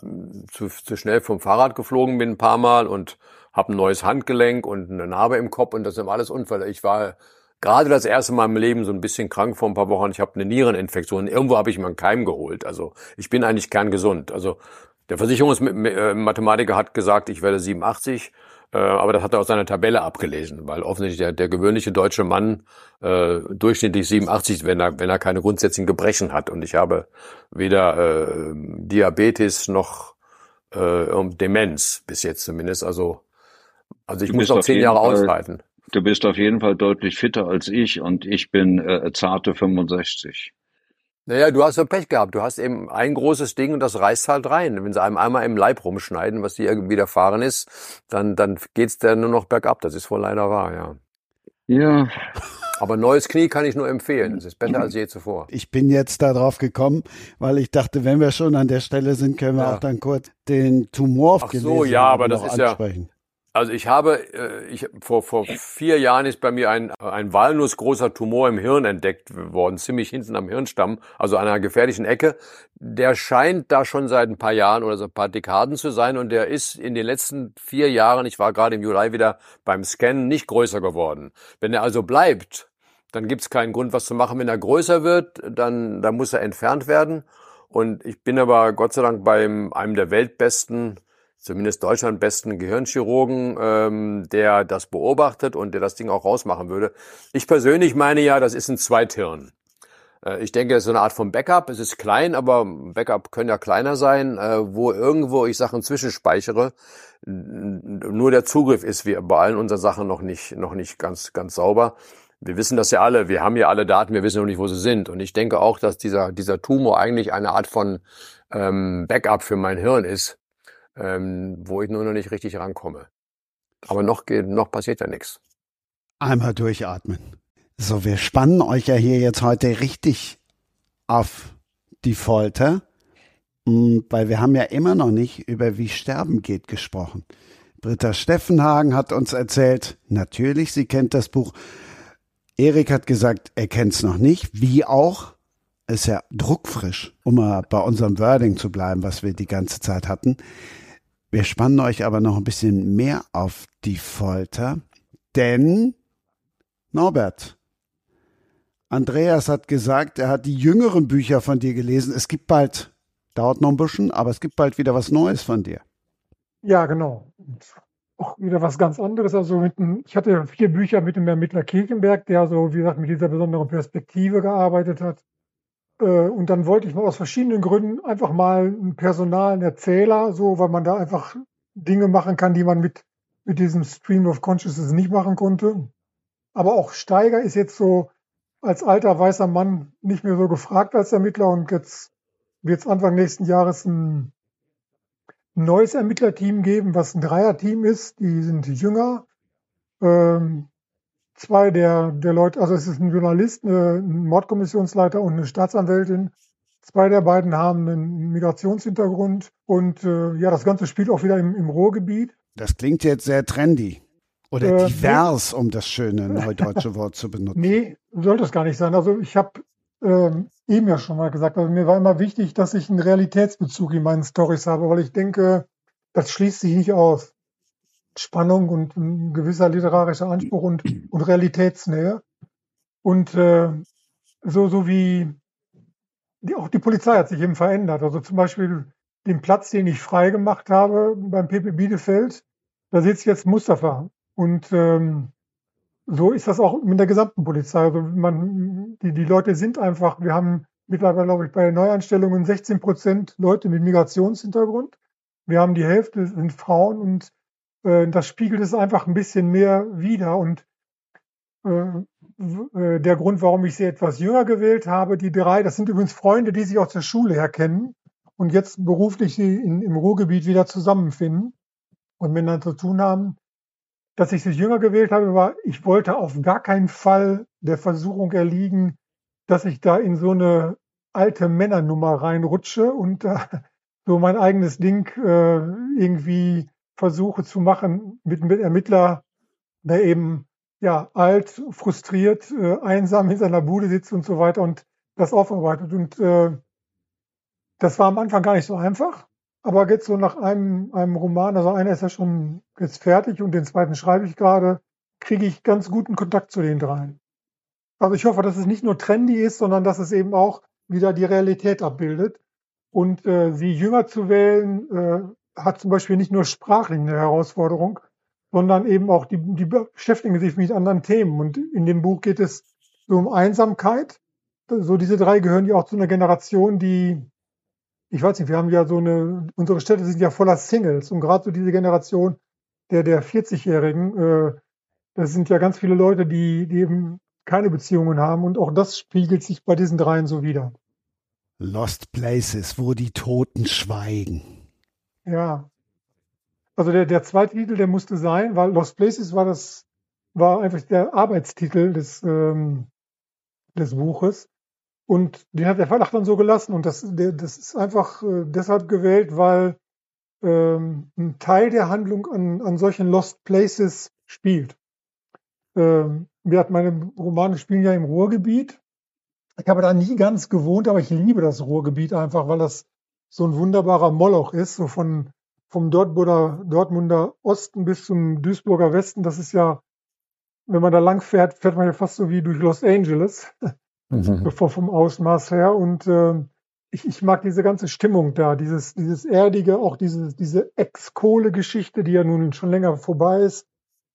hm, zu, zu schnell vom Fahrrad geflogen bin ein paar Mal und habe ein neues Handgelenk und eine Narbe im Kopf und das sind alles Unfälle. Ich war gerade das erste Mal im Leben so ein bisschen krank vor ein paar Wochen. Ich habe eine Niereninfektion. Irgendwo habe ich mir einen Keim geholt. Also ich bin eigentlich kerngesund. Also der Versicherungsmathematiker hat gesagt, ich werde 87. Äh, aber das hat er aus seiner Tabelle abgelesen, weil offensichtlich der, der gewöhnliche deutsche Mann äh, durchschnittlich 87, wenn er, wenn er keine grundsätzlichen Gebrechen hat. Und ich habe weder äh, Diabetes noch äh, Demenz bis jetzt zumindest. Also also ich muss noch zehn Jahre Fall, aushalten. Du bist auf jeden Fall deutlich fitter als ich und ich bin äh, zarte 65. Naja, du hast ja Pech gehabt. Du hast eben ein großes Ding und das reißt halt rein. Wenn sie einem einmal im Leib rumschneiden, was dir irgendwie widerfahren ist, dann, dann geht's dann nur noch bergab. Das ist wohl leider wahr, ja. Ja. Aber neues Knie kann ich nur empfehlen. Es ist besser als je zuvor. Ich bin jetzt darauf gekommen, weil ich dachte, wenn wir schon an der Stelle sind, können wir ja. auch dann kurz den Tumor Ach so, ja, aber das ist ansprechen. ja also ich habe, äh, ich, vor, vor vier Jahren ist bei mir ein, ein walnussgroßer Tumor im Hirn entdeckt worden, ziemlich hinten am Hirnstamm, also an einer gefährlichen Ecke. Der scheint da schon seit ein paar Jahren oder so ein paar Dekaden zu sein und der ist in den letzten vier Jahren, ich war gerade im Juli wieder beim Scannen, nicht größer geworden. Wenn er also bleibt, dann gibt es keinen Grund, was zu machen. Wenn er größer wird, dann, dann muss er entfernt werden. Und ich bin aber Gott sei Dank bei einem der weltbesten zumindest Deutschland besten Gehirnchirurgen, ähm, der das beobachtet und der das Ding auch rausmachen würde. Ich persönlich meine ja, das ist ein Zweithirn. Äh, ich denke, das ist so eine Art von Backup. Es ist klein, aber Backup können ja kleiner sein, äh, wo irgendwo ich Sachen zwischenspeichere. Nur der Zugriff ist wie bei allen unseren Sachen noch nicht, noch nicht ganz, ganz sauber. Wir wissen das ja alle, wir haben ja alle Daten, wir wissen noch nicht, wo sie sind. Und ich denke auch, dass dieser, dieser Tumor eigentlich eine Art von ähm, Backup für mein Hirn ist, ähm, wo ich nur noch nicht richtig rankomme. Aber noch, geht, noch passiert ja nichts. Einmal durchatmen. So, wir spannen euch ja hier jetzt heute richtig auf die Folter, mm, weil wir haben ja immer noch nicht über wie Sterben geht gesprochen. Britta Steffenhagen hat uns erzählt, natürlich, sie kennt das Buch. Erik hat gesagt, er kennt es noch nicht, wie auch. Ist ja druckfrisch, um mal bei unserem Wording zu bleiben, was wir die ganze Zeit hatten. Wir spannen euch aber noch ein bisschen mehr auf die Folter, denn Norbert, Andreas hat gesagt, er hat die jüngeren Bücher von dir gelesen. Es gibt bald, dauert noch ein bisschen, aber es gibt bald wieder was Neues von dir. Ja, genau. Und auch wieder was ganz anderes. Also mit einem, ich hatte vier Bücher mit dem Ermittler Kirchenberg, der so, wie gesagt, mit dieser besonderen Perspektive gearbeitet hat. Äh, und dann wollte ich mal aus verschiedenen Gründen einfach mal einen personalen Erzähler, so, weil man da einfach Dinge machen kann, die man mit, mit diesem Stream of Consciousness nicht machen konnte. Aber auch Steiger ist jetzt so als alter weißer Mann nicht mehr so gefragt als Ermittler und jetzt wird es Anfang nächsten Jahres ein neues Ermittlerteam geben, was ein Dreierteam ist. Die sind jünger. Ähm, zwei der, der Leute, also es ist ein Journalist, eine, ein Mordkommissionsleiter und eine Staatsanwältin. Zwei der beiden haben einen Migrationshintergrund und äh, ja, das Ganze spielt auch wieder im, im Ruhrgebiet. Das klingt jetzt sehr trendy. Oder äh, divers, nee. um das schöne neudeutsche Wort zu benutzen. Nee, sollte es gar nicht sein. Also ich habe ähm, eben ja schon mal gesagt, also mir war immer wichtig, dass ich einen Realitätsbezug in meinen Stories habe, weil ich denke, das schließt sich nicht aus. Spannung und ein gewisser literarischer Anspruch und, und Realitätsnähe. Und äh, so, so wie die, auch die Polizei hat sich eben verändert. Also zum Beispiel den Platz, den ich frei gemacht habe beim PP Bielefeld, da sitzt jetzt Mustafa. Und ähm, so ist das auch mit der gesamten Polizei. Also man, die, die Leute sind einfach, wir haben mittlerweile, glaube ich, bei Neuanstellungen 16 Prozent Leute mit Migrationshintergrund. Wir haben die Hälfte sind Frauen und äh, das spiegelt es einfach ein bisschen mehr wider. Und äh, äh, der Grund, warum ich sie etwas jünger gewählt habe, die drei, das sind übrigens Freunde, die sich auch zur Schule her kennen und jetzt beruflich sie in, im Ruhrgebiet wieder zusammenfinden und miteinander zu tun haben. Dass ich sie jünger gewählt habe, war, ich wollte auf gar keinen Fall der Versuchung erliegen, dass ich da in so eine alte Männernummer reinrutsche und äh, <laughs> so mein eigenes Ding äh, irgendwie versuche zu machen mit, mit Ermittler, der eben ja alt, frustriert, äh, einsam in seiner Bude sitzt und so weiter und das aufarbeitet. Und äh, das war am Anfang gar nicht so einfach. Aber jetzt so nach einem, einem Roman, also einer ist ja schon jetzt fertig und den zweiten schreibe ich gerade, kriege ich ganz guten Kontakt zu den dreien. Also ich hoffe, dass es nicht nur trendy ist, sondern dass es eben auch wieder die Realität abbildet. Und äh, sie jünger zu wählen, äh, hat zum Beispiel nicht nur sprachlich eine Herausforderung, sondern eben auch, die, die beschäftigen sich mit anderen Themen. Und in dem Buch geht es so um Einsamkeit. So diese drei gehören ja auch zu einer Generation, die ich weiß nicht, wir haben ja so eine, unsere Städte sind ja voller Singles und gerade so diese Generation der, der 40-Jährigen, äh, das sind ja ganz viele Leute, die, die eben keine Beziehungen haben und auch das spiegelt sich bei diesen dreien so wieder. Lost Places, wo die Toten schweigen. Ja. Also der, der zweite Titel, der musste sein, weil Lost Places war das, war einfach der Arbeitstitel des, ähm, des Buches. Und den hat der Verlag dann so gelassen. Und das, der, das ist einfach äh, deshalb gewählt, weil ähm, ein Teil der Handlung an, an solchen Lost Places spielt. Ähm, wir hatten meine Romane spielen ja im Ruhrgebiet. Ich habe da nie ganz gewohnt, aber ich liebe das Ruhrgebiet einfach, weil das so ein wunderbarer Moloch ist, so von vom Dortmunder, Dortmunder Osten bis zum Duisburger Westen. Das ist ja, wenn man da lang fährt, fährt man ja fast so wie durch Los Angeles. mhm. <laughs> vom Ausmaß her. Und äh, ich, ich mag diese ganze Stimmung da, dieses, dieses Erdige, auch diese, diese Ex-Kohle-Geschichte, die ja nun schon länger vorbei ist.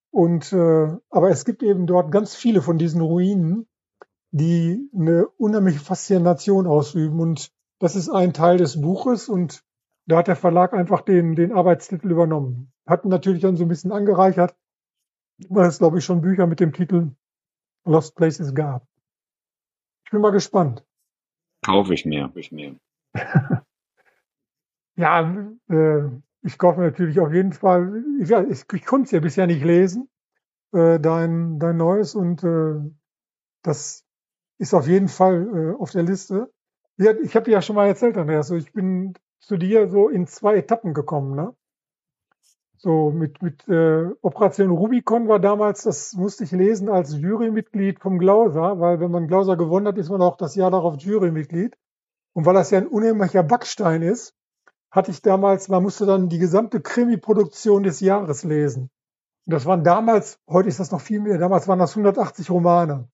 Und äh, aber es gibt eben dort ganz viele von diesen Ruinen, die eine unheimliche Faszination ausüben. Und das ist ein Teil des Buches und da hat der Verlag einfach den, den Arbeitstitel übernommen. Hat natürlich dann so ein bisschen angereichert, weil es, glaube ich, schon Bücher mit dem Titel Lost Places gab. Ich bin mal gespannt. Kaufe ich mir. Ich mir. <laughs> ja, äh, ich kaufe natürlich auf jeden Fall. Ich, ja, ich, ich konnte es ja bisher nicht lesen, äh, dein, dein neues und äh, das ist auf jeden Fall äh, auf der Liste. Ja, ich habe ja schon mal erzählt, Andreas, so ich bin zu dir so in zwei Etappen gekommen. Ne? So mit, mit äh, Operation Rubicon war damals, das musste ich lesen als Jurymitglied vom Glauser, weil wenn man Glauser gewonnen hat, ist man auch das Jahr darauf Jurymitglied. Und weil das ja ein unheimlicher Backstein ist, hatte ich damals, man musste dann die gesamte Krimi-Produktion des Jahres lesen. Und das waren damals, heute ist das noch viel mehr, damals waren das 180 Romane.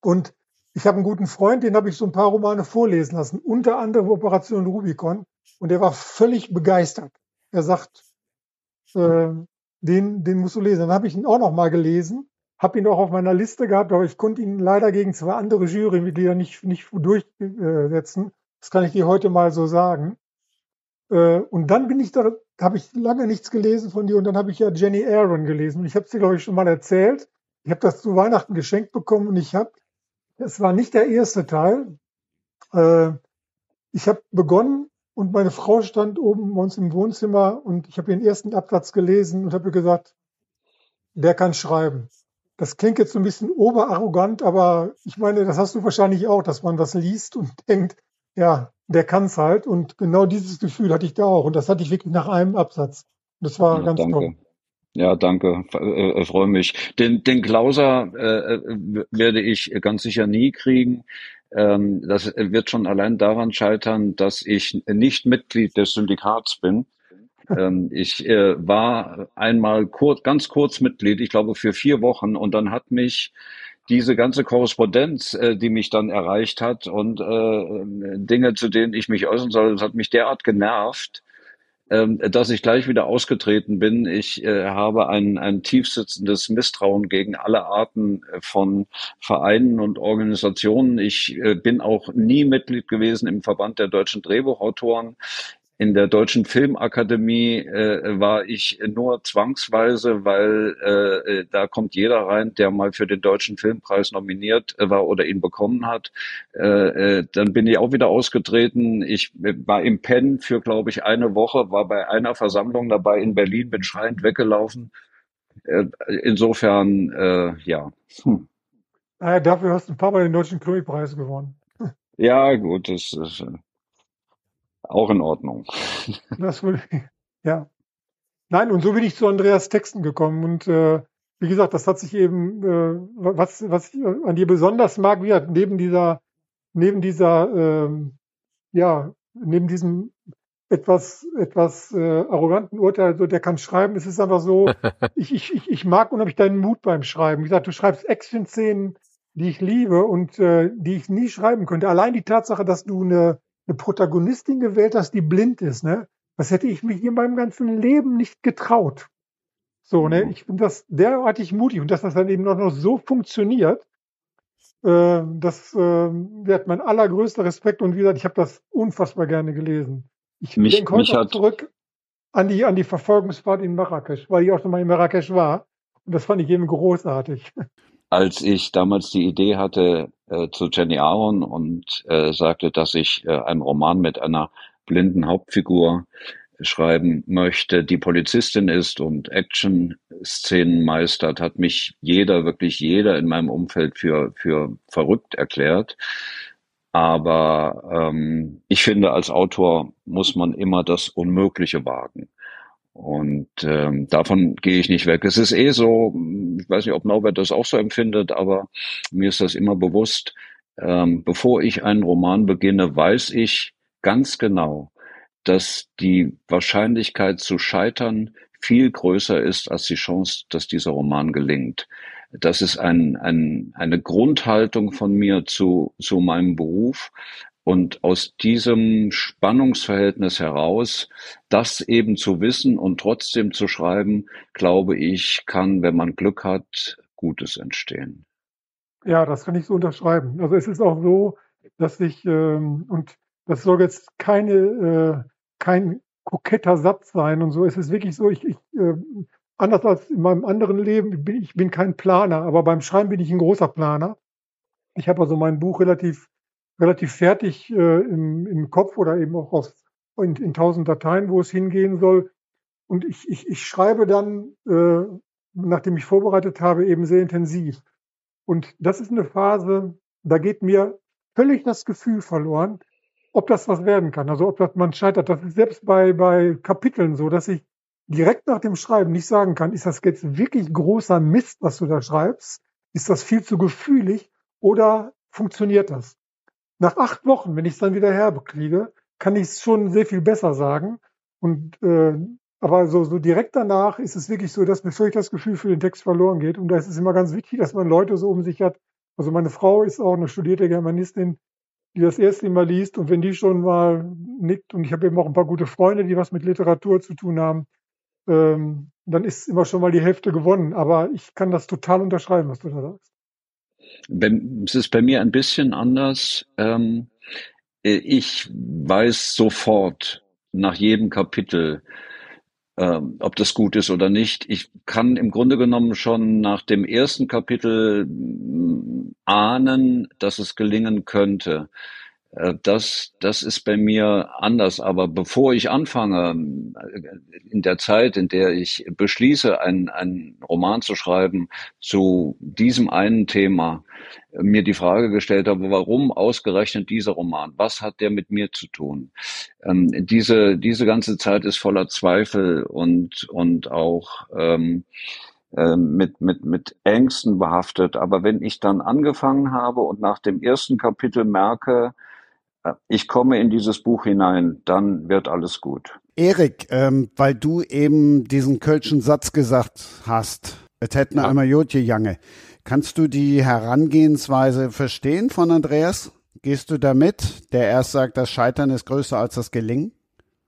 Und ich habe einen guten Freund, den habe ich so ein paar Romane vorlesen lassen, unter anderem Operation Rubicon. Und der war völlig begeistert. Er sagt, äh, den, den musst du lesen. Dann habe ich ihn auch noch mal gelesen, habe ihn auch auf meiner Liste gehabt, aber ich konnte ihn leider gegen zwei andere Jurymitglieder nicht, nicht durchsetzen. Das kann ich dir heute mal so sagen. Äh, und dann bin ich da, habe ich lange nichts gelesen von dir und dann habe ich ja Jenny Aaron gelesen. Und ich habe es dir, glaube ich, schon mal erzählt. Ich habe das zu Weihnachten geschenkt bekommen und ich habe, es war nicht der erste Teil. Äh, ich habe begonnen und meine Frau stand oben bei uns im Wohnzimmer und ich habe den ersten Absatz gelesen und habe gesagt, der kann schreiben. Das klingt jetzt so ein bisschen oberarrogant, aber ich meine, das hast du wahrscheinlich auch, dass man das liest und <laughs> denkt, ja, der kann's halt. Und genau dieses Gefühl hatte ich da auch. Und das hatte ich wirklich nach einem Absatz. Das war ja, ganz danke. toll. Ja, danke. Äh, äh, freue mich. Den, den Klauser äh, äh werde ich ganz sicher nie kriegen. Ähm, das wird schon allein daran scheitern, dass ich nicht Mitglied des Syndikats bin. Ähm, ich äh, war einmal kurz, ganz kurz Mitglied, ich glaube für vier Wochen, und dann hat mich diese ganze Korrespondenz, äh, die mich dann erreicht hat und äh, Dinge, zu denen ich mich äußern soll, das hat mich derart genervt, dass ich gleich wieder ausgetreten bin. Ich äh, habe ein, ein tiefsitzendes Misstrauen gegen alle Arten äh, von Vereinen und Organisationen. Ich äh, bin auch nie Mitglied gewesen im Verband der deutschen Drehbuchautoren. In der Deutschen Filmakademie äh, war ich nur zwangsweise, weil äh, äh, da kommt jeder rein, der mal für den Deutschen Filmpreis nominiert äh, war oder ihn bekommen hat. Äh, äh, dann bin ich auch wieder ausgetreten. Ich war im Pen für, glaube ich, eine Woche, war bei einer Versammlung dabei in Berlin, bin schreiend weggelaufen. Insofern, äh, ja. Hm. Naja, dafür hast du ein paar Mal den Deutschen Krimi-Preis gewonnen. Ja, gut, das ist. Auch in Ordnung. <laughs> Das würde, ja. Nein, und so bin ich zu Andreas Texten gekommen. Und äh, wie gesagt, das hat sich eben, äh, was, was ich an dir besonders mag, wie neben dieser, neben dieser, ähm, ja, neben diesem etwas, etwas äh, arroganten Urteil, so der kann schreiben, es ist einfach so, <laughs> ich, ich, ich, ich mag unheimlich deinen Mut beim Schreiben. Wie gesagt, du schreibst Action-Szenen, die ich liebe und äh, die ich nie schreiben könnte. Allein die Tatsache, dass du eine eine Protagonistin gewählt hast, die blind ist, ne? Das hätte ich mich in meinem ganzen Leben nicht getraut. So, ne? Mhm. Ich finde das derartig mutig und dass das dann eben auch noch so funktioniert, äh, das äh, wird mein allergrößter Respekt und wie gesagt, ich habe das unfassbar gerne gelesen. Ich mich, denke heute hat... zurück an die, an die Verfolgungsfahrt in Marrakesch, weil ich auch schon mal in Marrakesch war und das fand ich eben großartig. <laughs> als ich damals die Idee hatte äh, zu Jenny Aaron und äh, sagte, dass ich äh, einen Roman mit einer blinden Hauptfigur schreiben möchte, die Polizistin ist und Action-Szenen meistert, hat mich jeder, wirklich jeder in meinem Umfeld für, für verrückt erklärt. Aber ähm, ich finde, als Autor muss man immer das Unmögliche wagen. Und ähm, davon gehe ich nicht weg. Es ist eh so, ich weiß nicht, ob Norbert das auch so empfindet, aber mir ist das immer bewusst, ähm, bevor ich einen Roman beginne, weiß ich ganz genau, dass die Wahrscheinlichkeit zu scheitern viel größer ist als die Chance, dass dieser Roman gelingt. Das ist ein, ein, eine Grundhaltung von mir zu, zu meinem Beruf. Und aus diesem Spannungsverhältnis heraus, das eben zu wissen und trotzdem zu schreiben, glaube ich, kann, wenn man Glück hat, Gutes entstehen. Ja, das kann ich so unterschreiben. Also es ist auch so, dass ich, ähm, und das soll jetzt keine, äh, kein koketter Satz sein und so. Es ist wirklich so, ich, ich äh, anders als in meinem anderen Leben, bin, ich bin kein Planer, aber beim Schreiben bin ich ein großer Planer. Ich habe also mein Buch relativ relativ fertig äh, im, im Kopf oder eben auch aus, in, in tausend Dateien, wo es hingehen soll. Und ich, ich, ich schreibe dann, äh, nachdem ich vorbereitet habe, eben sehr intensiv. Und das ist eine Phase, da geht mir völlig das Gefühl verloren, ob das was werden kann. Also ob das man scheitert. Das ist selbst bei, bei Kapiteln so, dass ich direkt nach dem Schreiben nicht sagen kann, ist das jetzt wirklich großer Mist, was du da schreibst? Ist das viel zu gefühlig oder funktioniert das? Nach acht Wochen, wenn ich es dann wieder herbekriege, kann ich es schon sehr viel besser sagen. Und äh, aber so, so direkt danach ist es wirklich so, dass mir völlig das Gefühl für den Text verloren geht. Und da ist es immer ganz wichtig, dass man Leute so um sich hat. Also meine Frau ist auch eine studierte Germanistin, die das erste Mal liest. Und wenn die schon mal nickt, und ich habe eben auch ein paar gute Freunde, die was mit Literatur zu tun haben, ähm, dann ist immer schon mal die Hälfte gewonnen. Aber ich kann das total unterschreiben, was du da sagst. Es ist bei mir ein bisschen anders. Ähm, ich weiß sofort nach jedem Kapitel, ähm, ob das gut ist oder nicht. Ich kann im Grunde genommen schon nach dem ersten Kapitel ahnen, dass es gelingen könnte. Äh, das, das ist bei mir anders. Aber bevor ich anfange, in der Zeit, in der ich beschließe, einen, einen Roman zu schreiben zu diesem einen Thema, mir die Frage gestellt habe, warum ausgerechnet dieser Roman? Was hat der mit mir zu tun? Ähm, diese, diese ganze Zeit ist voller Zweifel und, und auch ähm, äh, mit, mit, mit Ängsten behaftet. Aber wenn ich dann angefangen habe und nach dem ersten Kapitel merke, ich komme in dieses Buch hinein, dann wird alles gut. Erik, ähm, weil du eben diesen kölschen Satz gesagt hast, es hätten ja. einmal Jotje Jange. Kannst du die Herangehensweise verstehen von Andreas? Gehst du damit, der erst sagt, das Scheitern ist größer als das Gelingen?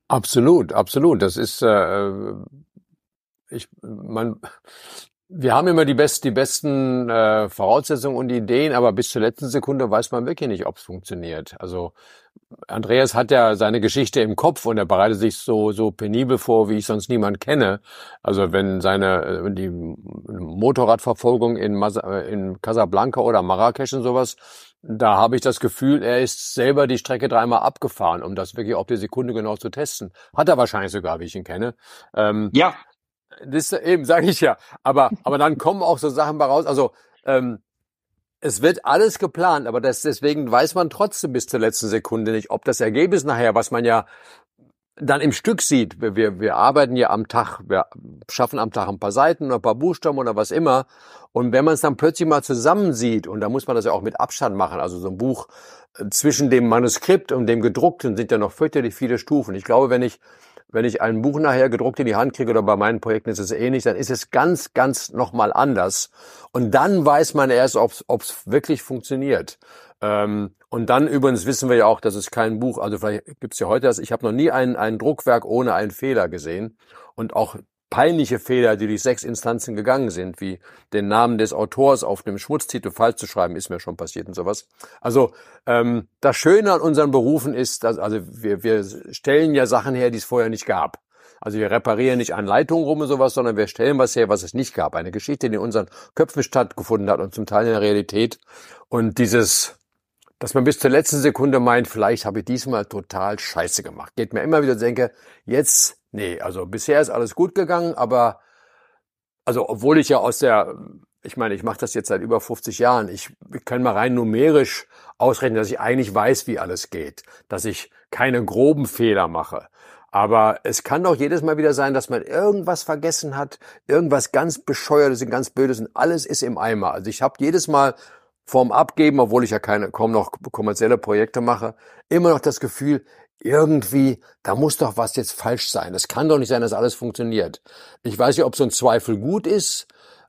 Absolut, absolut. Das ist, äh, ich, man, wir haben immer die, best, die besten äh, Voraussetzungen und Ideen, aber bis zur letzten Sekunde weiß man wirklich nicht, ob es funktioniert. Also Andreas hat ja seine Geschichte im Kopf und er bereitet sich so so penibel vor, wie ich sonst niemand kenne. Also wenn seine wenn die Motorradverfolgung in, Mas in Casablanca oder Marrakesch und sowas, da habe ich das Gefühl, er ist selber die Strecke dreimal abgefahren, um das wirklich auf die Sekunde genau zu testen. Hat er wahrscheinlich sogar, wie ich ihn kenne. Ähm, ja, das eben, sage ich ja. Aber, aber dann kommen auch so Sachen bei raus. Also ähm, es wird alles geplant, aber das, deswegen weiß man trotzdem bis zur letzten Sekunde nicht, ob das Ergebnis nachher, was man ja dann im Stück sieht, wir, wir arbeiten ja am Tag, wir schaffen am Tag ein paar Seiten oder ein paar Buchstaben oder was immer. Und wenn man es dann plötzlich mal zusammen sieht, und da muss man das ja auch mit Abstand machen, also so ein Buch äh, zwischen dem Manuskript und dem gedruckten sind ja noch fürchterlich viele Stufen. Ich glaube, wenn ich wenn ich ein Buch nachher gedruckt in die Hand kriege oder bei meinen Projekten ist es ähnlich, dann ist es ganz, ganz nochmal anders. Und dann weiß man erst, ob es wirklich funktioniert. Ähm, und dann übrigens wissen wir ja auch, dass es kein Buch, also vielleicht gibt es ja heute das, ich habe noch nie ein, ein Druckwerk ohne einen Fehler gesehen. Und auch peinliche Fehler, die durch sechs Instanzen gegangen sind, wie den Namen des Autors auf dem Schmutztitel falsch zu schreiben, ist mir schon passiert und sowas. Also ähm, das Schöne an unseren Berufen ist, dass also wir, wir stellen ja Sachen her, die es vorher nicht gab. Also wir reparieren nicht an Leitungen rum und sowas, sondern wir stellen was her, was es nicht gab. Eine Geschichte, die in unseren Köpfen stattgefunden hat und zum Teil in der Realität. Und dieses dass man bis zur letzten Sekunde meint, vielleicht habe ich diesmal total scheiße gemacht. Geht mir immer wieder denke, jetzt, nee, also bisher ist alles gut gegangen, aber also obwohl ich ja aus der, ich meine, ich mache das jetzt seit über 50 Jahren, ich, ich kann mal rein numerisch ausrechnen, dass ich eigentlich weiß, wie alles geht, dass ich keine groben Fehler mache. Aber es kann doch jedes Mal wieder sein, dass man irgendwas vergessen hat, irgendwas ganz bescheuertes und ganz böses und alles ist im Eimer. Also ich habe jedes Mal vorm Abgeben, obwohl ich ja keine, kaum noch kommerzielle Projekte mache, immer noch das Gefühl, irgendwie, da muss doch was jetzt falsch sein. Es kann doch nicht sein, dass alles funktioniert. Ich weiß nicht, ob so ein Zweifel gut ist.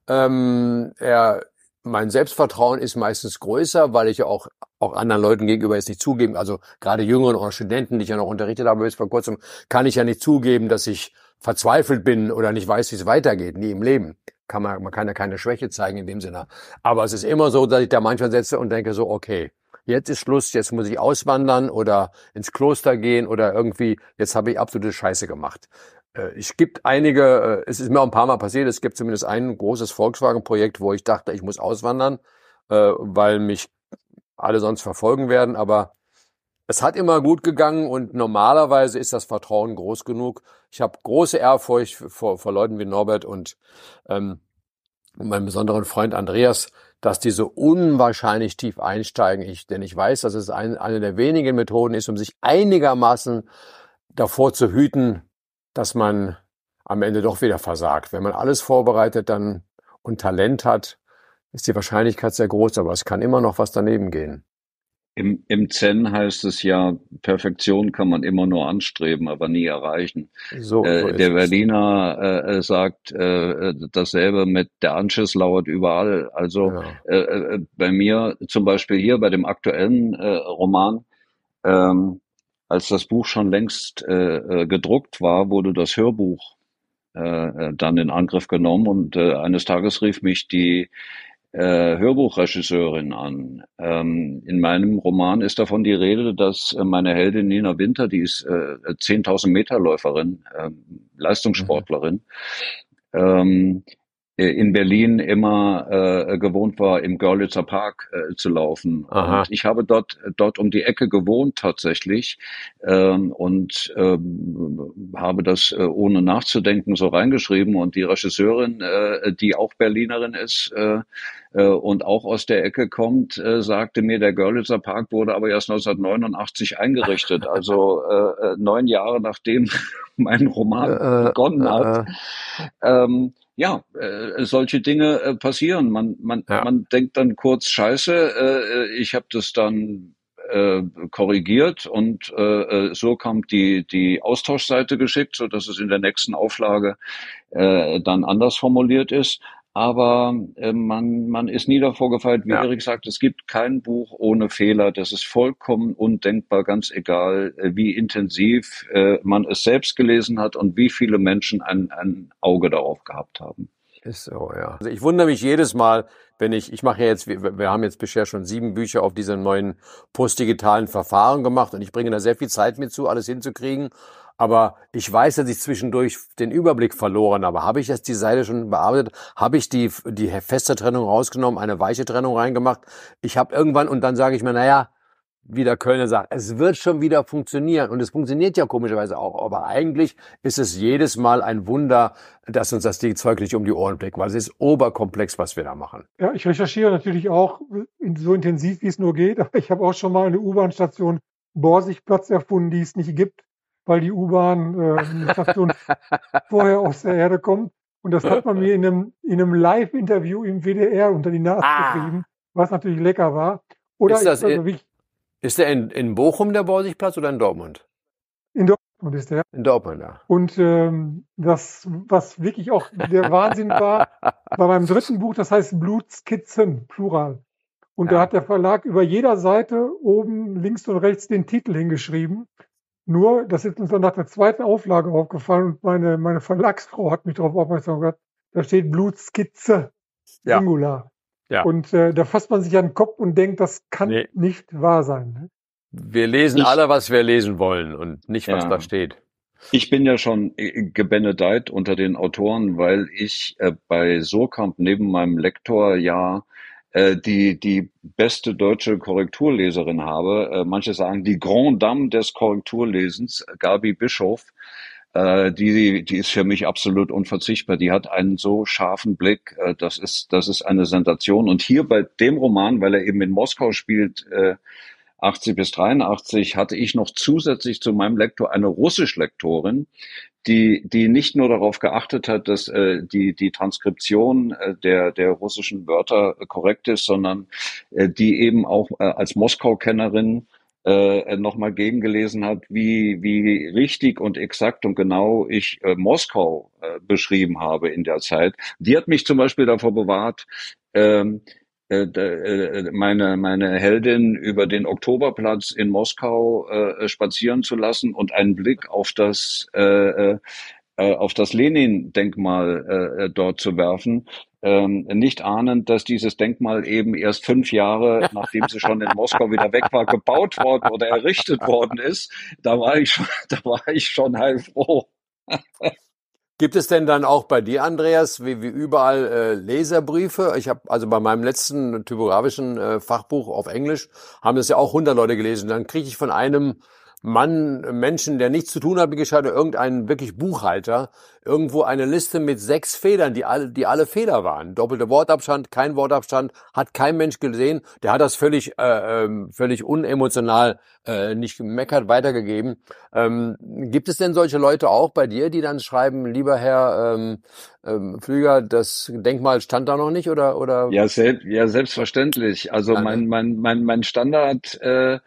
Ähm, er, mein Selbstvertrauen ist meistens größer, weil ich ja auch, auch anderen Leuten gegenüber jetzt nicht zugeben, also gerade Jüngeren oder Studenten, die ich ja noch unterrichtet habe bis vor kurzem, kann ich ja nicht zugeben, dass ich verzweifelt bin oder nicht weiß, wie es weitergeht, nie im Leben kann man, man kann ja keine Schwäche zeigen in dem Sinne. Aber es ist immer so, dass ich da manchmal setze und denke so, okay, jetzt ist Schluss, jetzt muss ich auswandern oder ins Kloster gehen oder irgendwie, jetzt habe ich absolute Scheiße gemacht. Äh, es gibt einige, äh, es ist mir auch ein paar Mal passiert, es gibt zumindest ein großes Volkswagen-Projekt, wo ich dachte, ich muss auswandern, äh, weil mich alle sonst verfolgen werden, aber es hat immer gut gegangen und normalerweise ist das Vertrauen groß genug. Ich habe große Ehrfurcht vor, vor Leuten wie Norbert und ähm, meinem besonderen Freund Andreas, dass die so unwahrscheinlich tief einsteigen. Ich, denn ich weiß, dass es ein, eine der wenigen Methoden ist, um sich einigermaßen davor zu hüten, dass man am Ende doch wieder versagt. Wenn man alles vorbereitet dann und Talent hat, ist die Wahrscheinlichkeit sehr groß, aber es kann immer noch was daneben gehen. Im, Im Zen heißt es ja, Perfektion kann man immer nur anstreben, aber nie erreichen. So, äh, der Berliner äh, äh, sagt äh, dasselbe mit der Anschiss lauert überall. Also ja. Äh, äh, bei mir zum Beispiel hier bei dem aktuellen äh, Roman, ähm, als das Buch schon längst äh, äh gedruckt war, wurde das Hörbuch äh, dann in Angriff genommen und äh, eines Tages rief mich die äh, Hörbuchregisseurin an. Ähm, in meinem Roman ist davon die Rede, dass äh, meine Heldin Nina Winter, die ist äh, 10.000 Meter Läuferin, äh, Leistungssportlerin, mhm. ähm, äh, in Berlin immer äh, gewohnt war, im Görlitzer Park äh, zu laufen. Aha. Und ich habe dort dort um die Ecke gewohnt tatsächlich ähm, und ähm, habe das äh, ohne nachzudenken so reingeschrieben. Und die Regisseurin, äh, die auch Berlinerin ist äh, äh, und auch aus der Ecke kommt, äh, sagte mir, der Görlitzer Park wurde aber erst 1989 eingerichtet, <laughs> also äh, äh, neun Jahre nachdem <laughs> mein Roman äh, begonnen hat. Ähm, ja, äh, solche Dinge äh, passieren. Man, man, ja. man denkt dann kurz Scheiße. Äh, ich habe das dann äh, korrigiert und äh, äh, so kam die die Austauschseite geschickt, so dass es in der nächsten Auflage äh, dann anders formuliert ist aber äh, man, man ist nie davor gefeit, wie ja. Erik sagt, es gibt kein Buch ohne Fehler. Das ist vollkommen undenkbar, ganz egal, äh, wie intensiv äh, man es selbst gelesen hat und wie viele Menschen ein, ein Auge darauf gehabt haben. Ist so, ja. Also ich wundere mich jedes Mal, wenn ich, ich mache ja jetzt, wir, wir haben jetzt bisher schon sieben Bücher auf diesem neuen postdigitalen Verfahren gemacht und ich bringe da sehr viel Zeit mit zu, alles hinzukriegen. Aber ich weiß, dass ich zwischendurch den Überblick verloren habe. Habe ich jetzt die Seite schon bearbeitet? Habe ich die, die feste Trennung rausgenommen, eine weiche Trennung reingemacht? Ich habe irgendwann, und dann sage ich mir, naja, wie der Kölner sagt, es wird schon wieder funktionieren. Und es funktioniert ja komischerweise auch. Aber eigentlich ist es jedes Mal ein Wunder, dass uns das Ding Zeug nicht um die Ohren blickt, weil es ist oberkomplex, was wir da machen. Ja, ich recherchiere natürlich auch so intensiv, wie es nur geht. Aber ich habe auch schon mal eine U-Bahn-Station Borsigplatz erfunden, die es nicht gibt weil die U-Bahn-Station äh, <laughs> vorher aus der Erde kommt. Und das hat man mir <laughs> in einem, in einem Live-Interview im WDR unter die Nase ah. geschrieben, was natürlich lecker war. Oder ist, das also in, ist der in, in Bochum der Borsigplatz oder in Dortmund? In Dortmund ist der. In Dortmund, ja. Und ähm, das, was wirklich auch der Wahnsinn war, <laughs> war beim dritten Buch, das heißt Blutskizzen, Plural. Und ja. da hat der Verlag über jeder Seite oben links und rechts den Titel hingeschrieben. Nur, das ist uns dann nach der zweiten Auflage aufgefallen und meine, meine Verlagsfrau hat mich darauf aufmerksam gemacht, da steht Blutskizze, ja. Singular. Ja. Und äh, da fasst man sich an den Kopf und denkt, das kann nee. nicht wahr sein. Ne? Wir lesen ich, alle, was wir lesen wollen und nicht, was ja. da steht. Ich bin ja schon äh, gebenedeit unter den Autoren, weil ich äh, bei Surkamp neben meinem Lektor ja die, die beste deutsche Korrekturleserin habe. Äh, manche sagen die Grand Dame des Korrekturlesens, Gabi Bischof. Äh, die, die ist für mich absolut unverzichtbar. Die hat einen so scharfen Blick. Äh, das ist, das ist eine Sensation. Und hier bei dem Roman, weil er eben in Moskau spielt, äh, 80 bis 83 hatte ich noch zusätzlich zu meinem Lektor eine Russisch-Lektorin, die, die nicht nur darauf geachtet hat, dass äh, die, die Transkription äh, der, der russischen Wörter korrekt ist, sondern äh, die eben auch äh, als Moskau-Kennerin äh, nochmal gegengelesen hat, wie, wie richtig und exakt und genau ich äh, Moskau äh, beschrieben habe in der Zeit. Die hat mich zum Beispiel davor bewahrt, ähm, äh, äh, meine, meine Heldin über den Oktoberplatz in Moskau äh, spazieren zu lassen und einen Blick auf das äh, äh, auf das Lenin-Denkmal äh, dort zu werfen, ähm, nicht ahnend, dass dieses Denkmal eben erst fünf Jahre, nachdem sie schon in Moskau wieder weg war, gebaut worden oder errichtet worden ist. Da war ich schon, <laughs> da war ich schon heilfroh. Gibt es denn dann auch bei dir, Andreas, wie, wie überall äh, Leserbriefe? Ich habe also bei meinem letzten typografischen äh, Fachbuch auf Englisch haben das ja auch 100 Leute gelesen. Dann kriege ich von einem Mann, Menschen, der nichts zu tun hat mit Geschichte, irgendein wirklich Buchhalter, irgendwo eine Liste mit sechs Federn, die alle, die alle Fehler waren. Doppelte Wortabstand, kein Wortabstand, hat kein Mensch gesehen. Der hat das völlig, äh, ähm, völlig unemotional äh, nicht gemeckert weitergegeben. Ähm, gibt es denn solche Leute auch bei dir, die dann schreiben, lieber Herr ähm, ähm, Flüger, das Denkmal stand da noch nicht oder oder? Ja, selbst, ja selbstverständlich. Also mein mein mein mein Standard äh,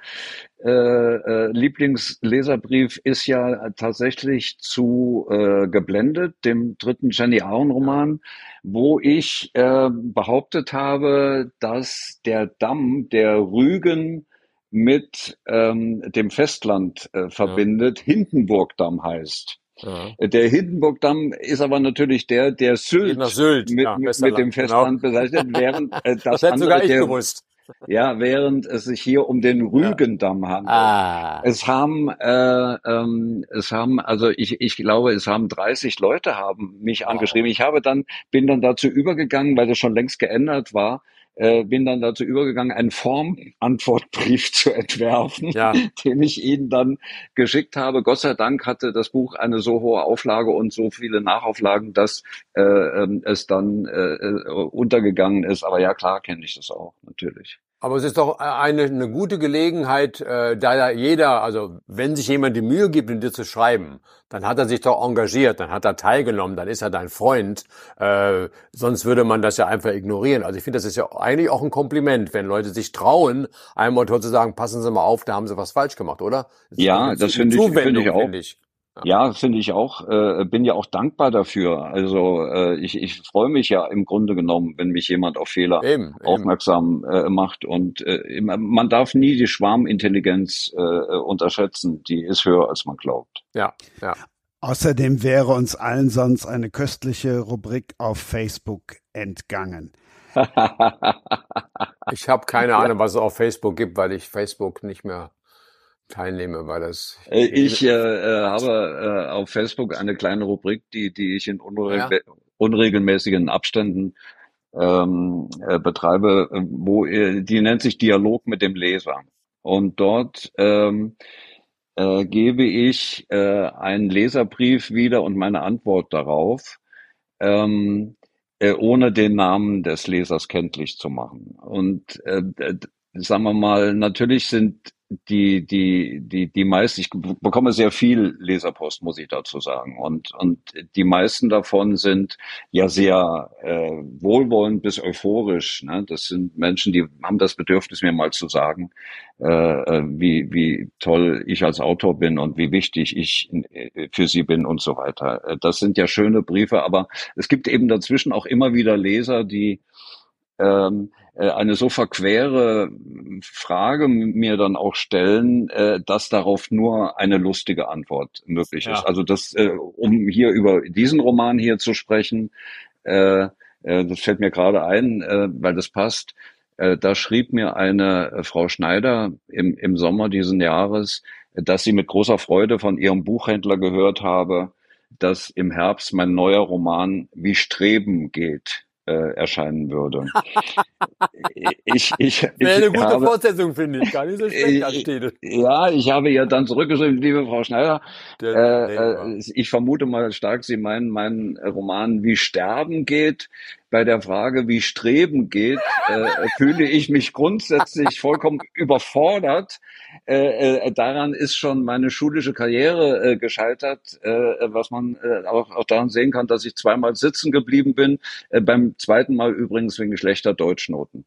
äh, äh, Lieblingsleserbrief ist ja tatsächlich zu äh, geblendet, dem dritten Jenny Aron Roman, wo ich äh, behauptet habe, dass der Damm der Rügen mit ähm, dem Festland äh, verbindet, ja. Hindenburgdamm heißt. Ja. Der Hindenburgdamm ist aber natürlich der, der Sylt, Sylt. Mit, ja, mit, mit, dem Festland genau. bezeichnet, während äh, <laughs> das, das andere sogar ich der, gewusst. Ja, während es sich hier um den Rügendamm handelt. Ah. Es haben, äh, ähm, es haben, also ich, ich glaube, es haben 30 Leute haben mich wow. angeschrieben. Ich habe dann, bin dann dazu übergegangen, weil das schon längst geändert war, äh, bin dann dazu übergegangen, einen Formantwortbrief <laughs> zu entwerfen, ja. <laughs> den ich Ihnen dann geschickt habe. Gott sei Dank hatte das Buch eine so hohe Auflage und so viele Nachauflagen, dass äh, ähm, es dann äh, äh, untergegangen ist. Aber ja, klar kenne ich das auch, natürlich. Aber es ist doch eine, eine gute Gelegenheit, äh, da ja jeder, also wenn sich jemand die Mühe gibt, in dir zu schreiben, dann hat er sich doch engagiert, dann hat er teilgenommen, dann ist er dein Freund. Äh, sonst würde man das ja einfach ignorieren. Also ich finde, das ist ja eigentlich auch ein Kompliment, wenn Leute sich trauen, einem Autor zu sagen, passen Sie mal auf, da haben Sie was falsch gemacht, oder? Das ja, das finde ich, finde ich auch. Find ich. Ja, finde ich auch. Äh, bin ja auch dankbar dafür. Also äh, ich, ich freue mich ja im Grunde genommen, wenn mich jemand auf Fehler eben, aufmerksam eben. Äh, macht. Und äh, man darf nie die Schwarmintelligenz äh, unterschätzen. Die ist höher, als man glaubt. Ja, ja. Außerdem wäre uns allen sonst eine köstliche Rubrik auf Facebook entgangen. ich habe keine <laughs> Ahnung, was es auf Facebook gibt, weil ich Facebook nicht mehr teilnehme, weil das. Äh, ich äh, äh, habe äh, auf Facebook eine kleine Rubrik, die, die ich in unre ja. unregelmäßigen Abständen ähm, äh, betreibe, äh, wo äh, die nennt sich Dialog mit dem Leser. Und dort ähm, äh, gebe ich äh, einen Leserbrief wieder und meine Antwort darauf, ähm, äh, ohne den Namen des Lesers kenntlich zu machen. Und äh, sagen wir mal, natürlich sind die, die, die, die meisten, ich bekomme sehr viel Leserpost, muss ich dazu sagen. Und, und die meisten davon sind ja sehr äh, wohlwollend bis euphorisch. Ne? Das sind Menschen, die haben das Bedürfnis, mir mal zu sagen, äh, äh wie, wie toll ich als Autor bin und wie wichtig ich äh, für sie bin und so weiter. Äh, das sind ja schöne Briefe, aber es gibt eben dazwischen auch immer wieder Leser, die ähm, äh, eine so verquere Frage mir dann auch stellen, äh, dass darauf nur eine lustige Antwort möglich ja. ist. Also das, äh, um hier über diesen Roman hier zu sprechen, äh, äh, das fällt mir gerade ein, äh, weil das passt. Äh, da schrieb mir eine äh, Frau Schneider im, im Sommer diesen Jahres, dass sie mit großer Freude von ihrem Buchhändler gehört habe, dass im Herbst mein neuer Roman Wie Streben geht äh, erscheinen würde. <laughs> ich, ich, Wäre eine gute habe, Fortsetzung, finde ich. Gar nicht so <laughs> schlecht ansteht. Ja, ich habe ja dann zurückgeschrieben, liebe Frau Schneider, Der, äh, äh, ich vermute mal stark, Sie meinen meinen Roman Wie Sterben geht bei der Frage, wie Streben geht, äh, fühle ich mich grundsätzlich vollkommen überfordert. Äh, äh, daran ist schon meine schulische Karriere äh, gescheitert, äh, was man äh, auch, auch daran sehen kann, dass ich zweimal sitzen geblieben bin, beim zweiten Mal übrigens wegen schlechter Deutschnoten.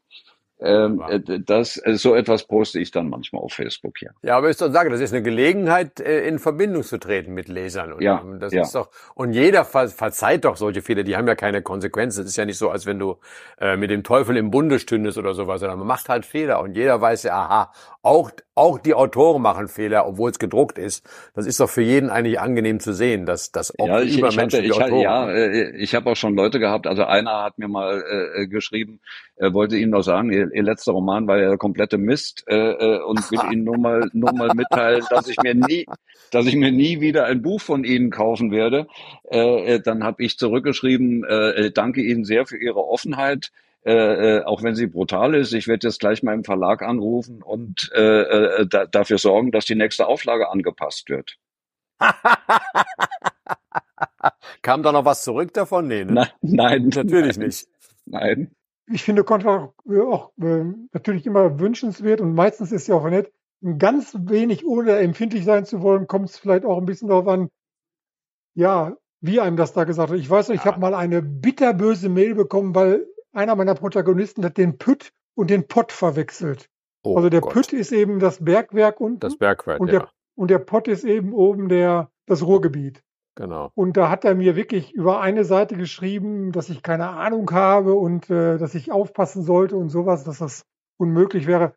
Ähm, äh, das, äh, so etwas poste ich dann manchmal auf Facebook, ja. Ja, aber ich soll sagen, das ist eine Gelegenheit, äh, in Verbindung zu treten mit Lesern. Und ja, das ja. ist doch, und jeder ver verzeiht doch solche Fehler, die haben ja keine Konsequenzen. Es ist ja nicht so, als wenn du äh, mit dem Teufel im Bunde stündest oder sowas, sondern man macht halt Fehler und jeder weiß ja, aha, auch, auch die Autoren machen Fehler, obwohl es gedruckt ist. Das ist doch für jeden eigentlich angenehm zu sehen, dass das auch ja, ich, über ich Menschen hatte, ich Autoren. ja, äh, ich habe auch schon Leute gehabt. Also einer hat mir mal äh, geschrieben, er wollte Ihnen noch sagen, ihr, ihr letzter Roman war ja der komplette Mist äh, äh und will <laughs> Ihnen nur mal nur mal mitteilen, dass ich mir nie, dass ich mir nie wieder ein Buch von Ihnen kaufen werde. Äh, äh dann habe ich zurückgeschrieben, äh, danke Ihnen sehr für Ihre Offenheit äh, äh, auch wenn sie brutal ist. Ich werde jetzt gleich mal im Verlag anrufen und äh, äh, da, dafür sorgen, dass die nächste Auflage angepasst wird. <laughs> Kam da noch was zurück davon? Nee, ne? Nein, nein natürlich nein. nicht. Nein. Ich finde Kontra auch äh, natürlich immer wünschenswert und meistens ist ja auch nett. Ein ganz wenig, ohne empfindlich sein zu wollen, kommt es vielleicht auch ein bisschen darauf an, ja, wie einem das da gesagt hat. Ich weiß noch, ich habe mal eine bitterböse Mail bekommen, weil einer meiner Protagonisten hat den Pütt und den Pott verwechselt. Oh also der Gott. Pütt ist eben das Bergwerk unten. Das Bergwerk, und ja. Der, und der Pott ist eben oben der, das Ruhrgebiet. Genau. Und da hat er mir wirklich über eine Seite geschrieben, dass ich keine Ahnung habe und äh, dass ich aufpassen sollte und sowas, dass das unmöglich wäre.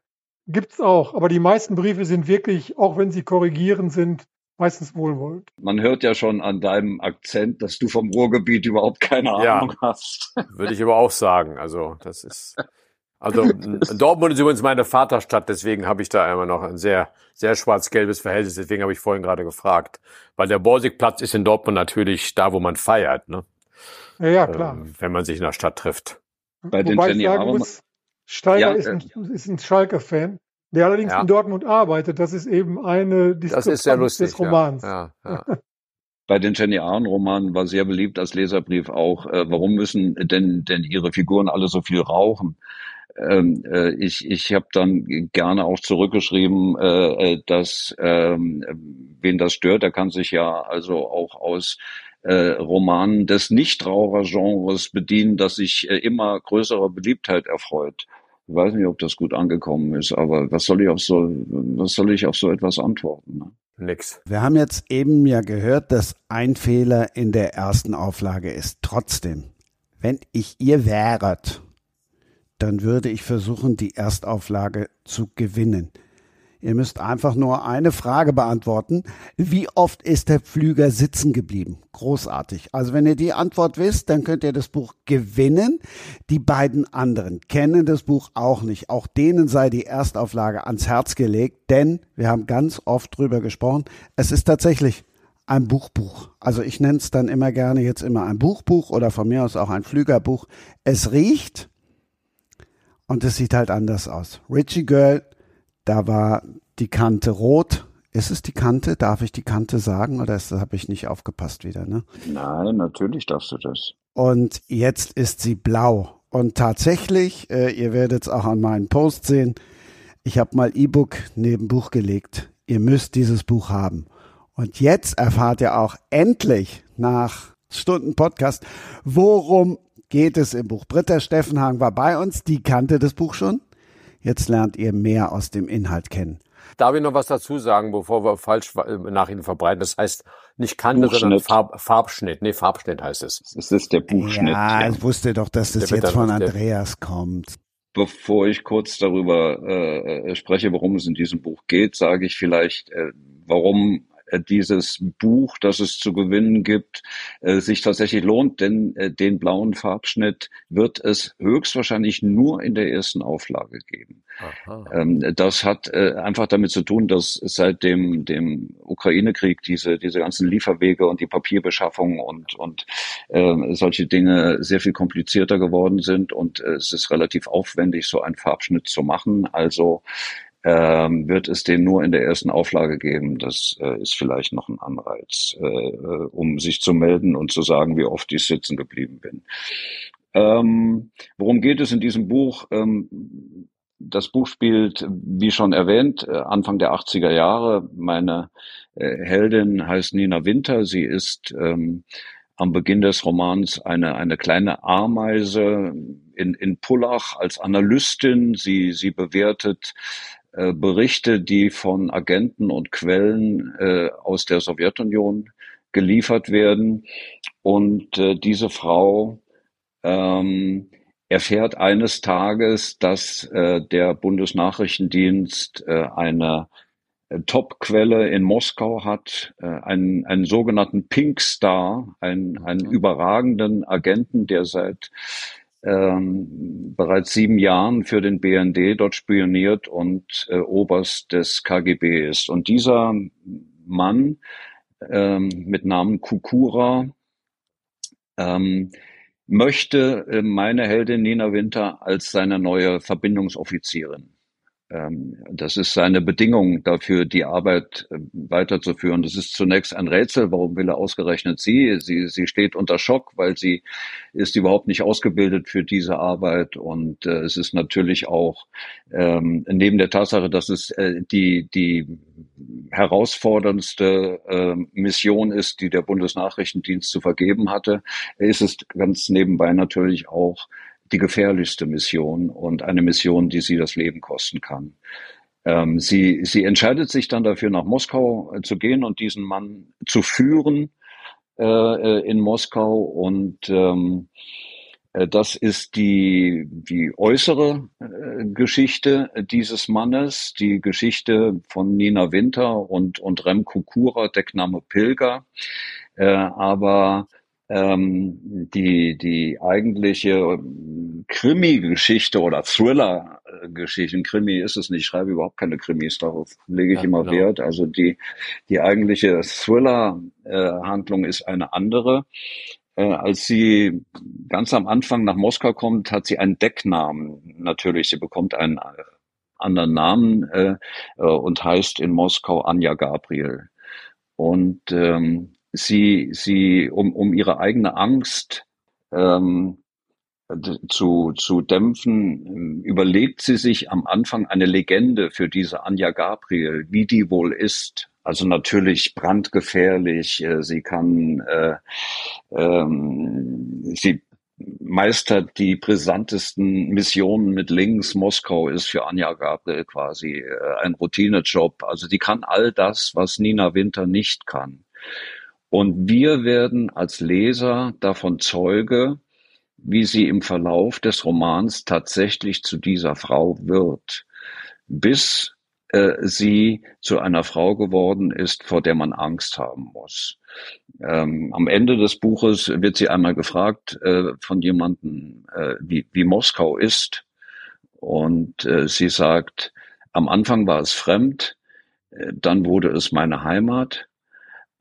Gibt's auch, aber die meisten Briefe sind wirklich, auch wenn sie korrigieren sind, meistens wohlwollend. Man hört ja schon an deinem Akzent, dass du vom Ruhrgebiet überhaupt keine Ahnung ja, hast. <laughs> Würde ich aber auch sagen. Also das ist also <laughs> Dortmund ist übrigens meine Vaterstadt, deswegen habe ich da immer noch ein sehr, sehr schwarz-gelbes Verhältnis. Deswegen habe ich vorhin gerade gefragt. Weil der Borsigplatz ist in Dortmund natürlich da, wo man feiert, ne? Ja, ja klar. Ähm, wenn man sich in der Stadt trifft. Bei den Wobei ich sagen muss, Steiger ja, ist ein, äh, ist ein Schalke-Fan, der allerdings ja. in Dortmund arbeitet. Das ist eben eine Diskrepanz des Romans. Ja, ja, <laughs> Bei den Jenny Ahren-Romanen war sehr beliebt als Leserbrief auch, äh, warum müssen denn, denn ihre Figuren alle so viel rauchen? ähm, äh, ich, ich habe dann gerne auch zurückgeschrieben, äh, äh, dass ähm, wen das stört, der kann sich ja also auch aus äh, Romanen des Nichtrauchergenres bedienen, das sich äh, immer größerer Beliebtheit erfreut. Ich weiß nicht, ob das gut angekommen ist, aber was soll ich auf so, was soll ich auf so etwas antworten? Ne? Nix. Wir haben jetzt eben ja gehört, dass ein Fehler in der ersten Auflage ist. Trotzdem, wenn ich ihr wäret, dann würde ich versuchen, die Erstauflage zu gewinnen. Ihr müsst einfach nur eine Frage beantworten. Wie oft ist der Pflüger sitzen geblieben? Großartig. Also wenn ihr die Antwort wisst, dann könnt ihr das Buch gewinnen. Die beiden anderen kennen das Buch auch nicht. Auch denen sei die Erstauflage ans Herz gelegt, denn wir haben ganz oft drüber gesprochen. Es ist tatsächlich ein Buchbuch. Also ich nenne es dann immer gerne jetzt immer ein Buchbuch oder von mir aus auch ein Flügerbuch. Es riecht und es sieht halt anders aus. Richie Girl, da war die Kante rot. Ist es die Kante? Darf ich die Kante sagen oder habe ich nicht aufgepasst wieder? Ne? Nein, natürlich darfst du das. Und jetzt ist sie blau. Und tatsächlich, äh, ihr werdet es auch an meinen Post sehen, ich habe mal E-Book neben Buch gelegt. Ihr müsst dieses Buch haben. Und jetzt erfahrt ihr auch endlich nach Stunden Podcast, worum geht es im Buch. Britta Steffenhagen war bei uns, die kannte das Buch schon. Jetzt lernt ihr mehr aus dem Inhalt kennen. Darf ich noch was dazu sagen, bevor wir falsch nach Ihnen verbreiten? Das heißt nicht Kante, sondern Farb, Farbschnitt. Nee, Farbschnitt heißt es. Das ist der Buchschnitt. Ja, ja. ich wusste doch, dass das der jetzt von Andreas kommt. Bevor ich kurz darüber äh, spreche, worum es in diesem Buch geht, sage ich vielleicht, äh, warum äh, dieses Buch, das es zu gewinnen gibt, äh, sich tatsächlich lohnt, denn äh, den blauen Farbschnitt wird es höchstwahrscheinlich nur in der ersten Auflage geben. Ähm, das hat einfach damit zu tun, dass seit dem, dem Ukraine-Krieg diese, diese ganzen Lieferwege und die Papierbeschaffung und, und äh, solche Dinge sehr viel komplizierter geworden sind und es ist relativ aufwendig, so einen Farbschnitt zu machen. Also ähm, wird es den nur in der ersten Auflage geben. Das äh, ist vielleicht noch ein Anreiz, äh, äh, um sich zu melden und zu sagen, wie oft ich sitzen geblieben bin. Ähm, worum geht es in diesem Buch? Ähm, das Buch spielt, wie schon erwähnt, äh, Anfang der 80er Jahre. Meine äh, Heldin heißt Nina Winter. Sie ist ähm, am Beginn des Romans eine, eine kleine Ameise in, in Pullach als Analystin. Sie, sie bewertet äh, Berichte, die von Agenten und Quellen äh, aus der Sowjetunion geliefert werden. Und äh, diese Frau ähm, erfährt eines Tages, dass äh, der Bundesnachrichtendienst äh, eine Top-Quelle in Moskau hat, äh, einen, einen sogenannten Pink Star, einen, einen überragenden Agenten, der seit ähm, bereits sieben Jahren für den BND dort spioniert und äh, Oberst des KGB ist. Und dieser Mann ähm, mit Namen Kukura ähm, möchte äh, meine Heldin Nina Winter als seine neue Verbindungsoffizierin. Ähm, das ist seine Bedingung dafür, die Arbeit äh, weiterzuführen. Das ist zunächst ein Rätsel. Warum will er ausgerechnet sie? Sie, sie steht unter Schock, weil sie ist überhaupt nicht ausgebildet für diese Arbeit. Und äh, es ist natürlich auch ähm, neben der Tatsache, dass es äh, die, die herausforderndste äh, Mission ist, die der Bundesnachrichtendienst zu vergeben hatte, ist es ganz nebenbei natürlich auch die gefährlichste Mission und eine Mission, die sie das Leben kosten kann. Ähm, sie, sie entscheidet sich dann dafür, nach Moskau äh, zu gehen und diesen Mann zu führen äh, äh in Moskau. Und ähm, äh, das ist die, die äußere Geschichte dieses Mannes, die Geschichte von Nina Winter und, und Rem Kukura, Deckname Pilger. Äh, aber ähm, die, die eigentliche ähm, Krimi-Geschichte oder Thriller-Geschichte, Krimi ist es nicht, ich schreibe überhaupt keine Krimis, darauf lege ich ja, immer genau. Wert. Also die, die eigentliche Thriller-Handlung ist eine andere. Äh, als sie ganz am Anfang nach Moskau kommt, hat sie einen Decknamen. Natürlich, sie bekommt einen äh, anderen Namen äh, äh, und heißt in Moskau Anja Gabriel. Und ähm, sie, sie, um, um ihre eigene Angst ähm, zu, zu dämpfen, überlegt sie sich am Anfang eine Legende für diese Anja Gabriel, wie die wohl ist. Also natürlich brandgefährlich. Äh, sie kann, äh, ähm, sie meistert die brisantesten Missionen mit links. Moskau ist für Anja Gabriel quasi äh, ein Routinejob. Also die kann all das, was Nina Winter nicht kann. Und wir werden als Leser davon Zeuge, wie sie im Verlauf des Romans tatsächlich zu dieser Frau wird, bis äh, sie zu einer Frau geworden ist, vor der man Angst haben muss. Ähm, am Ende des Buches wird sie einmal gefragt äh, von jemandem, äh, wie, wie Moskau ist. Und äh, sie sagt, am Anfang war es fremd, äh, dann wurde es meine Heimat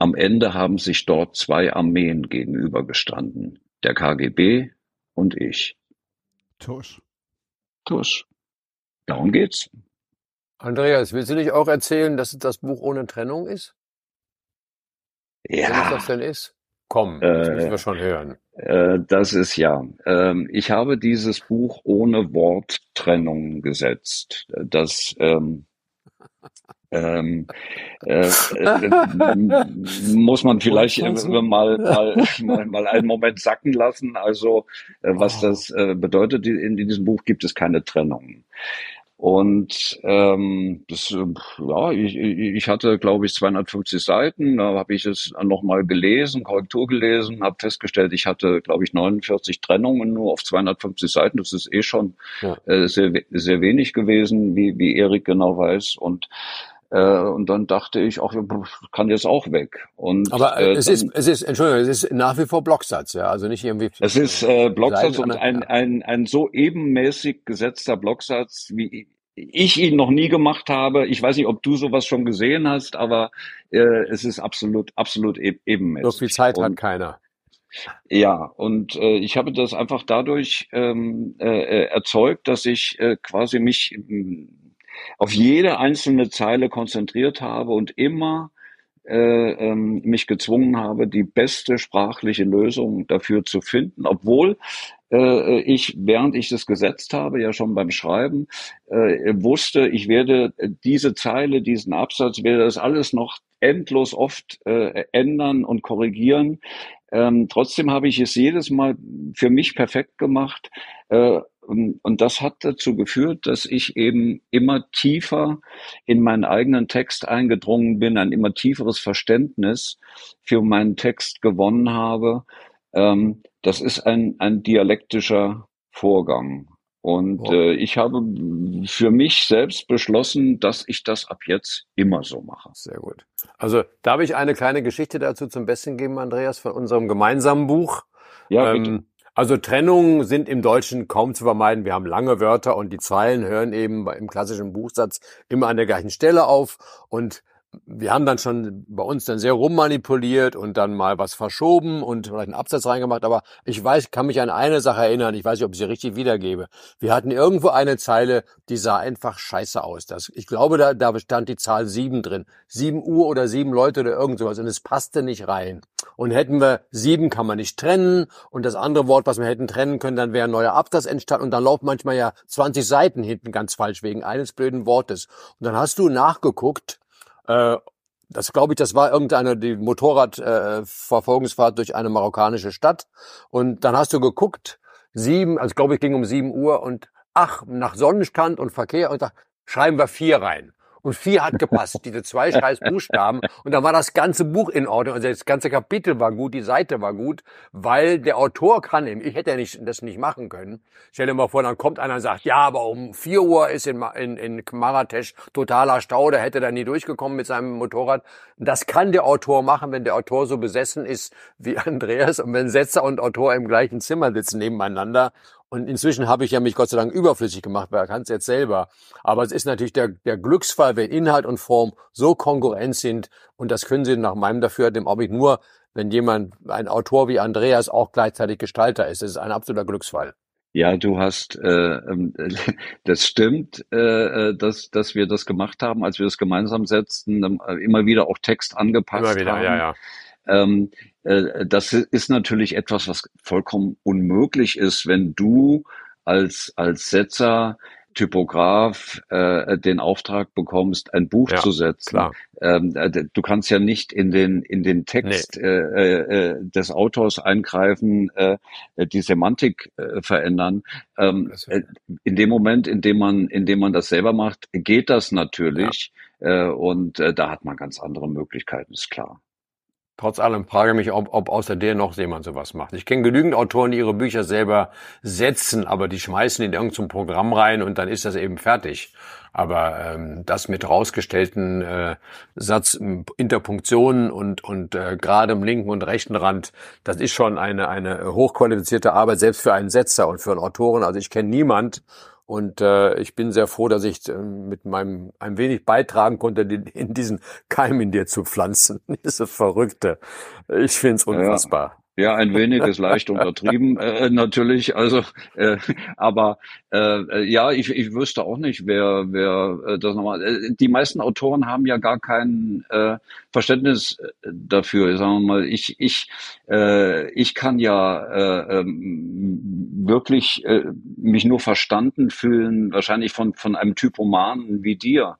am Ende haben sich dort zwei Armeen gegenübergestanden, der KGB und ich. Tusch. Tusch. Darum geht's. Andreas, willst du nicht auch erzählen, dass das Buch ohne Trennung ist? Ja. Was das denn ist? Komm, das äh, müssen wir schon hören. Äh, das ist ja. Ähm, ich habe dieses Buch ohne Worttrennung gesetzt. Das ähm, ähm, äh, äh, muss man vielleicht äh, mal, <laughs> mal, mal, einen Moment sacken lassen. Also äh, was das äh, bedeutet, in, in diesem Buch gibt es keine Trennung. Und ähm, das, ja, ich, ich hatte, glaube ich, 250 Seiten. Da habe ich es nochmal gelesen, Korrektur gelesen, habe festgestellt, ich hatte, glaube ich, 49 Trennungen nur auf 250 Seiten. Das ist eh schon ja. äh, sehr, sehr wenig gewesen, wie, wie Erik genau weiß. Und äh, und dann dachte ich, ach, kann jetzt auch weg. Und, Aber äh, es ist, es ist, Entschuldigung, es ist nach wie vor Blocksatz, ja, also nicht irgendwie. Es ist äh, Blocksatz und ein, ein, ein so ebenmäßig gesetzter Blocksatz, wie ich ihn noch nie gemacht habe. Ich weiß nicht, ob du sowas schon gesehen hast, aber äh, es ist absolut, absolut e ebenmäßig. So viel Zeit und, hat keiner. Ja, und äh, ich habe das einfach dadurch ähm, äh, äh erzeugt, dass ich äh, quasi mich auf jede einzelne Zeile konzentriert habe und immer äh, ähm, mich gezwungen habe, die beste sprachliche Lösung dafür zu finden, obwohl äh, ich, während ich das gesetzt habe, ja schon beim Schreiben, äh, wusste, ich werde diese Zeile, diesen Absatz, werde das alles noch endlos oft äh, ändern und korrigieren. Ähm, trotzdem habe ich es jedes Mal für mich perfekt gemacht, äh, und, und das hat dazu geführt, dass ich eben immer tiefer in meinen eigenen Text eingedrungen bin, ein immer tieferes Verständnis für meinen Text gewonnen habe. Ähm, das ist ein, ein dialektischer Vorgang. Und oh. äh, ich habe für mich selbst beschlossen, dass ich das ab jetzt immer so mache. Sehr gut. Also darf ich eine kleine Geschichte dazu zum Besten geben, Andreas, von unserem gemeinsamen Buch? Ja, bitte. Ähm, also Trennungen sind im Deutschen kaum zu vermeiden. Wir haben lange Wörter und die Zeilen hören eben im klassischen Buchsatz immer an der gleichen Stelle auf. Und wir haben dann schon bei uns dann sehr rummanipuliert und dann mal was verschoben und vielleicht einen Absatz reingemacht, aber ich weiß, kann mich an eine Sache erinnern, ich weiß nicht, ob ich sie richtig wiedergebe. Wir hatten irgendwo eine Zeile, die sah einfach scheiße aus. Das, ich glaube, da, da stand die Zahl sieben drin. Sieben Uhr oder sieben Leute oder irgend sowas und es passte nicht rein. Und hätten wir sieben kann man nicht trennen und das andere Wort, was wir hätten trennen können, dann wäre ein neuer Absatz entstanden und dann laufen manchmal ja 20 Seiten hinten ganz falsch wegen eines blöden Wortes. Und dann hast du nachgeguckt, äh, das glaube ich, das war irgendeine die Motorradverfolgungsfahrt äh, durch eine marokkanische Stadt. Und dann hast du geguckt, sieben, also glaube ich, ging um sieben Uhr und ach, nach Sonnenstand und Verkehr und da schreiben wir vier rein und vier hat gepasst, diese zwei scheiß Buchstaben. Und dann war das ganze Buch in Ordnung. Also das ganze Kapitel war gut, die Seite war gut, weil der Autor kann eben, ich hätte ja nicht, das nicht machen können. Stell dir mal vor, dann kommt einer und sagt, ja, aber um vier Uhr ist in, in, in Marrakesch totaler Stau, da hätte er nie durchgekommen mit seinem Motorrad. Das kann der Autor machen, wenn der Autor so besessen ist wie <laughs> Andreas und wenn Setzer und Autor im gleichen Zimmer sitzen nebeneinander und inzwischen habe ich ja mich Gott sei Dank überflüssig gemacht, weil er kann es jetzt selber. Aber es ist natürlich der, der Glücksfall, wenn Inhalt und Form so konkurrent sind. Und das können sie nach meinem Dafürhalten auch nur, wenn jemand, ein Autor wie Andreas auch gleichzeitig Gestalter ist. Das ist ein absoluter Glücksfall. Ja, du hast, äh, ähm, <laughs> das stimmt, äh, äh, dass, dass wir das gemacht haben, als wir das gemeinsam setzten, ähm, immer wieder auch Text angepasst immer wieder, haben. Ja, ja. Ähm, äh, das ist natürlich etwas, was vollkommen unmöglich ist, wenn du als, als Setzer Typograf äh, den Auftrag bekommst, ein Buch ja, zu setzen. Ähm, äh, du kannst ja nicht in den in den Text nee. äh, äh, des Autors eingreifen, äh, die Semantik äh, verändern. Ähm, äh, in dem Moment, in dem man in dem man das selber macht, geht das natürlich ja. äh, und äh, da hat man ganz andere Möglichkeiten, ist klar. Trotz allem frage ich mich, ob, ob außer der noch jemand sowas macht. Ich kenne genügend Autoren, die ihre Bücher selber setzen, aber die schmeißen in irgendein Programm rein und dann ist das eben fertig. Aber ähm, das mit rausgestellten äh, Satz, Interpunktionen und, und äh, gerade im linken und rechten Rand, das ist schon eine, eine hochqualifizierte Arbeit, selbst für einen Setzer und für einen Autoren. Also ich kenne niemand, und äh, ich bin sehr froh, dass ich äh, mit meinem ein wenig beitragen konnte, in diesen Keim in dir zu pflanzen. <laughs> Diese Verrückte. Ich find's unfassbar. Ja, ein wenig ist leicht untertrieben äh, natürlich. Also, äh, aber äh, ja, ich, ich wüsste auch nicht, wer wer äh, das nochmal. Äh, die meisten Autoren haben ja gar kein äh, Verständnis äh, dafür. Sagen wir mal, ich ich äh, ich kann ja äh, ähm, wirklich äh, mich nur verstanden fühlen, wahrscheinlich von von einem Typomanen wie dir.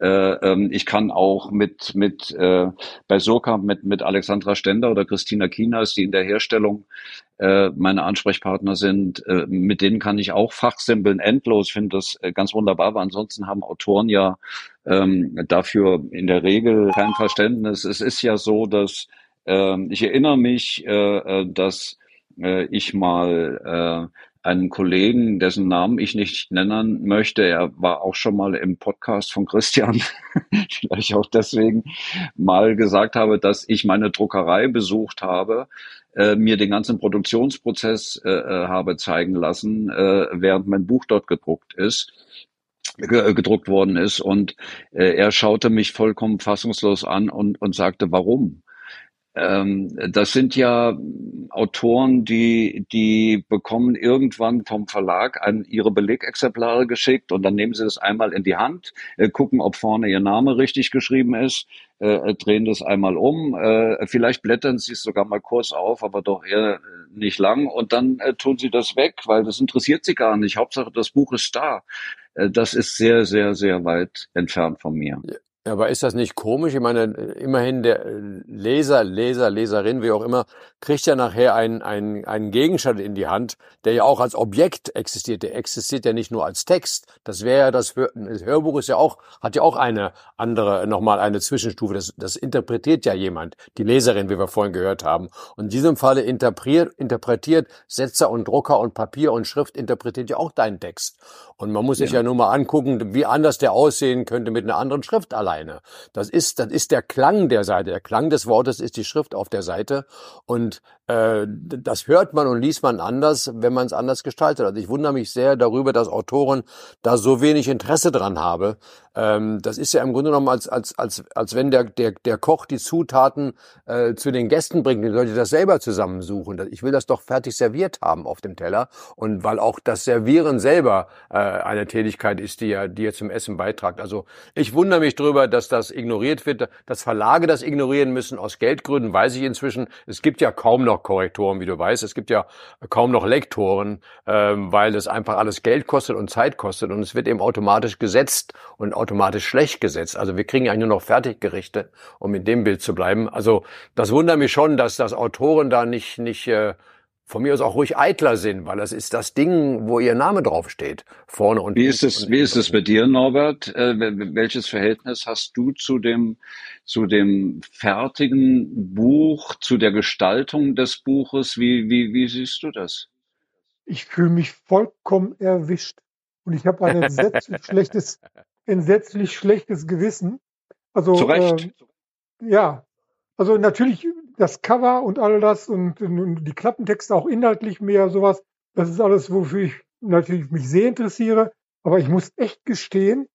Äh, ähm, ich kann auch mit, mit äh, bei Surkamp mit, mit Alexandra Stender oder Christina Kinas, die in der Herstellung äh, meine Ansprechpartner sind, äh, mit denen kann ich auch fachsimpeln endlos. finde das äh, ganz wunderbar, weil ansonsten haben Autoren ja ähm, dafür in der Regel kein Verständnis. Es ist ja so, dass äh, ich erinnere mich, äh, äh dass ich mal äh, einen Kollegen, dessen Namen ich nicht nennen möchte. Er war auch schon mal im Podcast von Christian, <laughs> vielleicht auch deswegen mal gesagt habe, dass ich meine Druckerei besucht habe, äh, mir den ganzen Produktionsprozess äh, äh habe zeigen lassen, äh, während mein Buch dort gedruckt ist gedruckt worden ist und äh, er schaute mich vollkommen fassungslos an und, und sagte, warum? Ähm, das sind ja Autoren, die, die bekommen irgendwann vom Verlag an ihre Belegexemplare geschickt und dann nehmen sie das einmal in die Hand, äh, gucken, ob vorne ihr Name richtig geschrieben ist, äh, drehen das einmal um, äh, vielleicht blättern sie es sogar mal kurz auf, aber doch eher nicht lang und dann äh, tun sie das weg, weil das interessiert sie gar nicht. Hauptsache, das Buch ist da. Äh, das ist sehr, sehr, sehr weit entfernt von mir. Aber ist das nicht komisch? Ich meine, immerhin der Leser, Leser, Leserin, wie auch immer, kriegt ja nachher einen, einen, einen Gegenstand in die Hand, der ja auch als Objekt existiert. Der existiert ja nicht nur als Text. Das wäre ja das, das Hörbuch ist ja auch, hat ja auch eine andere, nochmal eine Zwischenstufe. Das, das interpretiert ja jemand, die Leserin, wie wir vorhin gehört haben. Und in diesem Falle interpretiert, interpretiert Setzer und Drucker und Papier und Schrift interpretiert ja auch deinen Text. Und man muss sich ja, ja nur mal angucken, wie anders der aussehen könnte mit einer anderen Schrift allein alleine. Das ist, das ist der Klang der Seite. Der Klang des Wortes ist die Schrift auf der Seite. Und das hört man und liest man anders, wenn man es anders gestaltet. Also ich wundere mich sehr darüber, dass Autoren da so wenig Interesse dran haben. Ähm, das ist ja im Grunde genommen, als, als, als, als wenn der, der, der Koch die Zutaten äh, zu den Gästen bringt, die sollte das selber zusammensuchen. Ich will das doch fertig serviert haben auf dem Teller. Und weil auch das Servieren selber äh, eine Tätigkeit ist, die ja, die ja zum Essen beitragt. Also ich wundere mich darüber, dass das ignoriert wird, dass Verlage das ignorieren müssen. Aus Geldgründen weiß ich inzwischen, es gibt ja kaum noch Korrektoren, wie du weißt. Es gibt ja kaum noch Lektoren, ähm, weil es einfach alles Geld kostet und Zeit kostet und es wird eben automatisch gesetzt und automatisch schlecht gesetzt. Also wir kriegen eigentlich nur noch Fertiggerichte, um in dem Bild zu bleiben. Also das wundert mich schon, dass das Autoren da nicht nicht äh, von mir aus auch ruhig eitler sind, weil das ist das Ding, wo ihr Name draufsteht, vorne und Wie ist es, wie ist es bei dir, Norbert? Äh, welches Verhältnis hast du zu dem, zu dem fertigen Buch, zu der Gestaltung des Buches? Wie, wie, wie siehst du das? Ich fühle mich vollkommen erwischt und ich habe ein entsetzlich <laughs> schlechtes, entsetzlich schlechtes Gewissen. Also, Zu Recht. Äh, ja, also natürlich das Cover und all das und, und die Klappentexte auch inhaltlich mehr sowas. Das ist alles, wofür ich natürlich mich sehr interessiere. Aber ich muss echt gestehen,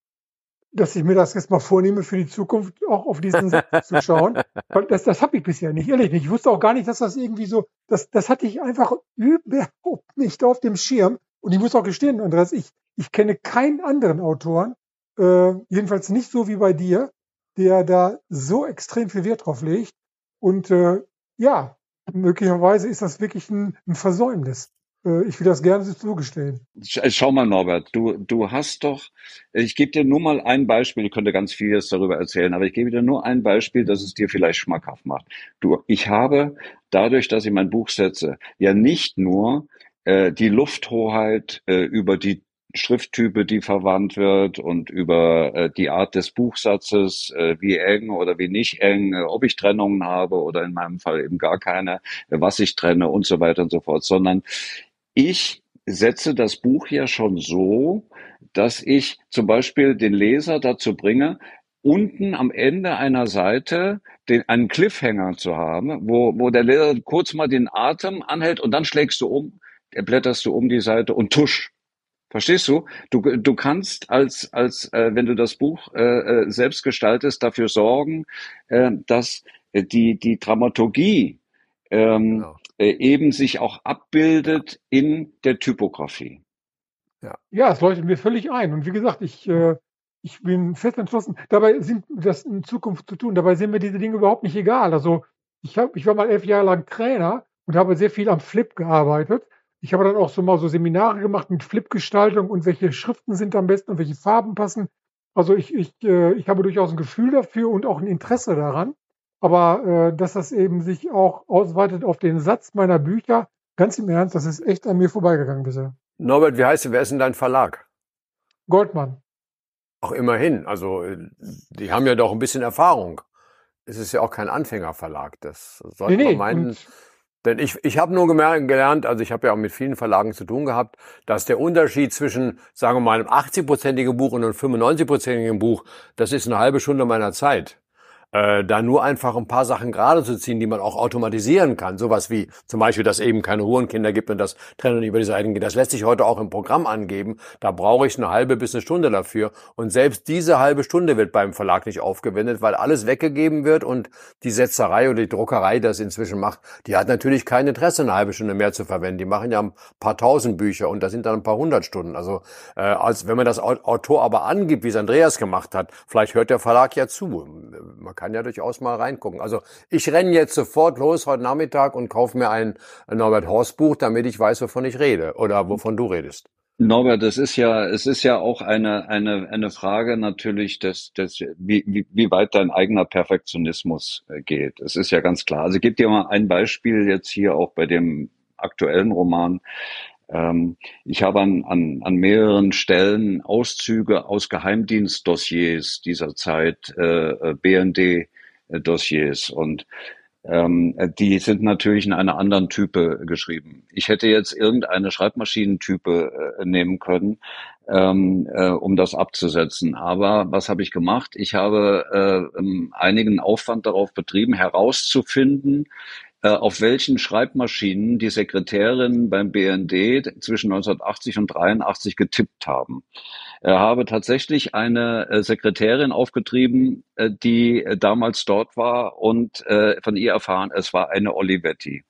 dass ich mir das jetzt mal vornehme, für die Zukunft auch auf diesen Satz zu schauen. <laughs> Weil das, das habe ich bisher nicht, ehrlich nicht. Ich wusste auch gar nicht, dass das irgendwie so, das, das hatte ich einfach überhaupt nicht auf dem Schirm. Und ich muss auch gestehen, Andreas, ich, ich kenne keinen anderen Autoren, äh, jedenfalls nicht so wie bei dir, der da so extrem viel Wert drauf legt. Und äh, ja, möglicherweise ist das wirklich ein, ein Versäumnis. Äh, ich will das gerne zugestehen. Schau mal, Norbert, du, du hast doch, ich gebe dir nur mal ein Beispiel, ich könnte ganz vieles darüber erzählen, aber ich gebe dir nur ein Beispiel, das es dir vielleicht schmackhaft macht. Du, ich habe dadurch, dass ich mein Buch setze, ja nicht nur äh, die Lufthoheit äh, über die Schrifttype, die verwandt wird und über äh, die Art des Buchsatzes, äh, wie eng oder wie nicht eng, äh, ob ich Trennungen habe oder in meinem Fall eben gar keine, äh, was ich trenne und so weiter und so fort, sondern ich setze das Buch ja schon so, dass ich zum Beispiel den Leser dazu bringe, unten am Ende einer Seite den, einen Cliffhanger zu haben, wo, wo der Leser kurz mal den Atem anhält und dann schlägst du um, blätterst du um die Seite und tusch, Verstehst du? Du, du kannst als, als äh, wenn du das Buch äh, äh, selbst gestaltest, dafür sorgen, äh, dass die, die Dramaturgie ähm, genau. äh, eben sich auch abbildet in der Typografie. Ja, ja, es leuchtet mir völlig ein. Und wie gesagt, ich, äh, ich bin fest entschlossen, dabei sind das in Zukunft zu tun. Dabei sind mir diese Dinge überhaupt nicht egal. Also ich, hab, ich war mal elf Jahre lang Trainer und habe sehr viel am Flip gearbeitet. Ich habe dann auch so mal so Seminare gemacht mit Flip-Gestaltung und welche Schriften sind am besten und welche Farben passen. Also ich, ich, äh, ich habe durchaus ein Gefühl dafür und auch ein Interesse daran. Aber äh, dass das eben sich auch ausweitet auf den Satz meiner Bücher, ganz im Ernst, das ist echt an mir vorbeigegangen bisher. Norbert, wie heißt du? Wer ist denn dein Verlag? Goldmann. Auch immerhin. Also äh, die haben ja doch ein bisschen Erfahrung. Es ist ja auch kein Anfängerverlag. Das sollte nee, nee. man meinen. Und denn ich, ich habe nur gelernt, also ich habe ja auch mit vielen Verlagen zu tun gehabt, dass der Unterschied zwischen, sagen wir mal, einem 80-prozentigen Buch und einem 95-prozentigen Buch, das ist eine halbe Stunde meiner Zeit äh, da nur einfach ein paar Sachen gerade zu ziehen, die man auch automatisieren kann. Sowas wie zum Beispiel, dass eben keine Hurenkinder gibt und das Trennen über die Seiten geht. Das lässt sich heute auch im Programm angeben. Da brauche ich eine halbe bis eine Stunde dafür. Und selbst diese halbe Stunde wird beim Verlag nicht aufgewendet, weil alles weggegeben wird und die Setzerei oder die Druckerei das inzwischen macht, die hat natürlich kein Interesse, eine halbe Stunde mehr zu verwenden. Die machen ja ein paar tausend Bücher und da sind dann ein paar hundert Stunden. Also äh, als wenn man das Autor aber angibt, wie es Andreas gemacht hat, vielleicht hört der Verlag ja zu. Man kann kann ja durchaus mal reingucken. Also ich renne jetzt sofort los heute Nachmittag und kaufe mir ein Norbert Horst Buch, damit ich weiß, wovon ich rede oder wovon du redest. Norbert, das ist ja, es ist ja auch eine, eine, eine Frage natürlich des, wie, wie, wie weit dein eigener Perfektionismus äh, geht. Es ist ja ganz klar. Also ich gebe dir mal ein Beispiel jetzt hier auch bei dem aktuellen Roman. Ähm, ich habe an, an, an mehreren Stellen Auszüge aus Geheimdienstdossiers dieser Zeit, äh, äh BND-Dossiers und ähm, die sind natürlich in einer anderen Type geschrieben. Ich hätte jetzt irgendeine Schreibmaschinentype äh, nehmen können, ähm, äh, um das abzusetzen. Aber was habe ich gemacht? Ich habe äh, einigen Aufwand darauf betrieben, herauszufinden, äh, auf welchen Schreibmaschinen die Sekretärinnen beim BND zwischen 1980 und 83 getippt haben. Er habe tatsächlich eine äh, Sekretärin aufgetrieben, äh, die damals dort war und von ihr erfahren, es war eine Olivetti.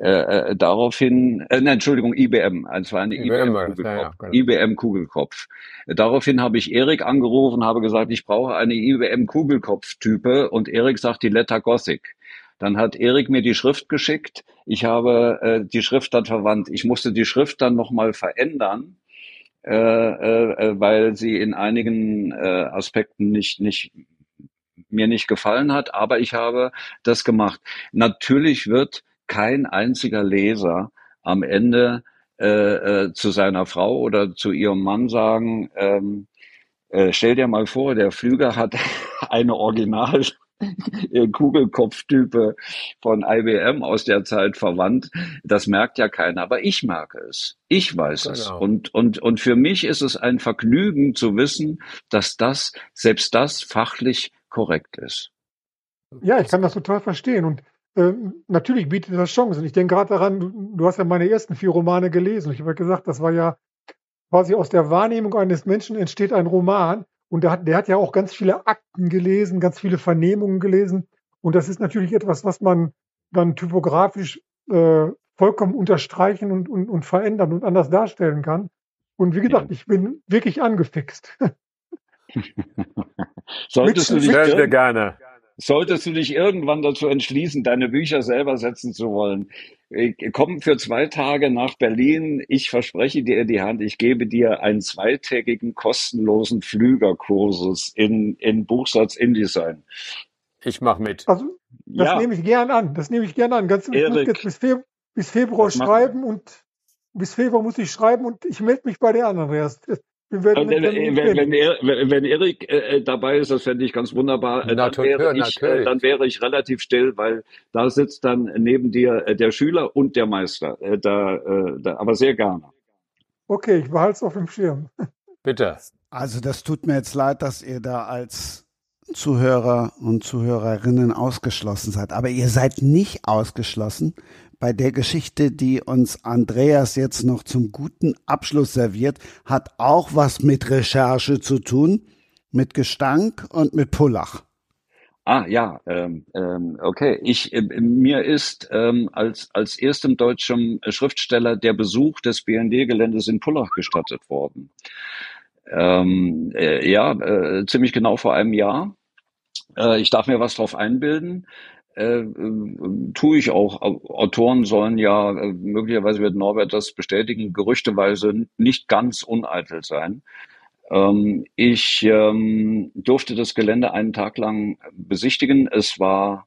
Äh, daraufhin, äh, nein, Entschuldigung, IBM, es war eine IBM-Kugelkopf. Ja, ja, genau. IBM-Kugelkopf. Daraufhin habe ich Erik angerufen, habe gesagt, ich brauche eine IBM-Kugelkopf-Type und Erik sagt die Letter Gothic. Dann hat Erik mir die Schrift geschickt. Ich habe äh, die Schrift dann verwandt. Ich musste die Schrift dann nochmal verändern, äh, äh, weil sie in einigen äh, Aspekten nicht, nicht mir nicht gefallen hat, aber ich habe das gemacht. Natürlich wird kein einziger Leser am Ende äh, äh, zu seiner Frau oder zu ihrem Mann sagen, ähm, äh, stell dir mal vor, der Flüger hat <laughs> eine Original <laughs> Kugelkopftype von IBM aus der Zeit verwandt. Das merkt ja keiner, aber ich merke es. Ich weiß genau. es. Und, und, und für mich ist es ein Vergnügen zu wissen, dass das, selbst das fachlich korrekt ist. Ja, ich kann das total verstehen. Und äh, natürlich bietet das Chancen. Ich denke gerade daran, du, du hast ja meine ersten vier Romane gelesen. Ich habe gesagt, das war ja quasi aus der Wahrnehmung eines Menschen entsteht ein Roman. Und der hat, der hat ja auch ganz viele Akten gelesen, ganz viele Vernehmungen gelesen. Und das ist natürlich etwas, was man dann typografisch äh, vollkommen unterstreichen und, und, und verändern und anders darstellen kann. Und wie gesagt, ja. ich bin wirklich angefixt. <laughs> Solltest mit, du dich sehr gerne. Solltest du dich irgendwann dazu entschließen, deine Bücher selber setzen zu wollen, äh, komm für zwei Tage nach Berlin. Ich verspreche dir die Hand, ich gebe dir einen zweitägigen kostenlosen Flügerkursus in, in Buchsatz InDesign. Ich mache mit. Also, das ja. nehme ich gern an. Das nehme ich gern an. Ganz, ich muss jetzt bis, Februar, bis Februar schreiben und bis Februar muss ich schreiben und ich melde mich bei dir an, Andreas. Wenn, wenn, wenn, wenn Erik äh, äh, dabei ist, das fände ich ganz wunderbar. Äh, dann, wäre ich, äh, dann wäre ich relativ still, weil da sitzt dann neben dir äh, der Schüler und der Meister. Äh, da, äh, da, aber sehr gerne. Okay, ich behalte es auf dem Schirm. Bitte. Also das tut mir jetzt leid, dass ihr da als Zuhörer und Zuhörerinnen ausgeschlossen seid. Aber ihr seid nicht ausgeschlossen, bei der Geschichte, die uns Andreas jetzt noch zum guten Abschluss serviert, hat auch was mit Recherche zu tun, mit Gestank und mit Pullach. Ah ja, ähm, ähm, okay. Ich äh, mir ist ähm, als als erstem deutschen Schriftsteller der Besuch des BND-Geländes in Pullach gestattet worden. Ähm, äh, ja, äh, ziemlich genau vor einem Jahr. Äh, ich darf mir was drauf einbilden äh, äh, tue ich auch. Autoren sollen ja, äh, möglicherweise wird Norbert das bestätigen, gerüchteweise nicht ganz uneitel sein. Ähm, ich ähm, durfte das Gelände einen Tag lang besichtigen. Es war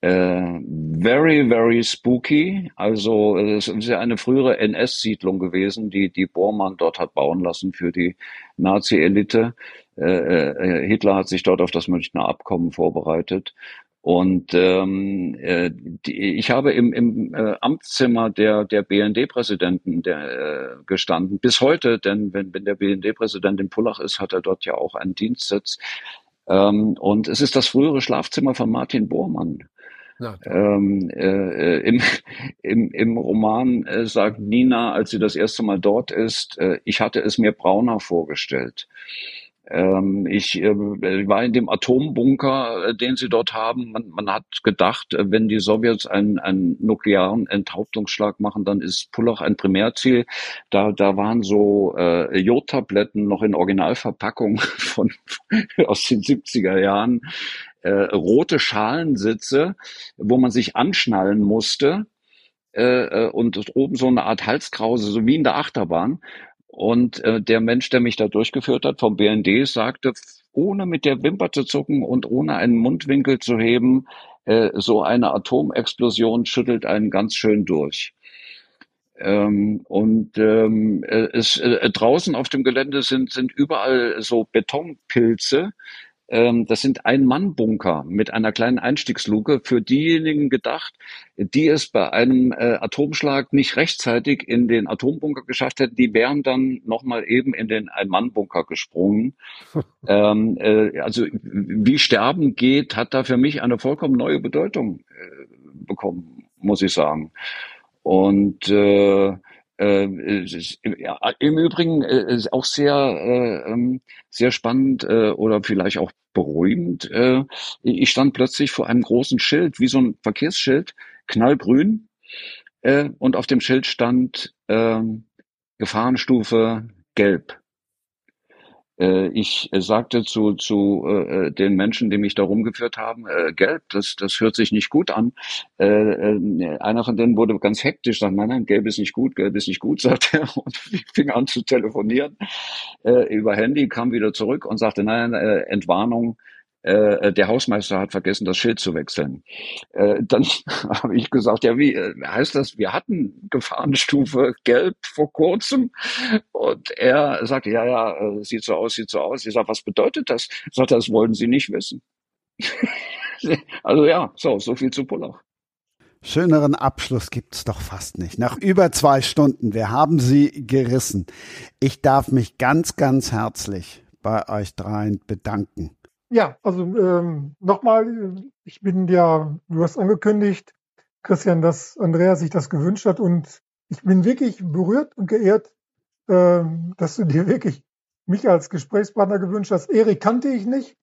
äh, very, very spooky. Also es ist ja eine frühere NS-Siedlung gewesen, die die Bormann dort hat bauen lassen für die Nazi-Elite. Äh, Hitler hat sich dort auf das Münchner Abkommen vorbereitet. Und ähm, äh, die, ich habe im, im äh, Amtszimmer der, der BND-Präsidenten äh, gestanden, bis heute, denn wenn, wenn der BND-Präsident in Pullach ist, hat er dort ja auch einen Dienstsitz. Ähm, und es ist das frühere Schlafzimmer von Martin Bormann. ähm, äh, im, im, Im Roman äh, sagt Nina, als sie das erste Mal dort ist, äh, ich hatte es mir brauner vorgestellt. Ähm, ich äh, war in dem Atombunker, äh, den sie dort haben. Man, man hat gedacht, äh, wenn die Sowjets einen, einen nuklearen Enthauptungsschlag machen, dann ist Pullach ein Primärziel. Da, da waren so äh, Jodtabletten noch in Originalverpackung <laughs> von aus den 70er Jahren. Äh, rote Schalensitze, wo man sich anschnallen musste, und oben so eine Art Halskrause, so wie in der Achterbahn. Und äh, der Mensch, der mich da durchgeführt hat vom BND, sagte, ohne mit der Wimper zu zucken und ohne einen Mundwinkel zu heben, äh, so eine Atomexplosion schüttelt einen ganz schön durch. Ähm, und ähm, äh, es, äh, draußen auf dem Gelände sind, sind überall so Betonpilze, das sind Ein-Mann-Bunker mit einer kleinen Einstiegsluke für diejenigen gedacht, die es bei einem äh, Atomschlag nicht rechtzeitig in den Atombunker geschafft hätten. Die wären dann nochmal eben in den Ein-Mann-Bunker gesprungen. <laughs> ähm, äh, also wie Sterben geht, hat da für mich eine vollkommen neue Bedeutung äh, bekommen, muss ich sagen. Und äh, Im Übrigen äh, ist auch sehr, äh, ähm, sehr spannend äh, oder vielleicht auch beruhigend. Ich stand plötzlich vor einem großen Schild, wie so ein Verkehrsschild, knallgrün. Und auf dem Schild stand äh, Gefahrenstufe gelb. Äh, ich sagte zu, zu äh, den Menschen, die mich da rumgeführt haben, äh, gelb, das, das hört sich nicht gut an. Äh, äh, einer von denen wurde ganz hektisch, sagt, nein, nein, gelb ist nicht gut, gelb ist nicht gut, <laughs> sagt er und fing an zu telefonieren äh, über Handy, kam wieder zurück und sagte, nein, äh, Entwarnung, äh, der Hausmeister hat vergessen, das Schild zu wechseln. Äh, dann <laughs> habe ich gesagt, ja, wie äh, heißt das? Wir hatten Gefahrenstufe Gelb vor kurzem. Und er sagte, ja, ja, äh, sieht so aus, sieht so aus. Ich sage, was bedeutet das? Ich sagte, das wollen Sie nicht wissen. <laughs> also ja, so, so viel zu Pullach. Schöneren Abschluss gibt's doch fast nicht. Nach über zwei Stunden, wir haben sie gerissen. Ich darf mich ganz, ganz herzlich bei euch dreien bedanken. Ja, also ähm, nochmal, ich bin ja, du hast angekündigt, Christian, dass Andrea sich das gewünscht hat und ich bin wirklich berührt und geehrt, ähm, dass du dir wirklich mich als Gesprächspartner gewünscht hast. Erik kannte ich nicht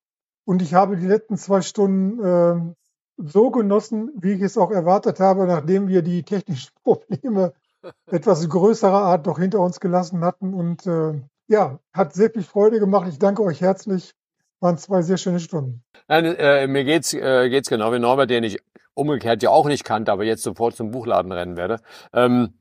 und ich habe die letzten zwei Stunden ähm, so genossen, wie ich es auch erwartet habe, nachdem wir die technischen <laughs> Probleme <laughs> etwas größerer Art doch hinter uns gelassen hatten. Und äh, ja, hat sehr viel Freude gemacht. Ich danke euch herzlich waren zwei sehr schöne Stunden. Nein, äh, mir geht's äh, geht's genau wie Norbert, den ich umgekehrt ja auch nicht kannte, aber jetzt sofort zum Buchladen rennen werde. Ähm,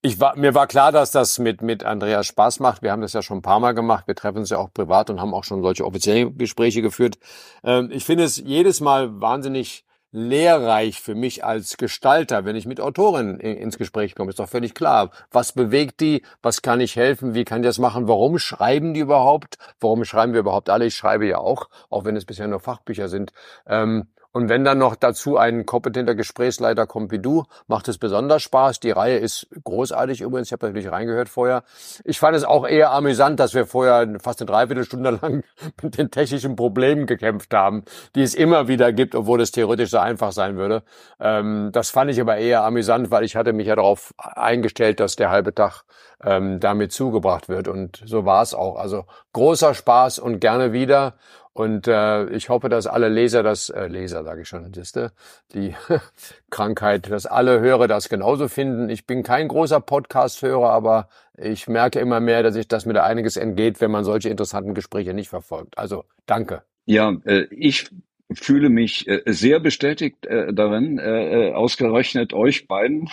ich war, mir war klar, dass das mit, mit Andreas Spaß macht. Wir haben das ja schon ein paar Mal gemacht. Wir treffen uns ja auch privat und haben auch schon solche offiziellen Gespräche geführt. Ähm, ich finde es jedes Mal wahnsinnig lehrreich für mich als Gestalter, wenn ich mit Autorinnen ins Gespräch komme. Ist doch völlig klar. Was bewegt die? Was kann ich helfen? Wie kann ich das machen? Warum schreiben die überhaupt? Warum schreiben wir überhaupt alle? Ich schreibe ja auch, auch wenn es bisher nur Fachbücher sind. Ähm, und wenn dann noch dazu ein kompetenter Gesprächsleiter kommt wie du, macht es besonders Spaß. Die Reihe ist großartig übrigens. Ich habe natürlich reingehört vorher. Ich fand es auch eher amüsant, dass wir vorher fast eine Dreiviertelstunde <laughs> lang mit den technischen Problemen gekämpft haben, die es immer wieder gibt, obwohl es theoretisch so einfach sein würde. Ähm, das fand ich aber eher amüsant, weil ich hatte mich ja darauf eingestellt, dass der halbe Tag ähm, damit zugebracht wird. Und so war es auch. Also großer Spaß und gerne wieder. Und äh, ich hoffe, dass alle Leser das, äh, Leser sage ich schon, siehste, die <laughs> Krankheit, dass alle Hörer das genauso finden. Ich bin kein großer Podcast-Hörer, aber ich merke immer mehr, dass ich das mir da einiges entgeht, wenn man solche interessanten Gespräche nicht verfolgt. Also danke. Ja, äh, ich fühle mich äh, sehr bestätigt äh, darin, äh, äh ausgerechnet euch beiden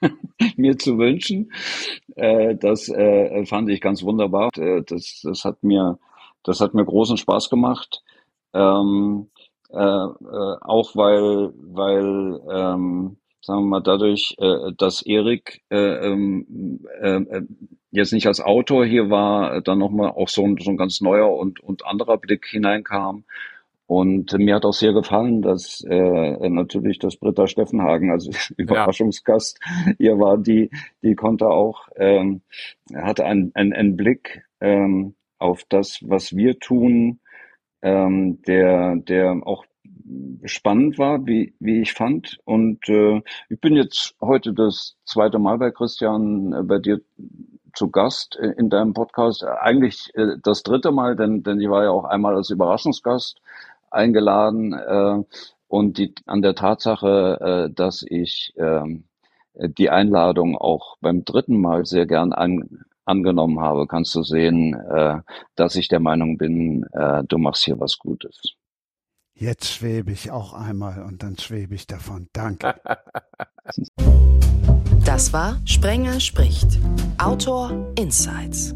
<laughs> mir zu wünschen. Äh, das äh, fand ich ganz wunderbar. Äh, das, das hat mir das hat mir großen Spaß gemacht. Ähm, äh, äh, auch weil, weil ähm, sagen wir mal, dadurch, äh, dass Erik äh, ähm, äh, äh, jetzt nicht als Autor hier war, dann nochmal auch so ein, so ein ganz neuer und, und anderer Blick hineinkam. Und mir hat auch sehr gefallen, dass äh, natürlich das Britta Steffenhagen, also <laughs> Überraschungsgast, hier war, die, die konnte auch, ähm, hatte einen, einen, einen Blick, ähm, auf das, was wir tun, ähm, der, der auch spannend war, wie, wie ich fand. Und äh, ich bin jetzt heute das zweite Mal bei Christian, äh, bei dir zu Gast äh, in deinem Podcast. Eigentlich äh, das dritte Mal, denn, denn ich war ja auch einmal als Überraschungsgast eingeladen. Äh, und die, an der Tatsache, äh, dass ich äh, die Einladung auch beim dritten Mal sehr gern an, angenommen habe, kannst du sehen, äh, dass ich der Meinung bin, äh, du machst hier was Gutes. Jetzt schwebe ich auch einmal und dann schwebe ich davon. Danke. Das war Sprenger spricht. Autor Insights.